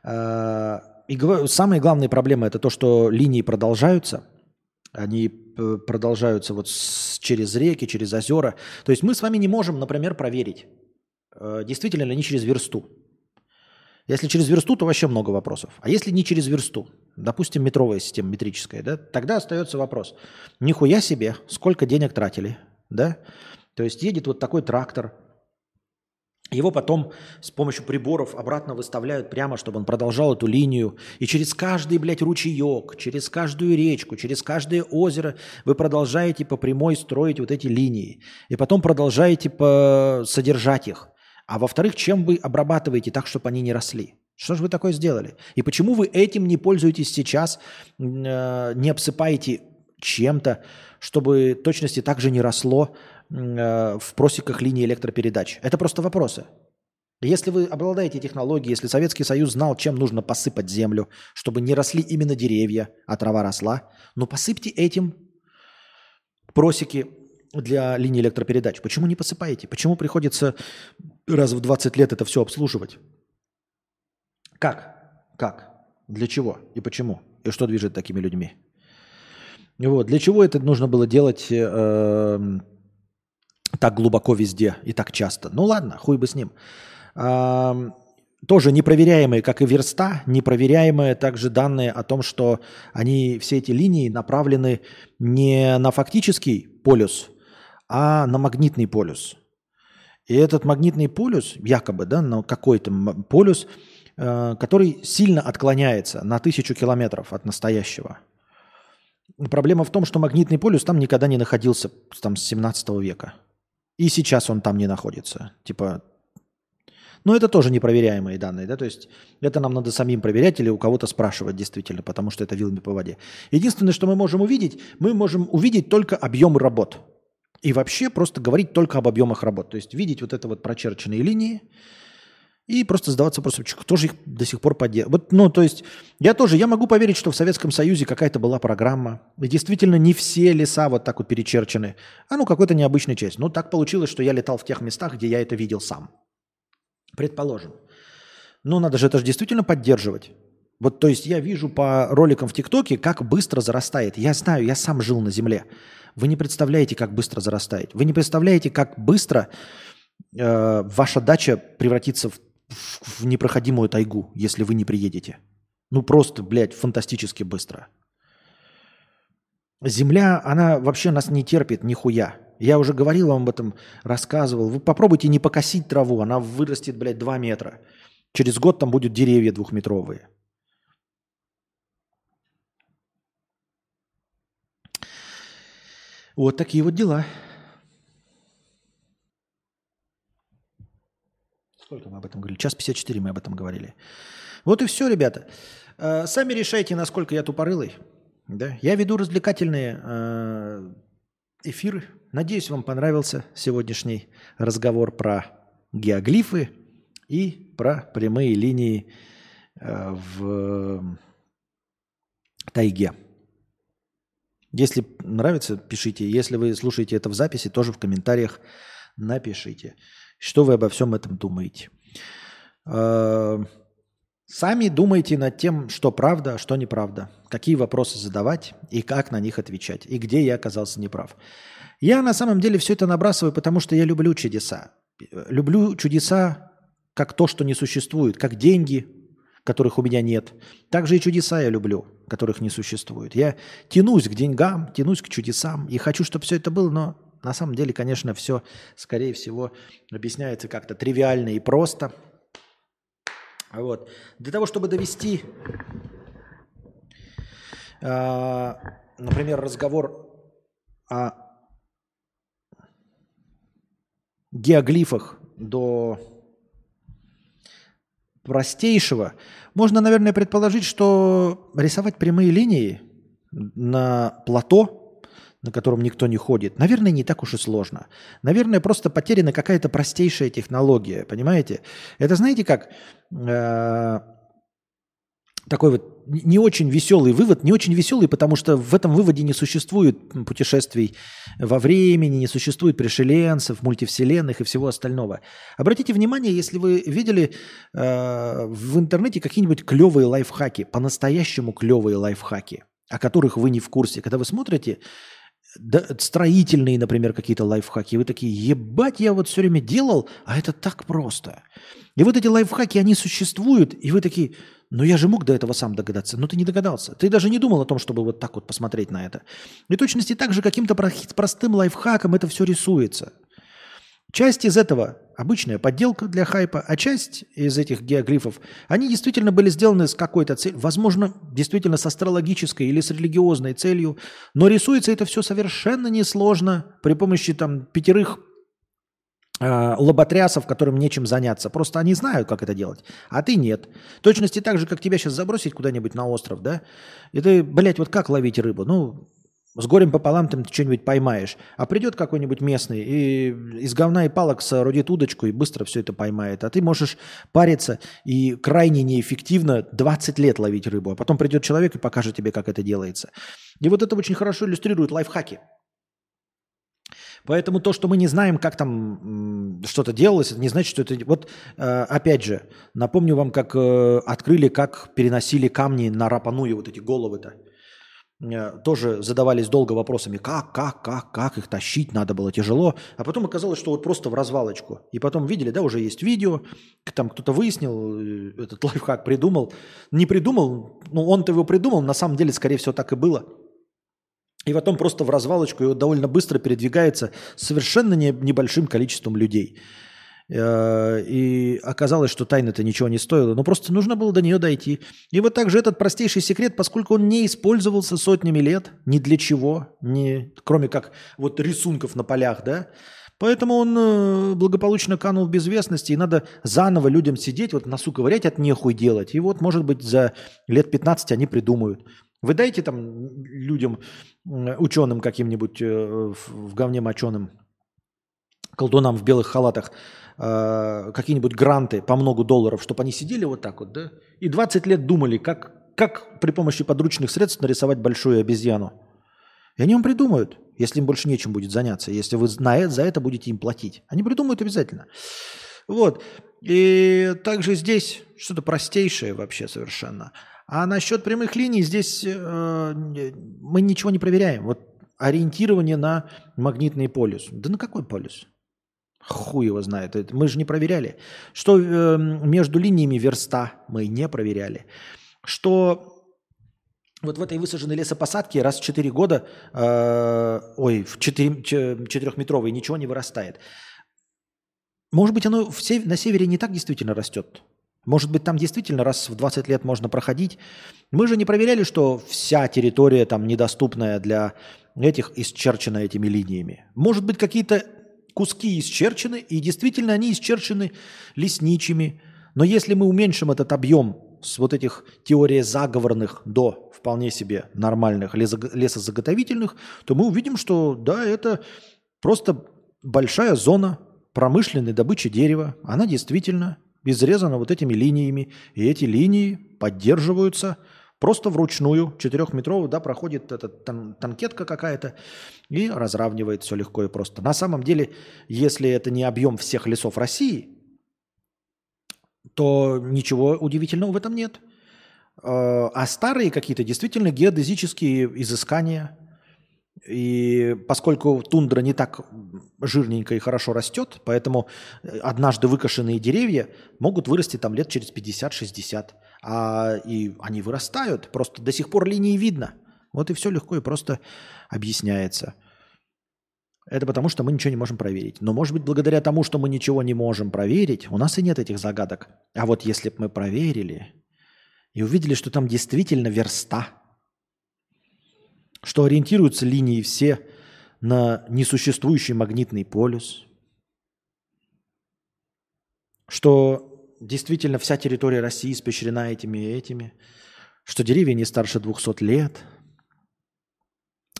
Э, и самая главная проблема это то, что линии продолжаются. Они э, продолжаются вот с, через реки, через озера. То есть мы с вами не можем, например, проверить, э, действительно ли они через версту. Если через версту, то вообще много вопросов. А если не через версту, допустим, метровая система метрическая, да, тогда остается вопрос. Нихуя себе, сколько денег тратили, да? То есть едет вот такой трактор, его потом с помощью приборов обратно выставляют прямо, чтобы он продолжал эту линию. И через каждый, блядь, ручеек, через каждую речку, через каждое озеро вы продолжаете по прямой строить вот эти линии. И потом продолжаете по... содержать их. А во-вторых, чем вы обрабатываете так, чтобы они не росли? Что же вы такое сделали? И почему вы этим не пользуетесь сейчас, э, не обсыпаете чем-то, чтобы точности также не росло э, в просеках линии электропередач? Это просто вопросы. Если вы обладаете технологией, если Советский Союз знал, чем нужно посыпать землю, чтобы не росли именно деревья, а трава росла, ну посыпьте этим просеки для линии электропередач. Почему не посыпаете? Почему приходится раз в 20 лет это все обслуживать? Как? Как? Для чего? И почему? И что движет такими людьми? Вот. Для чего это нужно было делать э, так глубоко везде и так часто? Ну ладно, хуй бы с ним тоже непроверяемые, как и верста, непроверяемые также данные о том, что они, все эти линии направлены не на фактический полюс, а на магнитный полюс. И этот магнитный полюс, якобы, да, на какой-то полюс, э, который сильно отклоняется на тысячу километров от настоящего. Проблема в том, что магнитный полюс там никогда не находился там, с 17 века. И сейчас он там не находится. Типа но это тоже непроверяемые данные, да, то есть это нам надо самим проверять или у кого-то спрашивать действительно, потому что это вилами по воде. Единственное, что мы можем увидеть, мы можем увидеть только объем работ. И вообще просто говорить только об объемах работ. То есть видеть вот это вот прочерченные линии, и просто задаваться вопросом, кто же их до сих пор поддерживает. Вот, ну, то есть я тоже, я могу поверить, что в Советском Союзе какая-то была программа, и действительно не все леса вот так вот перечерчены, а ну какой-то необычная часть. Ну, так получилось, что я летал в тех местах, где я это видел сам. Предположим. Ну, надо же это же действительно поддерживать. Вот, то есть я вижу по роликам в ТикТоке, как быстро зарастает. Я знаю, я сам жил на Земле. Вы не представляете, как быстро зарастает. Вы не представляете, как быстро э, ваша дача превратится в, в, непроходимую тайгу, если вы не приедете. Ну просто, блядь, фантастически быстро. Земля, она вообще нас не терпит нихуя. Я уже говорил вам об этом, рассказывал. Вы попробуйте не покосить траву, она вырастет, блядь, 2 метра. Через год там будут деревья двухметровые. Вот такие вот дела. Сколько мы об этом говорили? Час 54 мы об этом говорили. Вот и все, ребята. Э, сами решайте, насколько я тупорылый. Да? Я веду развлекательные э, эфиры. Надеюсь, вам понравился сегодняшний разговор про геоглифы и про прямые линии э, в тайге. Если нравится, пишите. Если вы слушаете это в записи, тоже в комментариях напишите, что вы обо всем этом думаете. Э, сами думайте над тем, что правда, а что неправда, какие вопросы задавать и как на них отвечать, и где я оказался неправ. Я на самом деле все это набрасываю, потому что я люблю чудеса. Люблю чудеса как то, что не существует, как деньги, которых у меня нет. Также и чудеса я люблю, которых не существует. Я тянусь к деньгам, тянусь к чудесам и хочу, чтобы все это было, но на самом деле, конечно, все, скорее всего, объясняется как-то тривиально и просто. Вот. Для того, чтобы довести, э, например, разговор о геоглифах до простейшего, можно, наверное, предположить, что рисовать прямые линии на плато, на котором никто не ходит, наверное, не так уж и сложно. Наверное, просто потеряна какая-то простейшая технология, понимаете? Это знаете как? Э, такой вот не очень веселый вывод, не очень веселый, потому что в этом выводе не существует путешествий во времени, не существует пришеленцев, мультивселенных и всего остального. Обратите внимание, если вы видели э, в интернете какие-нибудь клевые лайфхаки, по-настоящему клевые лайфхаки, о которых вы не в курсе, когда вы смотрите да, строительные, например, какие-то лайфхаки, вы такие, ебать, я вот все время делал, а это так просто. И вот эти лайфхаки, они существуют, и вы такие, но я же мог до этого сам догадаться. Но ты не догадался. Ты даже не думал о том, чтобы вот так вот посмотреть на это. И точности так же каким-то простым лайфхаком это все рисуется. Часть из этого обычная подделка для хайпа, а часть из этих геоглифов, они действительно были сделаны с какой-то целью, возможно, действительно с астрологической или с религиозной целью, но рисуется это все совершенно несложно при помощи там пятерых Э, лоботрясов, которым нечем заняться. Просто они знают, как это делать, а ты нет. В точности так же, как тебя сейчас забросить куда-нибудь на остров, да? И ты, блядь, вот как ловить рыбу? Ну, с горем пополам ты что-нибудь поймаешь. А придет какой-нибудь местный и из говна и палок соорудит удочку и быстро все это поймает. А ты можешь париться и крайне неэффективно 20 лет ловить рыбу. А потом придет человек и покажет тебе, как это делается. И вот это очень хорошо иллюстрирует лайфхаки. Поэтому то, что мы не знаем, как там что-то делалось, это не значит, что это... Вот э, опять же, напомню вам, как э, открыли, как переносили камни на Рапануе, вот эти головы-то. Э, тоже задавались долго вопросами, как, как, как, как их тащить, надо было тяжело. А потом оказалось, что вот просто в развалочку. И потом видели, да, уже есть видео, там кто-то выяснил, э, этот <laughs> лайфхак придумал. Не придумал, ну он-то его придумал, на самом деле, скорее всего, так и было. И потом просто в развалочку его довольно быстро передвигается совершенно не, небольшим количеством людей. Э, и оказалось, что тайна-то ничего не стоила, но просто нужно было до нее дойти. И вот также этот простейший секрет, поскольку он не использовался сотнями лет, ни для чего, ни, кроме как вот рисунков на полях, да, Поэтому он э, благополучно канул в безвестности, и надо заново людям сидеть, вот носу ковырять от нехуй делать. И вот, может быть, за лет 15 они придумают. Вы дайте там людям, ученым каким-нибудь э, в говне моченым, колдунам в белых халатах, Э, какие-нибудь гранты по много долларов, чтобы они сидели вот так вот, да, и 20 лет думали, как, как при помощи подручных средств нарисовать большую обезьяну. И они вам придумают, если им больше нечем будет заняться, если вы на, за это будете им платить. Они придумают обязательно. Вот. И также здесь что-то простейшее вообще совершенно. А насчет прямых линий здесь э, мы ничего не проверяем. Вот ориентирование на магнитный полюс. Да на какой полюс? Хуй его знает. Мы же не проверяли. Что э, между линиями верста мы не проверяли. Что вот в этой высаженной лесопосадке раз в 4 года, э, ой, в 4, 4-метровой ничего не вырастает. Может быть, оно в сев, на севере не так действительно растет. Может быть, там действительно раз в 20 лет можно проходить. Мы же не проверяли, что вся территория там недоступная для этих исчерчена этими линиями. Может быть, какие-то куски исчерчены, и действительно они исчерчены лесничими. Но если мы уменьшим этот объем с вот этих теорий заговорных до вполне себе нормальных лесозаготовительных, то мы увидим, что да, это просто большая зона промышленной добычи дерева. Она действительно изрезана вот этими линиями, и эти линии поддерживаются – Просто вручную, четырехметровую, да, проходит эта тан- танкетка какая-то и разравнивает все легко и просто. На самом деле, если это не объем всех лесов России, то ничего удивительного в этом нет. А, а старые какие-то действительно геодезические изыскания. И поскольку тундра не так жирненько и хорошо растет, поэтому однажды выкошенные деревья могут вырасти там лет через 50-60 а, и они вырастают, просто до сих пор линии видно. Вот и все легко и просто объясняется. Это потому, что мы ничего не можем проверить. Но, может быть, благодаря тому, что мы ничего не можем проверить, у нас и нет этих загадок. А вот если бы мы проверили и увидели, что там действительно верста, что ориентируются линии все на несуществующий магнитный полюс, что действительно вся территория России испещрена этими и этими, что деревья не старше 200 лет.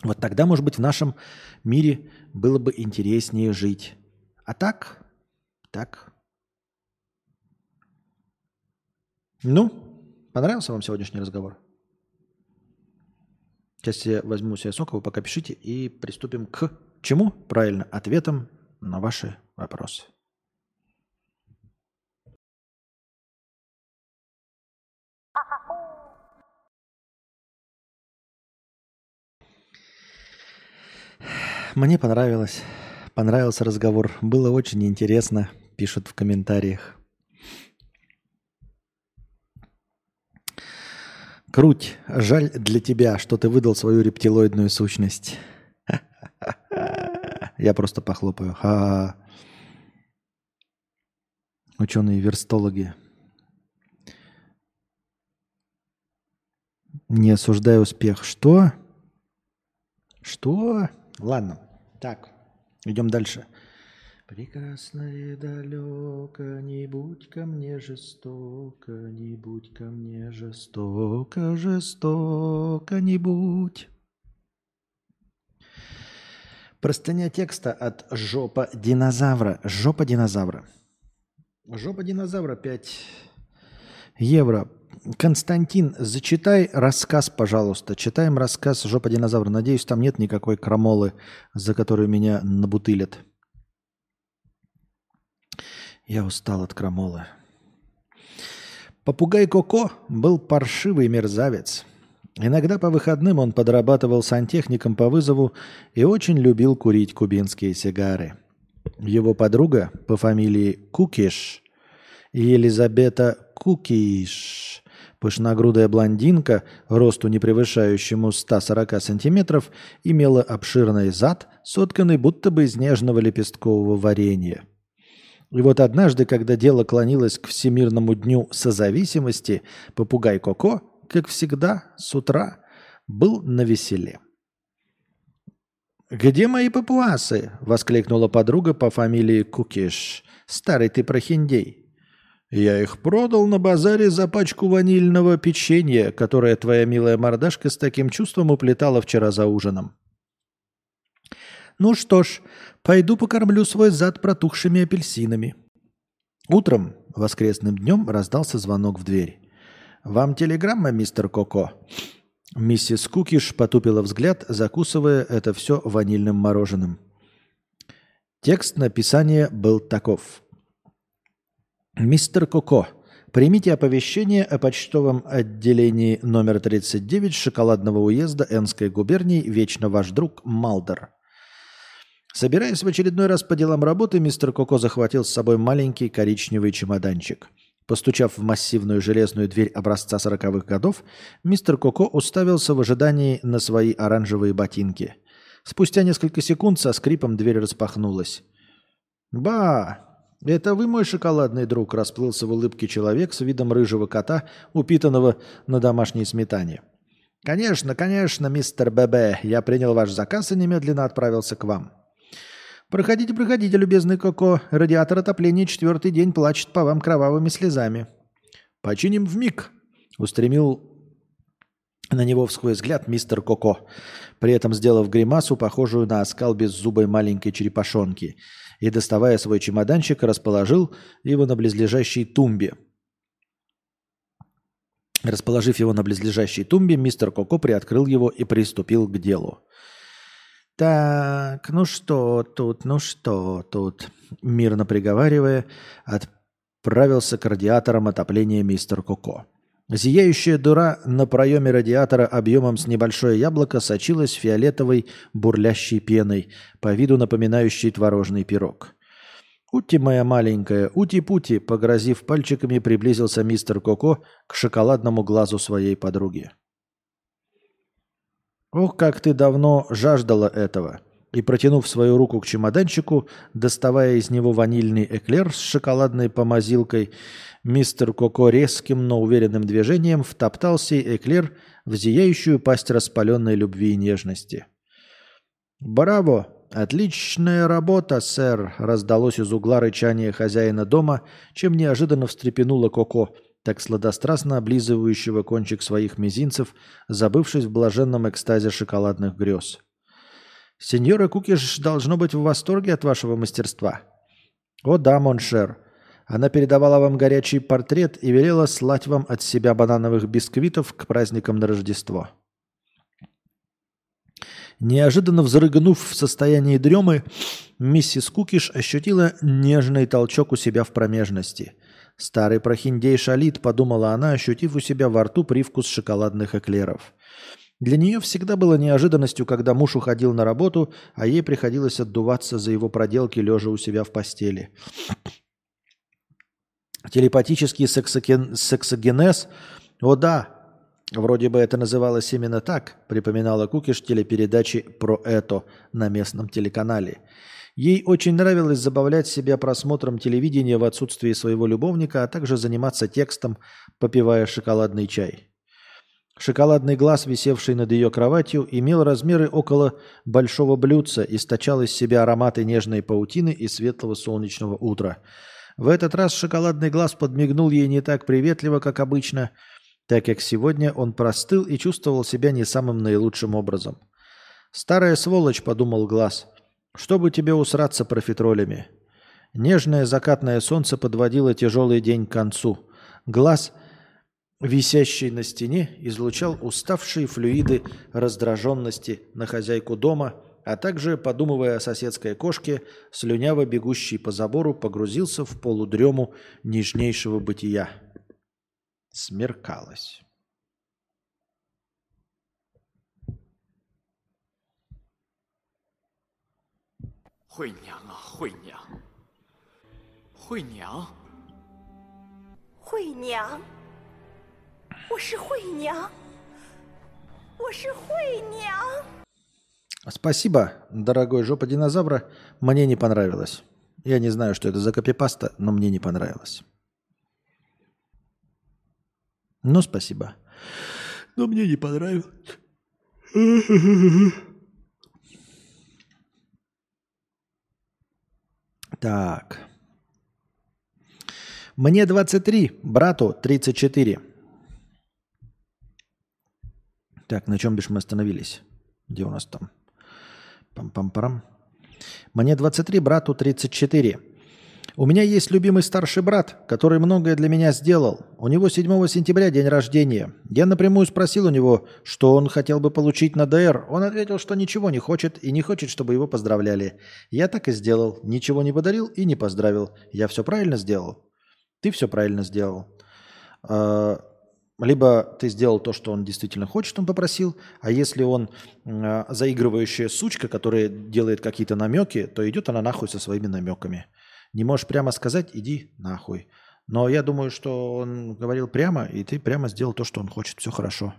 Вот тогда, может быть, в нашем мире было бы интереснее жить. А так, так. Ну, понравился вам сегодняшний разговор? Сейчас я возьму себе сок, вы пока пишите, и приступим к чему? Правильно, ответам на ваши вопросы. Мне понравилось. Понравился разговор. Было очень интересно, пишут в комментариях. Круть, жаль для тебя, что ты выдал свою рептилоидную сущность. <laughs> Я просто похлопаю. Ха-ха. Ученые-верстологи. Не осуждаю успех. Что? Что? Ладно. Так, идем дальше. Прекрасно и далеко, не будь ко мне жестоко, не будь ко мне жестоко, жестоко не будь. Простыня текста от жопа динозавра. Жопа динозавра. Жопа динозавра 5 евро. Константин, зачитай рассказ, пожалуйста. Читаем рассказ «Жопа динозавра». Надеюсь, там нет никакой крамолы, за которую меня набутылят. Я устал от крамолы. Попугай Коко был паршивый мерзавец. Иногда по выходным он подрабатывал сантехником по вызову и очень любил курить кубинские сигары. Его подруга по фамилии Кукиш, Елизабета Кукиш, пышногрудая блондинка, росту не превышающему 140 сантиметров, имела обширный зад, сотканный будто бы из нежного лепесткового варенья. И вот однажды, когда дело клонилось к Всемирному дню созависимости, попугай Коко – как всегда, с утра был на веселе. «Где мои папуасы?» – воскликнула подруга по фамилии Кукиш. «Старый ты прохиндей». «Я их продал на базаре за пачку ванильного печенья, которое твоя милая мордашка с таким чувством уплетала вчера за ужином». «Ну что ж, пойду покормлю свой зад протухшими апельсинами». Утром, воскресным днем, раздался звонок в дверь. «Вам телеграмма, мистер Коко?» Миссис Кукиш потупила взгляд, закусывая это все ванильным мороженым. Текст написания был таков. «Мистер Коко, примите оповещение о почтовом отделении номер 39 шоколадного уезда Энской губернии «Вечно ваш друг Малдер». Собираясь в очередной раз по делам работы, мистер Коко захватил с собой маленький коричневый чемоданчик – Постучав в массивную железную дверь образца сороковых годов, мистер Коко уставился в ожидании на свои оранжевые ботинки. Спустя несколько секунд со скрипом дверь распахнулась. «Ба! Это вы, мой шоколадный друг!» – расплылся в улыбке человек с видом рыжего кота, упитанного на домашней сметане. «Конечно, конечно, мистер ББ, я принял ваш заказ и немедленно отправился к вам». Проходите, проходите, любезный Коко. Радиатор отопления четвертый день плачет по вам кровавыми слезами. Починим в миг. Устремил на него в свой взгляд мистер Коко, при этом сделав гримасу, похожую на оскал беззубой маленькой черепашонки, и, доставая свой чемоданчик, расположил его на близлежащей тумбе. Расположив его на близлежащей тумбе, мистер Коко приоткрыл его и приступил к делу. Так, ну что тут, ну что тут? Мирно приговаривая, отправился к радиаторам отопления мистер Коко. Зияющая дыра на проеме радиатора объемом с небольшое яблоко сочилась фиолетовой бурлящей пеной, по виду напоминающей творожный пирог. «Ути моя маленькая, ути-пути!» Погрозив пальчиками, приблизился мистер Коко к шоколадному глазу своей подруги. Ох, как ты давно жаждала этого. И протянув свою руку к чемоданчику, доставая из него ванильный эклер с шоколадной помазилкой, мистер Коко резким, но уверенным движением втоптал сей эклер в зияющую пасть распаленной любви и нежности. «Браво! Отличная работа, сэр!» – раздалось из угла рычание хозяина дома, чем неожиданно встрепенула Коко – так сладострастно облизывающего кончик своих мизинцев, забывшись в блаженном экстазе шоколадных грез. «Сеньора Кукиш должно быть в восторге от вашего мастерства». «О да, mon cher. Она передавала вам горячий привет и велела слать вам от себя банановых бисквитов к праздникам на Рождество». Неожиданно взрыгнув в состоянии дремы, миссис Кукиш ощутила нежный толчок у себя в промежности – Старый прохиндей шалит, подумала она, ощутив у себя во рту привкус шоколадных эклеров. Для нее всегда было неожиданностью, когда муж уходил на работу, а ей приходилось отдуваться за его проделки, лежа у себя в постели. Телепатический сексоген... сексогенез? О да, вроде бы это называлось именно так, припоминала Кукиш телепередачи про это на местном телеканале. Ей очень нравилось забавлять себя просмотром телевидения в отсутствии своего любовника, а также заниматься текстом, попивая шоколадный чай. Шоколадный глаз, висевший над ее кроватью, имел размеры около большого блюдца, источал из себя ароматы нежной паутины и светлого солнечного утра. В этот раз шоколадный глаз подмигнул ей не так приветливо, как обычно, так как сегодня он простыл и чувствовал себя не самым наилучшим образом. «Старая сволочь», — подумал глаз, Чтобы тебе усраться профитролями. Нежное закатное солнце подводило тяжелый день к концу. Глаз, висящий на стене, излучал уставшие флюиды раздраженности на хозяйку дома, а также, подумывая о соседской кошке, слюняво бегущий по забору погрузился в полудрему нежнейшего бытия. Смеркалось. Хуй няня, хуй няня. Хуй няня. Хуй няня. 我是惠娘，我是惠娘。 Спасибо, дорогой жопа динозавра. Мне не понравилось. Я не знаю, что это за копипаста, но мне не понравилось. Ну, спасибо. Но мне не понравилось. Так. Мне 23, брату 34. Так, на чем бишь мы остановились? Где у нас там? Пам-пам-парам. Мне 23, брату 34. У меня есть любимый старший брат, который многое для меня сделал. У него 7 сентября день рождения. Я напрямую спросил у него, что он хотел бы получить на ДР. Он ответил, что ничего не хочет и не хочет, чтобы его поздравляли. Я так и сделал. Ничего не подарил и не поздравил. Я все правильно сделал? Ты все правильно сделал. Либо ты сделал то, что он действительно хочет, он попросил, а если он э, заигрывающая сучка, которая делает какие-то намеки, то идет она нахуй со своими намеками. Не можешь прямо сказать, иди нахуй. Но я думаю, что он говорил прямо, и ты прямо сделал то, что он хочет. Все хорошо.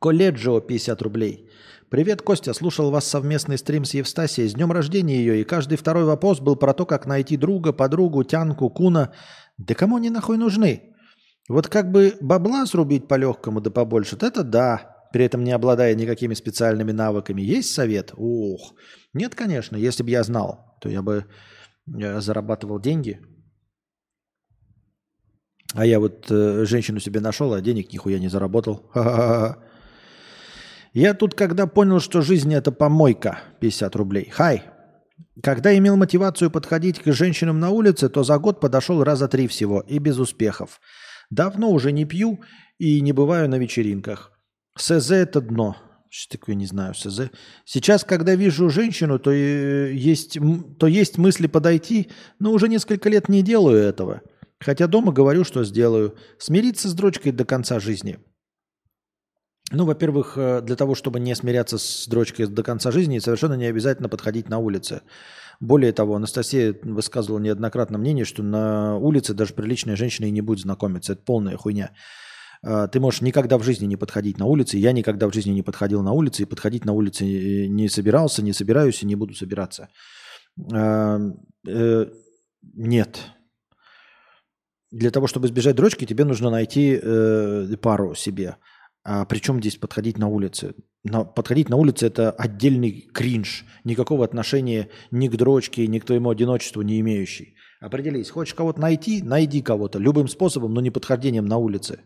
Колледжо 50 рублей. Привет, Костя. Слушал вас совместный стрим с Евстасией. С днем рождения ее. И каждый второй вопрос был про то, как найти друга, подругу, тянку, куна. Да кому они нахуй нужны? Вот как бы бабла срубить по-легкому да побольше, это да. При этом не обладая никакими специальными навыками. Есть совет? Ух. Нет, конечно. Если бы я знал, то я бы э, зарабатывал деньги. А я вот э, женщину себе нашел, а денег нихуя не заработал. Ха-ха-ха. Я тут, когда понял, что жизнь это помойка, 50 рублей. Хай. Когда имел мотивацию подходить к женщинам на улице, то за год подошел раза три всего и без успехов. Давно уже не пью и не бываю на вечеринках. СЗ это дно. Что такое, не знаю, СЗ. Сейчас, когда вижу женщину, то, э, есть, то есть мысли подойти, но уже несколько лет не делаю этого. Хотя дома говорю, что сделаю. Смириться с дрочкой до конца жизни – ну, во-первых, э, для того, чтобы не смиряться с дрочкой до конца жизни, совершенно не обязательно подходить на улице. Более того, Анастасия высказывала неоднократно мнение, что на улице даже приличная женщина и не будет знакомиться. Это полная хуйня. Э, Ты можешь никогда в жизни не подходить на улице. Я никогда в жизни не подходил на улице и подходить на улице э, не собирался, не собираюсь и не буду собираться. Нет. Для того, чтобы избежать дрочки, тебе нужно найти пару себе. А причем здесь подходить на улице? На, подходить на улице – это отдельный кринж, никакого отношения ни к дрочке, ни к твоему одиночеству не имеющий. Определись, хочешь кого-то найти – найди кого-то, любым способом, но не подхождением на улице.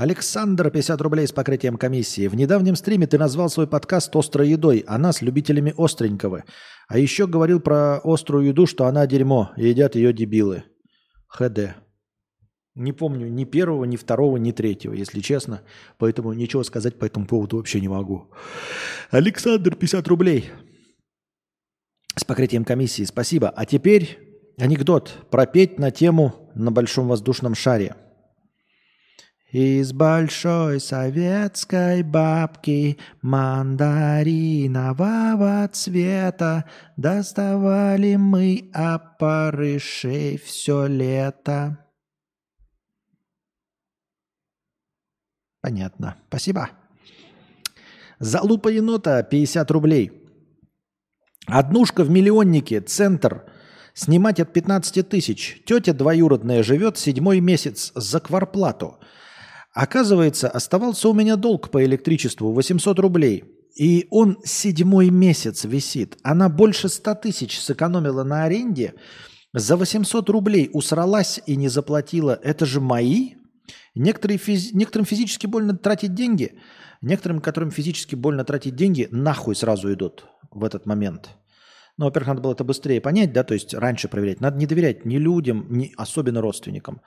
Александр, 50 рублей с покрытием комиссии. В недавнем стриме ты назвал свой подкаст «Острой едой», а нас любителями остренького. А еще говорил про острую еду, что она дерьмо, и едят ее дебилы. ХД. Не помню ни первого, ни второго, ни третьего, если честно. Поэтому ничего сказать по этому поводу вообще не могу. Александр, 50 рублей. С покрытием комиссии, спасибо. А теперь анекдот. Пропеть на тему на большом воздушном шаре. Из большой советской бабки мандаринового цвета доставали мы опарышей все лето. Понятно. Спасибо. Залупа енота 50 рублей. Однушка в миллионнике, центр. Снимать от 15 тысяч. Тетя двоюродная живет седьмой месяц за кварплату. Оказывается, оставался у меня долг по электричеству 800 рублей. И он седьмой месяц висит. Она больше 100 тысяч сэкономила на аренде За 800 рублей усралась и не заплатила. Это же мои? Некоторые физи- некоторым физически больно тратить деньги. Некоторым, которым физически больно тратить деньги, нахуй сразу идут в этот момент. Ну, во-первых, надо было это быстрее понять, да, то есть раньше проверять. Надо не доверять ни людям, ни особенно родственникам.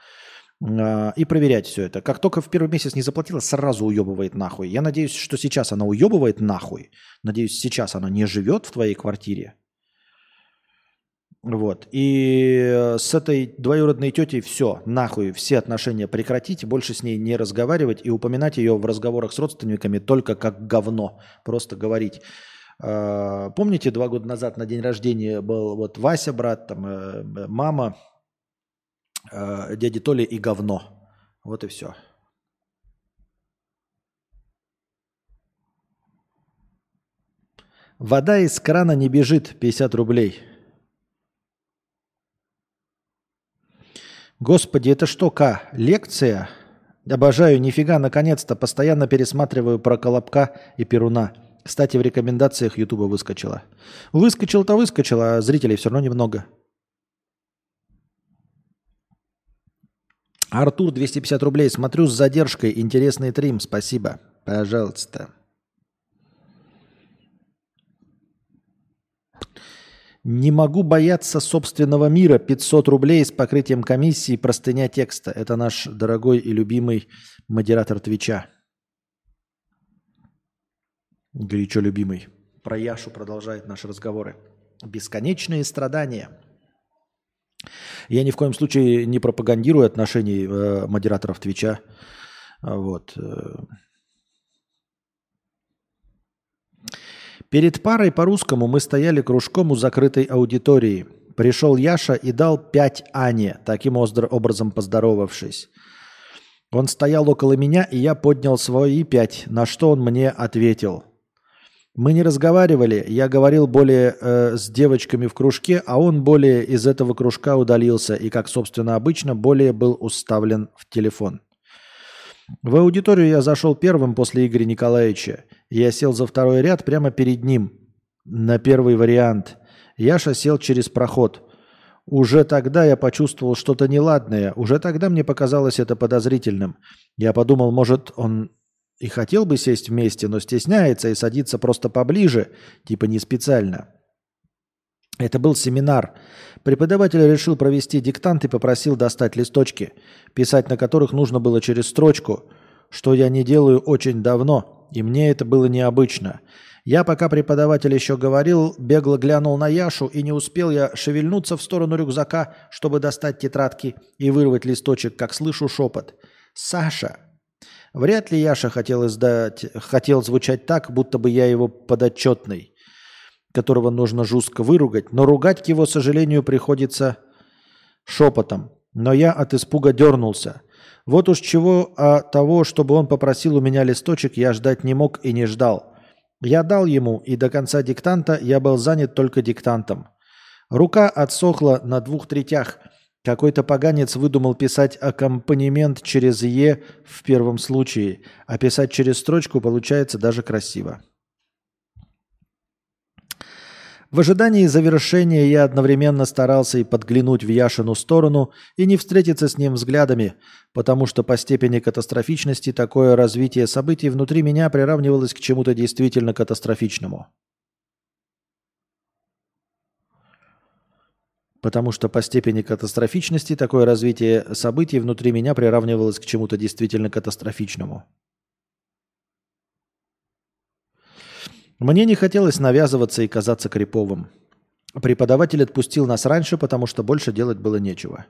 А, И проверять все это. Как только в первый месяц не заплатила, сразу уебывает нахуй. Я надеюсь, что сейчас она уебывает нахуй. Надеюсь, сейчас она не живет в твоей квартире. Вот. И с этой двоюродной тетей все, нахуй, все отношения прекратить, больше с ней не разговаривать и упоминать ее в разговорах с родственниками только как говно. Просто говорить. А, Помните, два года назад на день рождения был вот Вася, брат, там, э, мама, э, дяди Толи и говно. Вот и все. Вода из крана не бежит, 50 рублей. Господи, это что, К? Лекция? Обожаю, нифига, наконец-то. Постоянно пересматриваю про Колобка и Перуна. Кстати, в рекомендациях Ютуба выскочила. Выскочил-то выскочил, а зрителей все равно немного. Артур, 250 рублей. Смотрю с задержкой. Интересный трим. Спасибо. Пожалуйста. Не могу бояться собственного мира. 500 рублей с покрытием комиссии. Простыня текста. Это наш дорогой и любимый модератор Твича. Горячо любимый. Про Яшу продолжает наши разговоры. Бесконечные страдания. Я ни в коем случае не пропагандирую отношений э, модераторов Твича. Вот. э. Перед парой по-русскому мы стояли кружком у закрытой аудитории. Пришел Яша и дал пять Ане, таким образом поздоровавшись. Он стоял около меня, и я поднял свои пять, на что он мне ответил. Мы не разговаривали, я говорил более э, с девочками в кружке, а он более из этого кружка удалился и, как собственно обычно, более был уставлен в телефон. В аудиторию я зашел первым после Игоря Николаевича. Я сел за второй ряд прямо перед ним, на первый вариант. Яша сел через проход. Уже тогда я почувствовал что-то неладное. Уже тогда мне показалось это подозрительным. Я подумал, может, он и хотел бы сесть вместе, но стесняется и садится просто поближе, типа не специально. Это был семинар. Преподаватель решил провести диктант и попросил достать листочки, писать на которых нужно было через строчку, что я не делаю очень давно, и мне это было необычно. Я, пока преподаватель еще говорил, бегло глянул на Яшу, и не успел я шевельнуться в сторону рюкзака, чтобы достать тетрадки и вырвать листочек, как слышу шепот. «Саша!» Вряд ли Яша хотел, издать, хотел звучать так, будто бы я его подотчетный, которого нужно жестко выругать, но ругать к его сожалению приходится шепотом. Но я от испуга дернулся. Вот уж чего, а того, чтобы он попросил у меня листочек, я ждать не мог и не ждал. Я дал ему, и до конца диктанта я был занят только диктантом. Рука отсохла на двух третях – какой-то поганец выдумал писать аккомпанемент через «е» в первом случае, а писать через строчку получается даже красиво. В ожидании завершения я одновременно старался и подглянуть в Яшину сторону, и не встретиться с ним взглядами, потому что по степени катастрофичности такое развитие событий внутри меня приравнивалось к чему-то действительно катастрофичному. Потому что по степени катастрофичности такое развитие событий внутри меня приравнивалось к чему-то действительно катастрофичному. Мне не хотелось навязываться и казаться криповым. Преподаватель отпустил нас раньше, потому что больше делать было нечего.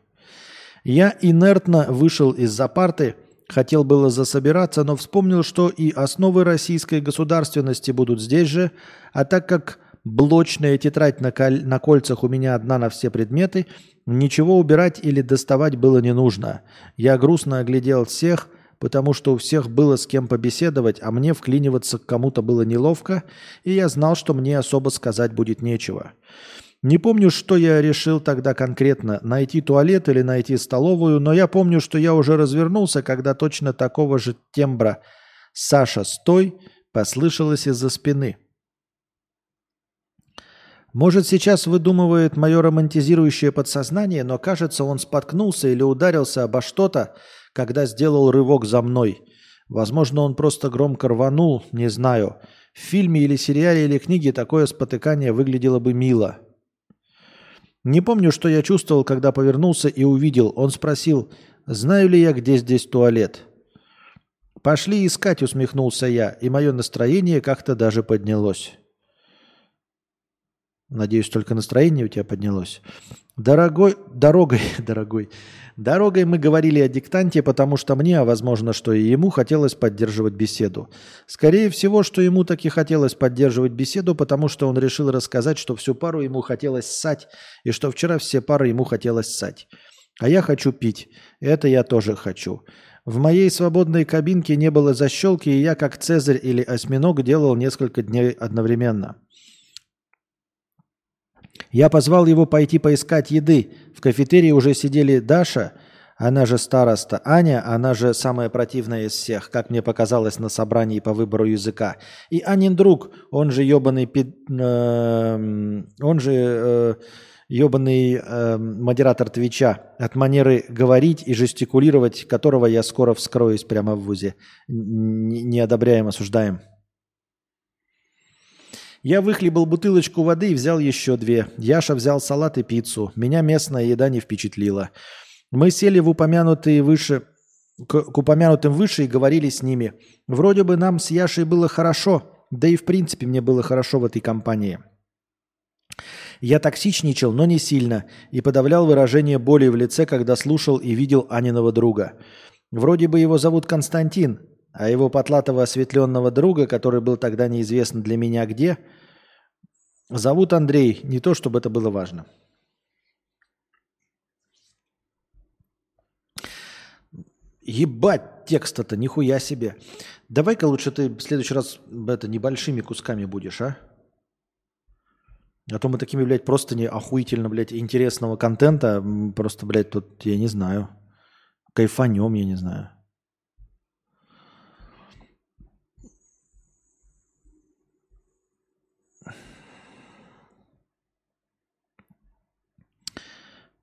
Я инертно вышел из-за парты, хотел было засобираться, но вспомнил, что и основы российской государственности будут здесь же, а так как блочная тетрадь на, коль- на кольцах у меня одна на все предметы, ничего убирать или доставать было не нужно. Я грустно оглядел всех, потому что у всех было с кем побеседовать, а мне вклиниваться к кому-то было неловко, и я знал, что мне особо сказать будет нечего. Не помню, что я решил тогда конкретно, найти туалет или найти столовую, но я помню, что я уже развернулся, когда точно такого же тембра «Саша, стой!» послышалось из-за спины. Может, сейчас выдумывает мое романтизирующее подсознание, но кажется, он споткнулся или ударился обо что-то, когда сделал рывок за мной. Возможно, он просто громко рванул, не знаю. В фильме или сериале или книге такое спотыкание выглядело бы мило. Не помню, что я чувствовал, когда повернулся и увидел. Он спросил, знаю ли я, где здесь туалет. «Пошли искать», — усмехнулся я, и мое настроение как-то даже поднялось. Надеюсь, только настроение у тебя поднялось. Дорогой, дорогой, <laughs> дорогой, дорогой мы говорили о диктанте, потому что мне, а возможно, что и ему хотелось поддерживать беседу. Скорее всего, что ему таки хотелось поддерживать беседу, потому что он решил рассказать, что всю пару ему хотелось ссать, и что вчера все пары ему хотелось ссать. А я хочу пить. Это я тоже хочу. В моей свободной кабинке не было защелки, и я, как Цезарь или осьминог, делал несколько дней одновременно. Я позвал его пойти поискать еды. В кафетерии уже сидели Даша, она же староста, Аня, она же самая противная из всех, как мне показалось на собрании по выбору языка. И Анин друг, он же ебаный, э, он же э, ебаный э, модератор Твича, от манеры говорить и жестикулировать, которого я скоро вскроюсь прямо в ВУЗе. Не одобряем, осуждаем. Я выхлебал бутылочку воды и взял еще две. Яша взял салат и пиццу. Меня местная еда не впечатлила. Мы сели в упомянутые выше, к, к упомянутым выше и говорили с ними. Вроде бы нам с Яшей было хорошо, да и в принципе мне было хорошо в этой компании. Я токсичничал, но не сильно, и подавлял выражение боли в лице, когда слушал и видел Аниного друга. Вроде бы его зовут Константин, а его потлатого осветленного друга, который был тогда неизвестно для меня где, зовут Андрей. Не то, чтобы это было важно. Ебать текста-то, нихуя себе. Давай-ка лучше ты в следующий раз это небольшими кусками будешь, а? А то мы такими, блядь, просто не охуительно, блядь, интересного контента. Просто, блядь, тут, я не знаю, кайфанем, я не знаю.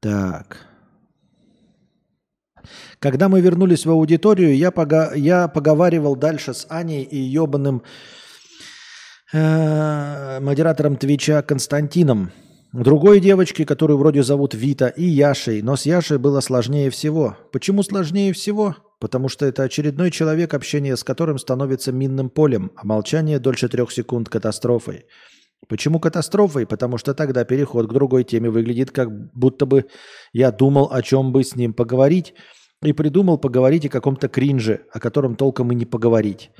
Так. Когда мы вернулись в аудиторию, я, пога я поговаривал дальше с Аней и ебаным э модератором Твича Константином. Другой девочки, которую вроде зовут Вита, и Яшей, но с Яшей было сложнее всего. Почему сложнее всего? Потому что это очередной человек, общение с которым становится минным полем, а молчание дольше трех секунд катастрофой. Почему катастрофой? Потому что тогда переход к другой теме выглядит как будто бы я думал, о чем бы с ним поговорить, и придумал поговорить о каком-то кринже, о котором толком и не поговорить.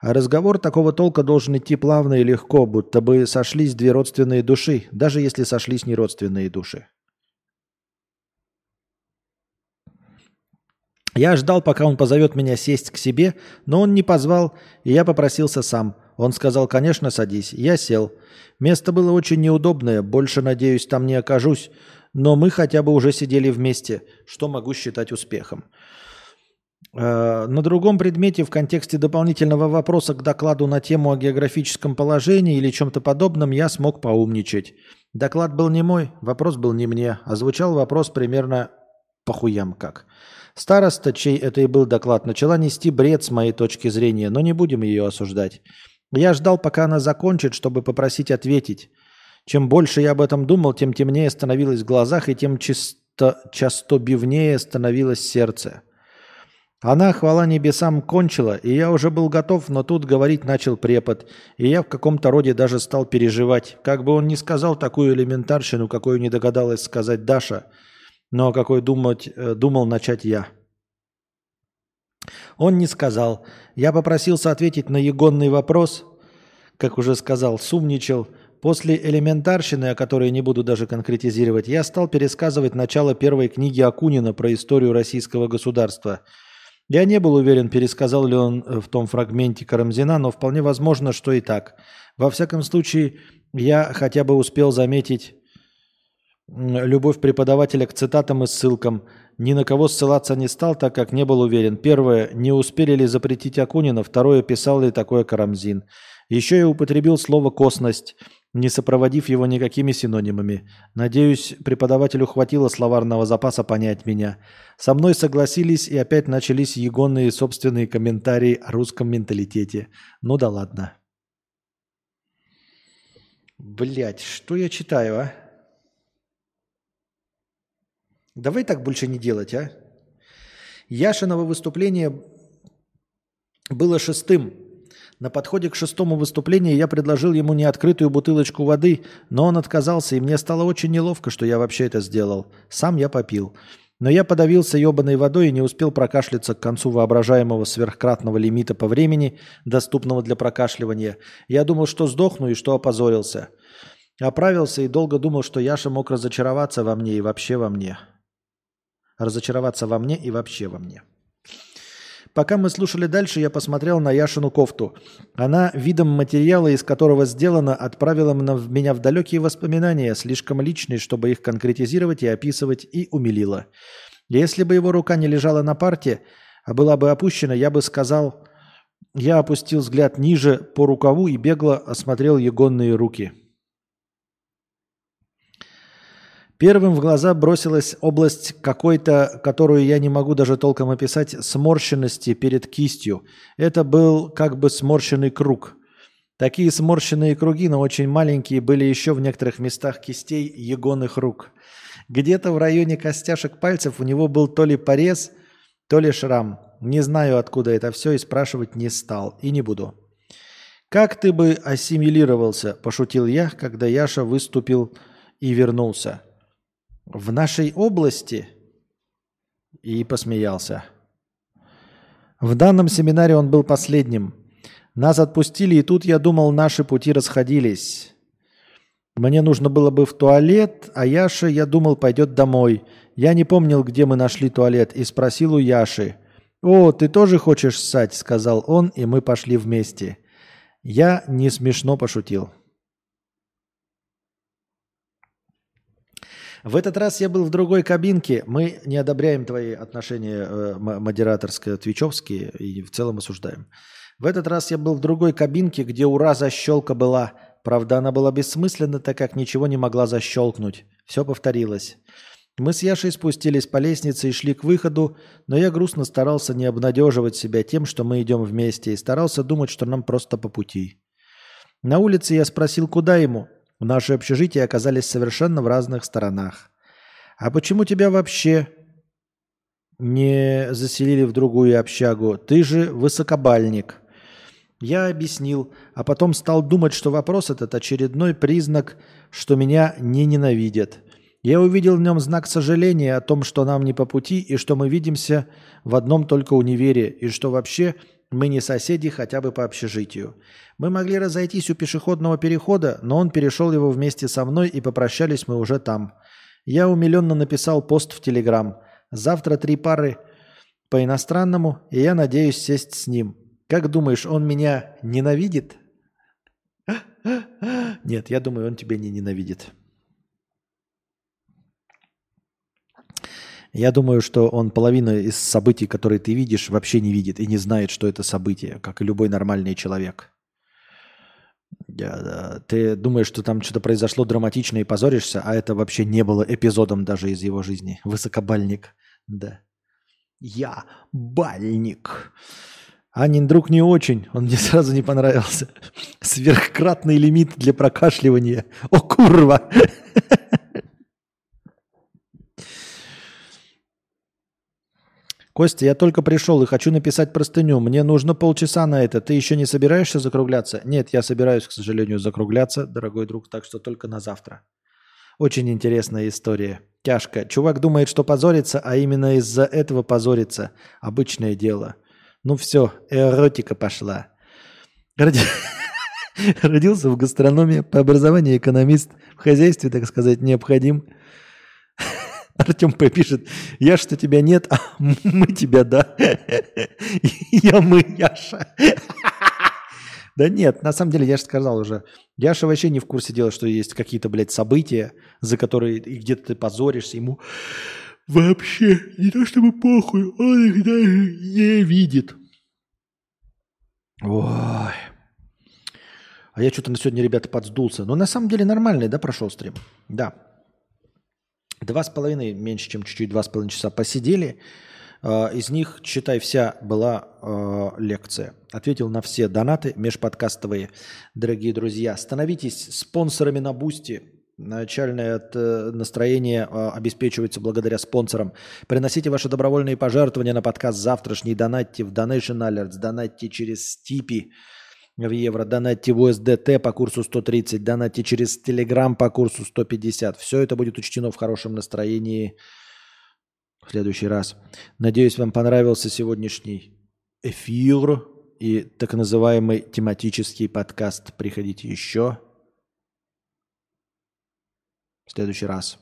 А разговор такого толка должен идти плавно и легко, будто бы сошлись две родственные души, даже если сошлись не родственные души. Я ждал, пока он позовет меня сесть к себе, но он не позвал, и я попросился сам. Он сказал, конечно, садись. Я сел. Место было очень неудобное, больше, надеюсь, там не окажусь, но мы хотя бы уже сидели вместе, что могу считать успехом. Э, на другом предмете в контексте дополнительного вопроса к докладу на тему о географическом положении или чем-то подобном я смог поумничать. Доклад был не мой, вопрос был не мне, а звучал вопрос примерно по хуям как. Староста, чей это и был доклад, начала нести бред с моей точки зрения, но не будем ее осуждать. Я ждал, пока она закончит, чтобы попросить ответить. Чем больше я об этом думал, тем темнее становилось в глазах, и тем чисто, частобивнее становилось сердце. Она, хвала небесам, кончила, и я уже был готов, но тут говорить начал препод, и я в каком-то роде даже стал переживать. Как бы он ни сказал такую элементарщину, какую не догадалась сказать Даша, но какой думать, э, думал начать я. Он не сказал. Я попросился ответить на егонный вопрос, как уже сказал, сумничал, После элементарщины, о которой не буду даже конкретизировать, я стал пересказывать начало первой книги Акунина про историю российского государства. Я не был уверен, пересказал ли он э, в том фрагменте Карамзина, но вполне возможно, что и так. Во всяком случае, я хотя бы успел заметить любовь преподавателя к цитатам и ссылкам. Ни на кого ссылаться не стал, так как не был уверен. Первое, не успели ли запретить Акунина. Второе, писал ли такое Карамзин. Еще я употребил слово «косность». не сопроводив его никакими синонимами. Надеюсь, преподавателю хватило словарного запаса понять меня. Со мной согласились, и опять начались егонные собственные комментарии о русском менталитете. Ну да ладно. Блять, что я читаю, а? Давай так больше не делать, а? Яшиново выступление было шестым. На подходе к шестому выступлению я предложил ему неоткрытую бутылочку воды, но он отказался, и мне стало очень неловко, что я вообще это сделал. Сам я попил. Но я подавился ебаной водой и не успел прокашляться к концу воображаемого сверхкратного лимита по времени, доступного для прокашливания. Я думал, что сдохну и что опозорился. Оправился и долго думал, что Яша мог разочароваться во мне и вообще во мне. Разочароваться во мне и вообще во мне. Пока мы слушали дальше, я посмотрел на Яшину кофту. Она видом материала, из которого сделана, отправила меня в далекие воспоминания, слишком личные, чтобы их конкретизировать и описывать, и умилила. Если бы его рука не лежала на парте, а была бы опущена, я бы сказал... Я опустил взгляд ниже по рукаву и бегло осмотрел егонные руки. Первым в глаза бросилась область какой-то, которую я не могу даже толком описать, сморщенности перед кистью. Это был как бы сморщенный круг. Такие сморщенные круги, но очень маленькие, были еще в некоторых местах кистей егоных рук. Где-то в районе костяшек пальцев у него был то ли порез, то ли шрам. Не знаю, откуда это все, и спрашивать не стал. И не буду. «Как ты бы ассимилировался?» – пошутил я, когда Яша выступил и вернулся. В нашей области и посмеялся. В данном семинаре он был последним. Нас отпустили, и тут, я думал, наши пути расходились. Мне нужно было бы в туалет, а Яша, я думал, пойдет домой. Я не помнил, где мы нашли туалет, и спросил у Яши. «О, ты тоже хочешь ссать?» – сказал он, и мы пошли вместе. Я не смешно пошутил. В этот раз я был в другой кабинке. Мы не одобряем твои отношения э, модераторско-твичевские и в целом осуждаем. В этот раз я был в другой кабинке, где ура защелка была. Правда, она была бессмысленна, так как ничего не могла защелкнуть. Все повторилось. Мы с Яшей спустились по лестнице и шли к выходу, но я грустно старался не обнадеживать себя тем, что мы идем вместе, и старался думать, что нам просто по пути. На улице я спросил, куда ему – Наши общежития оказались совершенно в разных сторонах. А почему тебя вообще не заселили в другую общагу? Ты же высокобальник. Я объяснил, а потом стал думать, что вопрос этот очередной признак, что меня не ненавидят. Я увидел в нем знак сожаления о том, что нам не по пути, и что мы видимся в одном только универе, и что вообще мы не соседи хотя бы по общежитию. Мы могли разойтись у пешеходного перехода, но он перешел его вместе со мной, и попрощались мы уже там. Я умиленно написал пост в Телеграм. Завтра три пары по иностранному, и я надеюсь сесть с ним. Как думаешь, он меня ненавидит? <laughs> Нет, я думаю, он тебя не ненавидит. Я думаю, что он половину из событий, которые ты видишь, вообще не видит и не знает, что это событие, как и любой нормальный человек. Ты думаешь, что там что-то произошло драматичное и позоришься, а это вообще не было эпизодом даже из его жизни. Высокобальник. Да. Я бальник. Анин друг не очень, он мне <laughs> сразу не понравился. Сверхкратный лимит для прокашливания. О, курва! <laughs> Костя, я только пришел и хочу написать простыню. Мне нужно полчаса на это. Ты еще не собираешься закругляться? Нет, я собираюсь, к сожалению, закругляться, дорогой друг, так что только на завтра. Очень интересная история. Тяжко. Чувак думает, что позорится, а именно из-за этого позорится. Обычное дело. Ну все, эротика пошла. Роди... <laughs> Родился в гастрономии, по образованию экономист, в хозяйстве, так сказать, необходим. <laughs> <laughs> Артем П. пишет, я что тебя нет, а <laughs> мы тебя, да. <laughs> Я мы, Яша. Да нет, на самом деле, я же сказал уже, Яша вообще не в курсе дела, что есть какие-то, блядь, события, за которые где-то ты позоришься ему. Вообще, не то чтобы похуй, он их даже не видит. Ой. А я что-то на сегодня, ребята, подсдулся. Но на самом деле нормальный, да, прошел стрим? Да. Два с половиной, меньше, чем чуть-чуть два с половиной часа посидели. А, из них, считай, вся была э, лекция. Ответил на все донаты межподкастовые. Дорогие друзья, становитесь спонсорами на Boosty. Начальное э, настроение э, обеспечивается благодаря спонсорам. Приносите ваши добровольные пожертвования на подкаст завтрашний. Донатьте в Donation Alerts, донатьте через Stripe в евро, донатьте в USDT по курсу 130, донатьте через Telegram по курсу 150. Все это будет учтено в хорошем настроении в следующий раз. Надеюсь, вам понравился сегодняшний эфир и так называемый тематический подкаст. Приходите еще в следующий раз.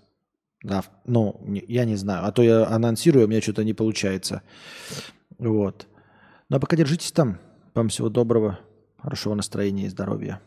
Да, ну, я не знаю. А то я анонсирую, у меня что-то не получается. Вот. Ну, а пока держитесь там. Вам всего доброго, хорошего настроения и здоровья.